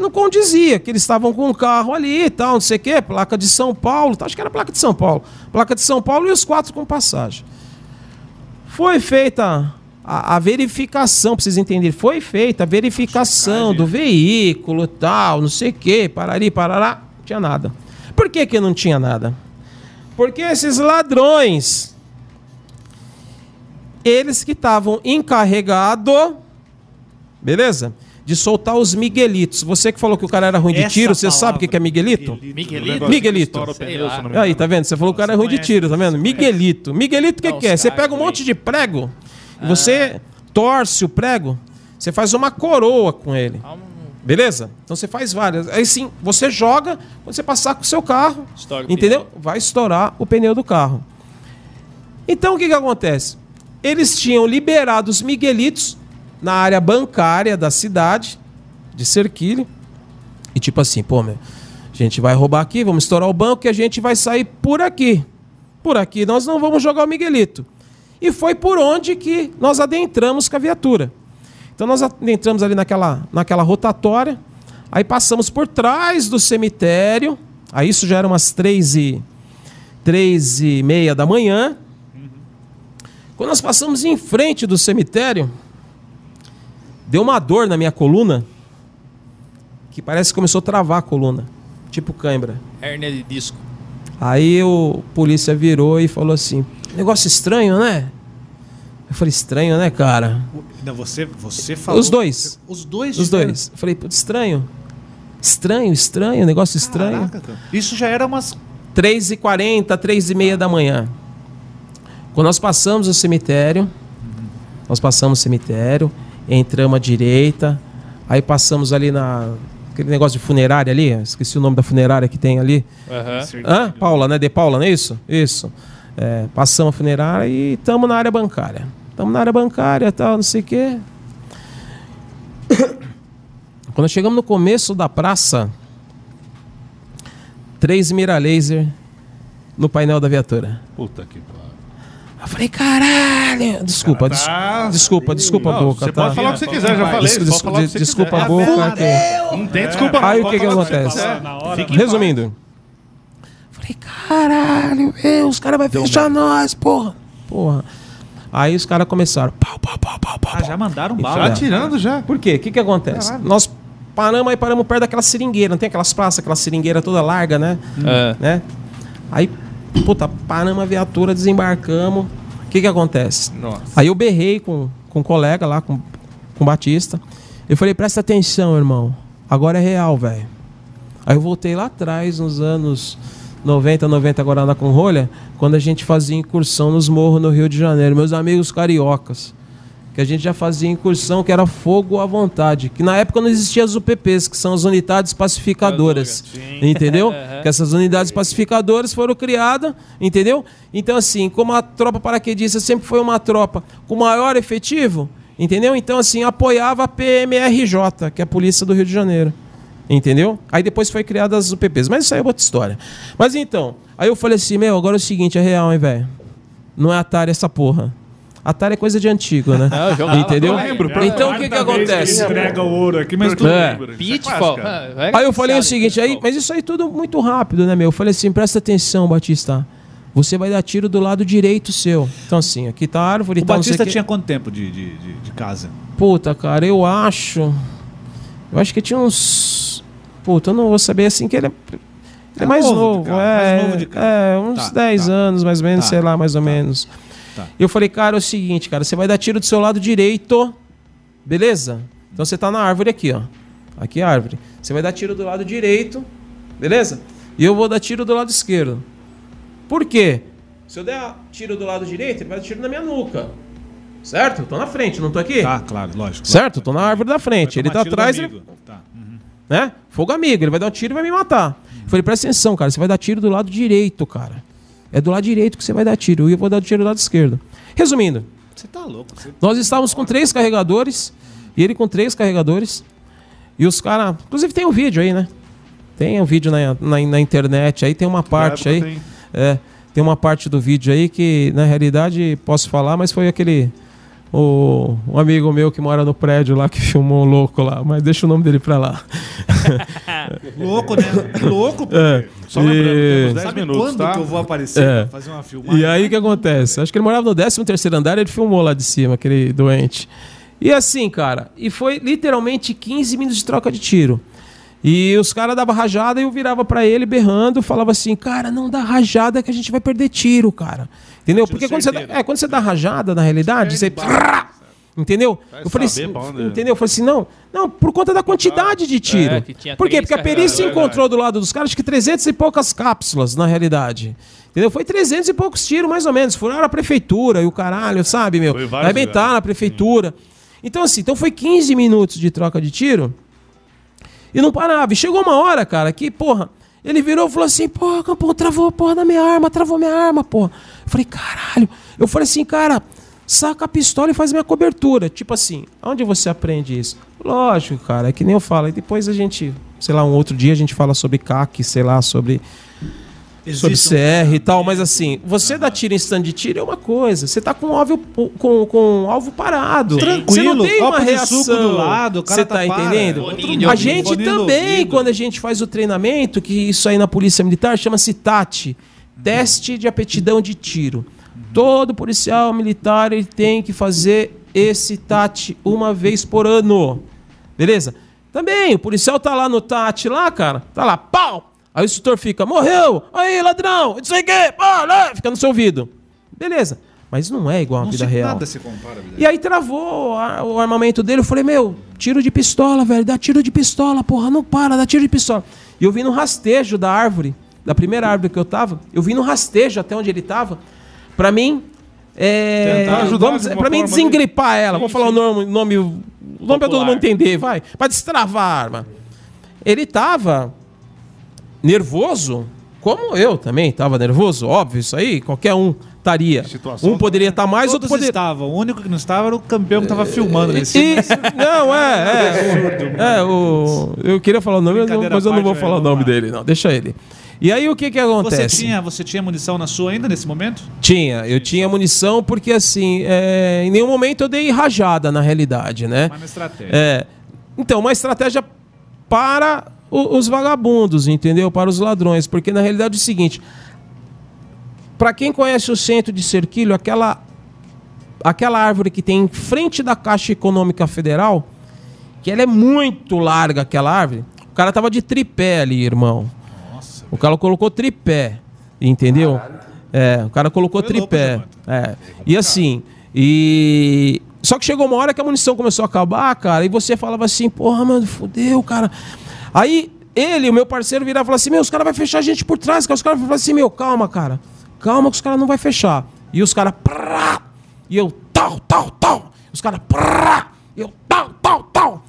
não condizia, que eles estavam com um carro ali e tal, não sei o quê, placa de São Paulo, tá, acho que era placa de São Paulo. Placa de São Paulo e os quatro com passagem. Foi feita a, a verificação, pra vocês entenderem, foi feita a verificação do veículo tal, não sei o quê, parari, parará, não tinha nada. Por que que não tinha nada? Porque esses ladrões, eles que estavam encarregados, beleza? De soltar os miguelitos. Você que falou que o cara era ruim de Essa tiro, você sabe o que que é miguelito? Miguelito? Miguelito. Estoura o pneu, se eu não me Aí, tá vendo? Você falou que o cara é ruim de tiro, tá vendo? Miguelito. Miguelito o que, que é? Você pega um monte de prego e você torce o prego, você faz uma coroa com ele. Beleza? Então você faz várias. Aí sim, você joga, quando você passar com o seu carro, Estoura entendeu? Vai estourar o pneu do carro. Então o que que acontece? Eles tinham liberado os miguelitos na área bancária da cidade de Cerquilho. E tipo assim, pô, meu, a gente vai roubar aqui, vamos estourar o banco e a gente vai sair por aqui. Por aqui nós não vamos jogar o Miguelito. E foi por onde que nós adentramos com a viatura. Então nós adentramos ali naquela, naquela rotatória, aí passamos por trás do cemitério, aí isso já era umas três e, três e meia da manhã. Quando nós passamos em frente do cemitério, deu uma dor na minha coluna, que parece que começou a travar a coluna, tipo cãibra. Hérnia de disco. Aí o polícia virou e falou assim: negócio estranho, né? Eu falei, estranho, né, cara? Não, você, você falou. Os dois. Os dois Os dois. Eu falei, putz, estranho. Estranho, estranho, negócio estranho. Caraca, cara. Isso já era umas. 3h40, 3h30 da manhã. Quando nós passamos o cemitério, nós passamos o cemitério, entramos à direita, aí passamos ali na. Aquele negócio de funerária ali, esqueci o nome da funerária que tem ali. Hã? Paula, né? De Paula, não é isso? Isso. É, passamos a funerária e estamos na área bancária. Estamos na área bancária tal, não sei o quê. Quando chegamos no começo da praça, três mira laser no painel da viatura. Puta que pariu. Eu falei, caralho! Desculpa, Cara, tá- desculpa, desculpa a Não, boca. você tá? pode falar o que você quiser, já falei. Des- que desculpa quiser. a boca. que- Não tem desculpa não, Aí o que que que acontece? paz. Resumindo. Falei, caralho, meu, os caras vão fechar nós, porra. Porra. Aí os caras começaram. Pau, pau, pau, pau, pau. Ah, já mandaram Já bala. atirando já. Por quê? O que que acontece? Caralho. Nós paramos aí, paramos perto daquela seringueira. Não tem aquelas praças, aquela seringueira toda larga, né? É. né? Aí, puta, paramos a viatura, desembarcamos. O que que acontece? Nossa. Aí eu berrei com, com um colega lá, com, com o Batista. Eu falei, presta atenção, irmão. Agora é real, velho. Aí eu voltei lá atrás, nos anos 90, 90, agora na com rolha, quando a gente fazia incursão nos morros no Rio de Janeiro. Meus amigos cariocas. Que a gente já fazia incursão, que era fogo à vontade. Que na época não existiam as UPPs, que são as unidades pacificadoras. Entendeu? que essas unidades pacificadoras foram criadas, entendeu? Então, assim, como a tropa paraquedista sempre foi uma tropa com maior efetivo, entendeu? Então, assim, apoiava a PMRJ, que é a Polícia do Rio de Janeiro. Entendeu? Aí depois foi criada as UPPs. Mas isso aí é outra história. Mas então, aí eu falei assim, meu, agora é o seguinte, é real, hein, velho? Não é Atari essa porra. Atari é coisa de antigo, né? É, eu jogava. Entendeu? Eu lembro, então o que que acontece? Entrega o ouro aqui, mas É. Pitfall. Ah, era Aí eu falei o seguinte, aí, mas isso aí tudo muito rápido, né, meu? Eu falei assim, presta atenção, Batista. Você vai dar tiro do lado direito seu. Então, assim, aqui tá a árvore e O sei Batista tinha quanto tempo de, de, de, de casa? Puta, cara, eu acho. Eu acho que tinha uns. Puta, eu não vou saber assim que ele é. Ele é É mais novo novo, cara, é, mais novo de cara. é, uns Tá, 10 tá. anos mais ou menos, Tá, sei lá, mais ou menos. Tá. E eu falei, cara, é o seguinte, cara, você vai dar tiro do seu lado direito, beleza? Então você tá na árvore aqui, ó. Aqui é a árvore. Você vai dar tiro do lado direito, beleza? E eu vou dar tiro do lado esquerdo. Por quê? Se eu der tiro do lado direito, ele vai dar tiro na minha nuca. Certo? Eu tô na frente, não tô aqui? Tá, claro, lógico. Certo? Tô na árvore da frente. Ele tá atrás, ele, amigo. Tá. uhum. né? Fogo amigo, ele vai dar um tiro e vai me matar. Eu falei, presta atenção, cara, você vai dar tiro do lado direito, cara. É do lado direito que você vai dar tiro, e eu vou dar tiro do lado esquerdo. Resumindo, Você tá louco. Você... nós estávamos com três carregadores, e ele com três carregadores, e os caras. Inclusive tem um vídeo aí, né? Tem um vídeo na, na, na internet aí, tem uma parte aí. tem. É, tem uma parte do vídeo aí que, na realidade, posso falar, mas foi aquele. O, um amigo meu que mora no prédio lá que filmou o louco lá, mas deixa o nome dele pra lá. Louco, né? Louco, pô. É. Só lembrando, temos 10 Sabe minutos, quando tá? que eu vou aparecer É. pra fazer uma filmagem? E aí o que acontece? Acho que ele morava no 13 terceiro andar, ele filmou lá de cima, aquele doente. E assim, cara, e foi literalmente 15 minutos de troca de tiro. E os caras davam rajada e eu virava pra ele berrando, falava assim, cara, não dá rajada que a gente vai perder tiro, cara. Entendeu? Porque quando você, dá, é, quando você dá rajada, na realidade, você... Entendeu? Vai Eu falei assim, onde- entendeu? Eu falei assim, não, não, por conta da quantidade de tiro. É, tinha por quê? Porque a perícia carregadores. encontrou do lado dos caras acho que 300 e poucas cápsulas, na realidade. Entendeu? Foi 300 e poucos tiros, mais ou menos. Furaram a prefeitura e o caralho, sabe, meu? Arrebentaram a prefeitura. Então, assim, então foi 15 minutos de troca de tiro e não parava. E chegou uma hora, cara, que, porra, ele virou e falou assim, porra, Campão, travou a porra da minha arma, travou minha arma, porra. Eu falei, caralho. Eu falei assim, cara, saca a pistola e faz minha cobertura. Tipo assim, onde você aprende isso? Lógico, cara, é que nem eu falo. E depois a gente, sei lá, um outro dia a gente fala sobre CAC, sei lá, sobre sobre Existe um- CR e tal, mas assim, você dá tiro em stand de tiro é uma coisa. Você tá com o alvo, com, com o alvo parado. Tranquilo, Você não tem uma reação. do lado, o cara Você tá tá entendendo? Boninho A gente Boninho também, ouvido. quando a gente faz o treinamento, que isso aí na Polícia Militar chama-se TAT, Teste de Aptidão de Tiro. Todo policial militar ele tem que fazer esse TAT uma vez por ano. Beleza? Também, o policial tá lá no TAT lá, cara, tá lá, pau! Aí o instrutor fica, morreu! Aí, ladrão! Isso aí que? Pá, né? Fica no seu ouvido. Beleza. Mas não é igual à Não vida real. nada se compara, vida. E aí travou a- o armamento dele. Eu falei, meu, tiro de pistola, velho. Dá tiro de pistola, porra. Não para, dá tiro de pistola. E eu vi no rastejo da árvore, da primeira árvore que eu tava, eu vi no rastejo até onde ele tava, pra mim É, Tentar ajudar vamos, de pra mim desengripar ela. Sim, Vou falar o sim. nome, nome, o nome pra todo mundo entender, vai. Pra destravar a arma. Ele tava nervoso, como eu também tava nervoso, óbvio, isso aí, qualquer um estaria. Situação Um poderia estar mais, outro poderia. estavam. O único que não estava era o campeão que tava filmando nesse E- não, é, é. é o, eu queria falar o nome, mas eu- não vou falar o vamos nome dele, não. Deixa ele. E aí o que que Você acontece? tinha, você tinha munição na sua ainda nesse momento? Tinha, eu tinha munição porque assim, é, em nenhum momento eu dei rajada na realidade, né? Mas na estratégia. É, então, uma estratégia para o- os vagabundos, entendeu? Para os ladrões, porque na realidade é o seguinte, para quem conhece o centro de Cerquilho, aquela aquela árvore que tem em frente da Caixa Econômica Federal, que ela é muito larga aquela árvore. O cara tava de tripé ali, irmão. O cara colocou tripé, entendeu? É, o cara colocou Foi louco, tripé. É. E assim, e só que chegou uma hora que a munição começou a acabar, cara, e você falava assim, porra, mano, fudeu, cara. Aí ele, o meu parceiro, virava e falava assim: Meu, os caras vão fechar a gente por trás. cara. Os caras falavam assim: Meu, calma, cara. Calma que os caras não vai fechar. E os caras. E eu, tal, tal, tal. Os caras. E eu, tal, tal, tal.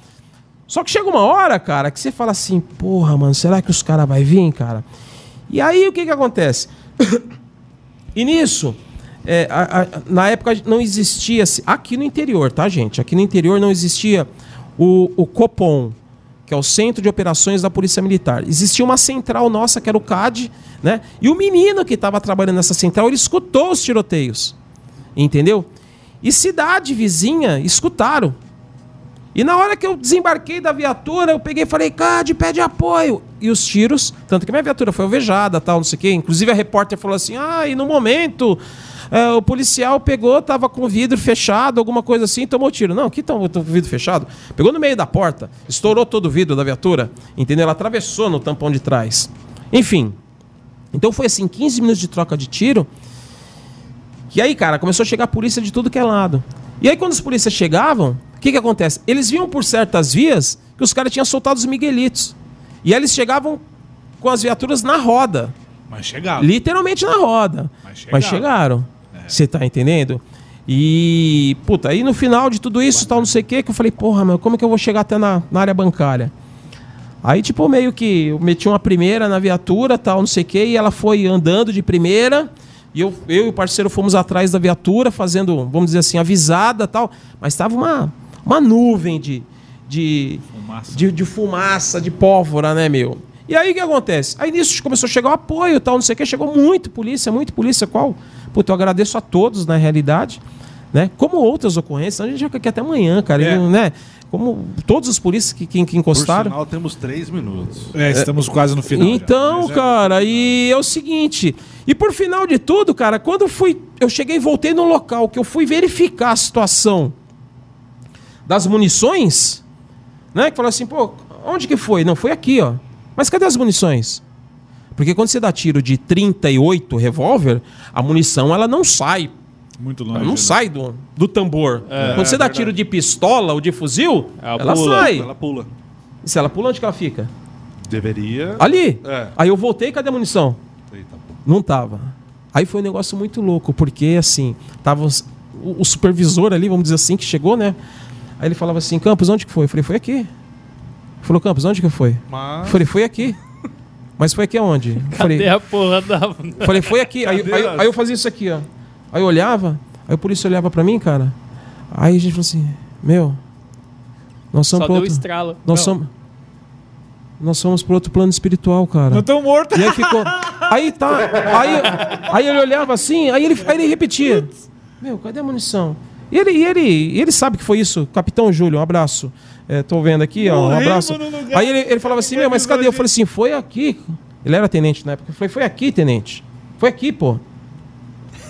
Só que chega uma hora, cara, que você fala assim: Porra, mano, será que os caras vão vir, cara? E aí o que que acontece? E nisso, é, a- a- na época não existia, aqui no interior, tá, gente? Aqui no interior não existia o, o Copom, que é o Centro de Operações da Polícia Militar. Existia uma central nossa, que era o CAD, né? E o menino que estava trabalhando nessa central, ele escutou os tiroteios, entendeu? E cidade vizinha escutaram. E na hora que eu desembarquei da viatura, eu peguei e falei, CAD, pede apoio. E os tiros, tanto que minha viatura foi alvejada, tal, não sei o quê. Inclusive a repórter falou assim, ah, e no momento é, o policial pegou, tava com o vidro fechado, alguma coisa assim, tomou tiro. Não, que tomou o vidro fechado? Pegou no meio da porta, estourou todo o vidro da viatura, entendeu? Ela atravessou no tampão de trás. Enfim, então foi assim, 15 minutos de troca de tiro. E aí, cara, começou a chegar a polícia de tudo que é lado. E aí, quando os polícias chegavam, que que acontece? Eles viam por certas vias que os caras tinham soltado os miguelitos. E eles chegavam com as viaturas na roda. Mas chegava. Literalmente na roda. Mas Mas chegaram. chegaram. Você tá entendendo? E, puta, aí no final de tudo isso, tal, não sei o que, que eu falei, porra, meu, como é que eu vou chegar até na, na área bancária? Aí, tipo, meio que eu meti uma primeira na viatura, tal, não sei o que, e ela foi andando de primeira, e eu, eu e o parceiro fomos atrás da viatura, fazendo, vamos dizer assim, avisada tal, mas tava uma, uma nuvem de, de, Fumaça. de, de fumaça, de pólvora, né, meu? E aí o que acontece? Aí nisso começou a chegar o apoio tal, não sei o que, chegou muito polícia, muito polícia, qual? Puta, eu agradeço a todos, na realidade, né? Como outras ocorrências, a gente vai ficar aqui até amanhã, cara, É. e, né? Como todos os polícias que, que, que Por encostaram. sinal, temos três minutos. É, estamos quase no final. já. Então, Mas é- cara, e é o seguinte. E por final de tudo, cara, quando eu fui. Eu cheguei e voltei no local que eu fui verificar a situação das munições, né? Que falou assim, pô, onde que foi? Não, foi aqui, ó. Mas cadê as munições? Porque quando você dá tiro de 38 revólver, a munição ela não sai. Muito longe. Ela não né? sai do, do tambor. quando você dá tiro de pistola ou de fuzil, Ela ela, pula, sai. Ela pula. E se ela pula, onde que ela fica? Deveria. Ali. É. Aí eu voltei, cadê a munição? Eita. Não tava. Aí foi um negócio muito louco, porque assim, tava o, o supervisor ali, vamos dizer assim, que chegou, né? Aí ele falava assim, Campos, onde que foi? Eu falei, foi aqui. Ele falou, Campos, onde que foi? Eu Mas. falei, foi aqui. Mas foi aqui aonde? Eu Cadê falei, a porra da. falei, foi aqui. Aí, aí- aí eu fazia isso aqui, ó. Aí eu olhava, aí o polícia olhava pra mim, cara. Aí a gente falou assim, meu, nós somos Só pro deu outro, estralo. nós Não. somos nós somos pro outro plano espiritual, cara. Não tão morto. E aí ficou. Aí tá. Aí, aí ele olhava assim, aí ele, aí ele repetia: Meu, cadê a munição? E ele, e ele, e ele sabe que foi isso. Capitão Júlio, um abraço. É, tô vendo aqui, ó, um abraço. Aí ele, ele falava assim: Meu, mas cadê? Eu falei assim: Foi aqui. Ele era tenente na época. Eu falei: Foi aqui, tenente. Foi aqui, pô.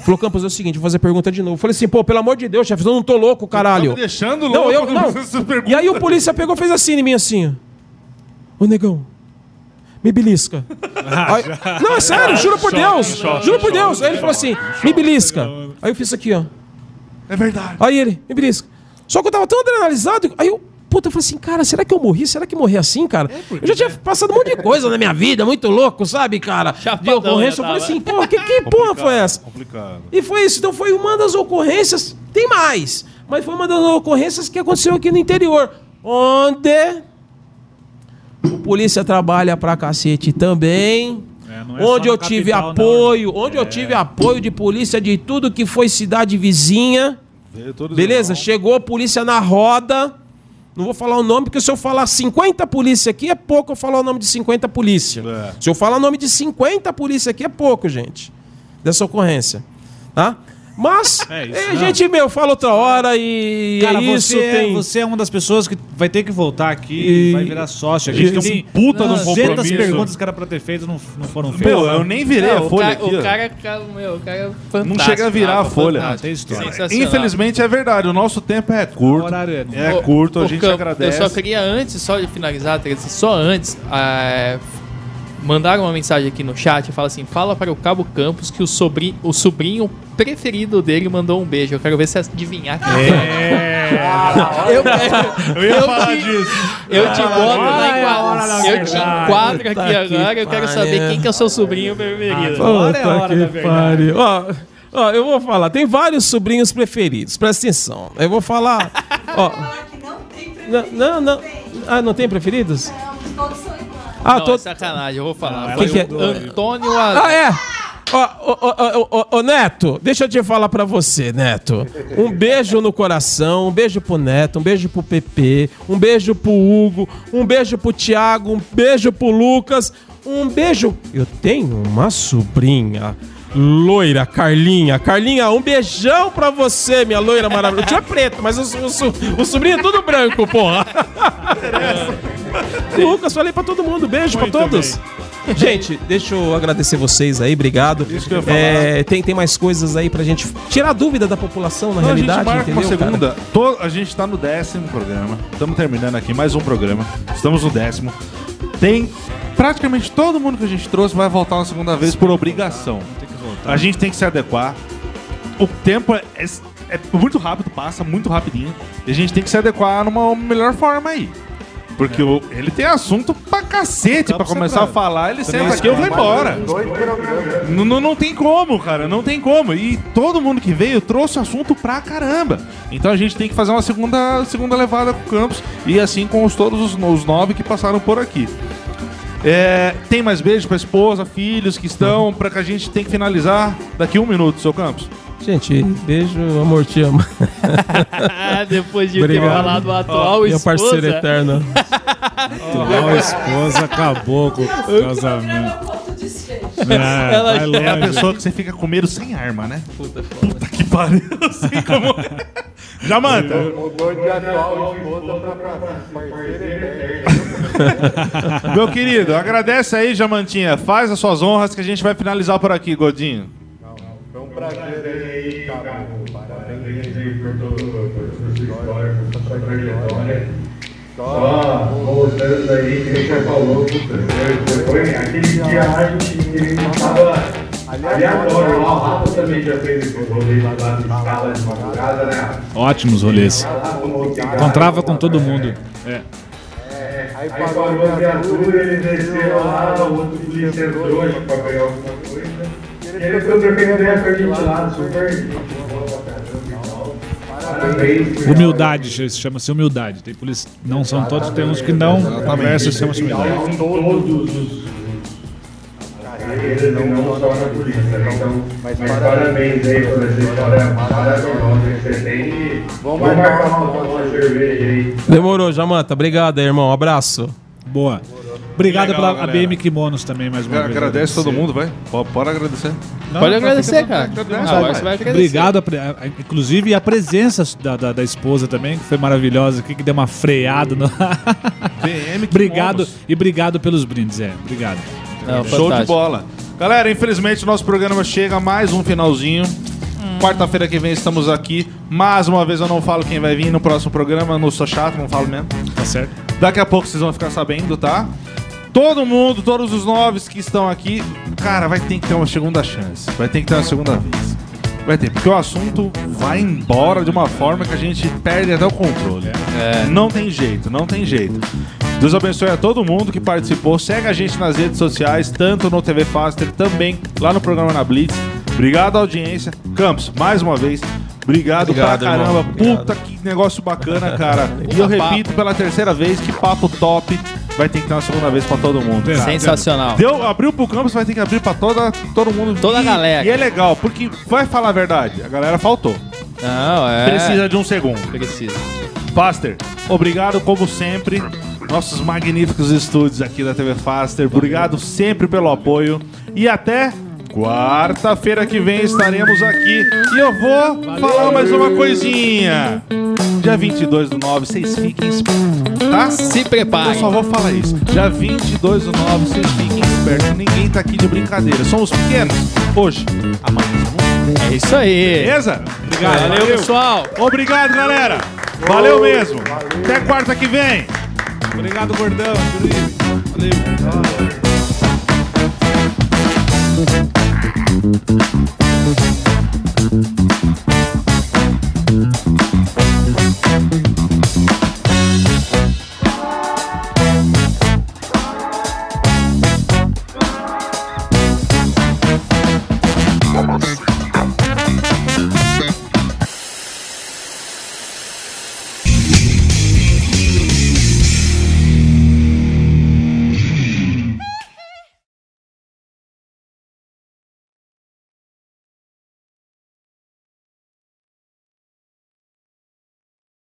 Falou, Campos, é o seguinte, vou fazer pergunta de novo. Eu falei assim, pô, pelo amor de Deus, chefe, eu não tô louco, Tá caralho. me deixando Não, louco eu não. você pergunta. E aí o polícia pegou e fez assim em mim, assim. Ô, negão, me belisca. Aí- não, é sério, juro por Deus. juro por Deus. Aí ele falou assim, me belisca. Aí eu fiz isso aqui, ó. É verdade. Aí ele, me belisca. Só que eu tava tão adrenalizado, aí eu puta, eu falei assim, cara, será que eu morri? Será que eu morri assim, cara? eu já tinha passado um monte de coisa na minha vida, muito louco, sabe, cara? De Chapadão ocorrência. Eu falei assim, pô, que, que porra foi essa? Complicado. E foi isso. Então foi uma das ocorrências. Tem mais. Mas foi uma das ocorrências que aconteceu aqui no interior. Onde o polícia trabalha pra cacete também. Não é só onde eu tive capital, não. apoio, onde eu É. tive apoio de polícia de tudo que foi cidade vizinha. Beleza? Chegou a polícia na roda. Não vou falar o nome, porque se eu falar 50 polícia aqui, é pouco eu falar o nome de 50 polícia. Se eu falar o nome de 50 polícia aqui, é pouco, gente. Dessa ocorrência. Tá? Mas, É isso, é, a não. gente, meu, fala outra hora e Cara, é isso. você, é- tem... você é uma das pessoas que vai ter que voltar aqui E- vai virar sócio. A gente e- tem puta num 200 compromisso. perguntas que era pra ter feito não, não foram feitas. Meu, eu nem virei Não, a o folha cara- aqui. O cara, cara, meu, o cara é fantástico. Não chega a virar a Rafa, folha. Ah, tem história. Infelizmente é verdade, o nosso tempo é curto. horário é- É curto, a ô, gente Campo, agradece. Eu só queria antes, só de finalizar, Teresa, só antes, é, mandaram uma mensagem aqui no chat e fala assim: fala para o Cabo Campos que o sobrinho, o sobrinho preferido dele mandou um beijo. Eu quero ver se adivinhar quem É. eu, Eu ia falar te- disso. Eu te boto na é enquadro. Eu te enquadro aqui que agora. Eu quero saber quem que é o seu sobrinho preferido. Agora é a hora da verdade. Ó, ó, eu vou falar. Tem vários sobrinhos preferidos. Presta atenção. Eu vou falar. ó, não, não, não. Ah, não tem preferidos? Todos são iguais. Ah, não, tô... é sacanagem, eu vou falar. Quem Foi que é? Antônio Ah, é? Ó, ó, ó, ó, Neto, deixa eu te falar pra você, Neto. Um beijo no coração, um beijo pro Neto, um beijo pro PP, um beijo pro Hugo, um beijo pro Thiago, um beijo pro Lucas, um beijo. Eu tenho uma sobrinha. Loira, Carlinha. Carlinha, um beijão pra você, minha loira maravilhosa. O tio é preto, mas o, o, o sobrinho é tudo branco, porra. Lucas, falei pra todo mundo. Beijo Muito pra todos. Gente, deixa eu agradecer vocês aí, obrigado. Isso que eu falar. É, tem, tem mais coisas aí pra gente tirar dúvida da população, na Então a gente realidade, marca entendeu? uma segunda. A gente tá no décimo programa. Estamos terminando aqui mais um programa. Estamos no décimo. Tem praticamente todo mundo que a gente trouxe vai voltar uma segunda vez por obrigação. A gente tem que se adequar. O tempo é, é- é muito rápido, passa muito rapidinho. E a gente tem que se adequar numa melhor forma aí. Porque o- ele tem assunto pra cacete pra começar a falar. Ele senta aqui e eu vou embora. Não, não, não tem como, cara, não tem como. E todo mundo que veio trouxe assunto pra caramba. Então a gente tem que fazer uma segunda, segunda levada com o Campos. E assim com os, todos os, os nove que passaram por aqui. É, tem mais beijo pra esposa, filhos que estão, pra que a gente tem que finalizar daqui um minuto, seu Campos. Gente, beijo, amor, te amo. Depois de ter Obrigado. falado o atual Minha esposa. parceira eterna. Atual esposa acabou com o casamento. É, Ela vai É a pessoa que você fica com medo sem arma, né? Puta, que pariu. Sei como. Já manda. Mudou de atual esposa pra parceira eterna. Meu querido, agradece aí, Jamantinha. Faz as suas honras que a gente vai finalizar por aqui, Godinho. Prazer aí, cara. Parabéns aí por todo- por sua história, por sua trajetória. Só voltando aí, que a gente falou, foi- aquele dia lá a gente tava aleatório lá, o Rafa também já fez esse rolê lá de escala de madrugada, né? Ótimos rolês. Encontrava com todo mundo. É. Aí parou a viatura, eles desceram lá, o outro polícia entrou acho que pra pegar. E ele foi trocando ideia com a gente lá, super. Humildade, se chama-se humildade. Tem polícia, não são todos, tem uns que não conversam, se chama-se humildade. Todos os carreiras, não só na polícia, né? Então, mas parabéns aí por essa história maravilhosa que você tem. E Vamos marcar uma, uma cerveja aí. Demorou, Jamanta. Obrigado aí, irmão. Um abraço. Boa. Obrigado Legal, pela galera. ABM Kimonos também, mais uma vez. Agradece todo mundo, vai. Pode, pode agradecer. Não, Pode não, agradecer, fica cara. vontade. Ah, você vai agradecer. Obrigado, a a- a- inclusive a presença da, da, da esposa também, que foi maravilhosa aqui, que deu uma freada no. BM obrigado e obrigado pelos brindes, é. Obrigado. Não, Show de fantástico. bola. Galera, infelizmente o nosso programa chega a mais um finalzinho. Quarta-feira que vem estamos aqui. Mais uma vez eu não falo quem vai vir no próximo programa, não sou chato, não falo mesmo. Tá certo? Daqui a pouco vocês vão ficar sabendo, tá? Todo mundo, todos os noves que estão aqui, cara, vai ter que ter uma segunda chance. Vai ter que ter uma segunda vez. Vai ter, porque o assunto vai embora de uma forma que a gente perde até o controle. Não tem jeito, não tem jeito. Deus abençoe a todo mundo que participou. Segue a gente nas redes sociais, tanto no TV Faster, também lá no programa na Blitz. Obrigado, audiência. Campos, mais uma vez, obrigado, Obrigado, pra caramba. irmão. Obrigado. Puta que negócio bacana, cara. e eu repito pela terceira vez que papo top vai ter que ter uma segunda vez pra todo mundo. cara. Sensacional. Deu, abriu pro campus, vai ter que abrir pra toda, todo mundo. Toda a E- galera. E é legal, porque vai falar a verdade, a galera faltou. Não, é. Precisa de um segundo. Precisa. Faster, obrigado como sempre. Nossos magníficos estúdios aqui da TV Faster. Obrigado sempre pelo apoio. E até Quarta-feira que vem estaremos aqui e eu vou Valeu. falar mais uma coisinha. Dia 22 do 9, vocês fiquem espertos, tá? Se preparem. Eu só vou falar isso. Dia 22 do 9, vocês fiquem espertos. Ninguém tá aqui de brincadeira. Somos pequenos hoje. Amanhã É isso aí. Beleza? Obrigado. Valeu, Valeu. pessoal. Obrigado, galera. Valeu mesmo. Valeu. Até quarta que vem. Obrigado, gordão. Valeu. Valeu. Thank you.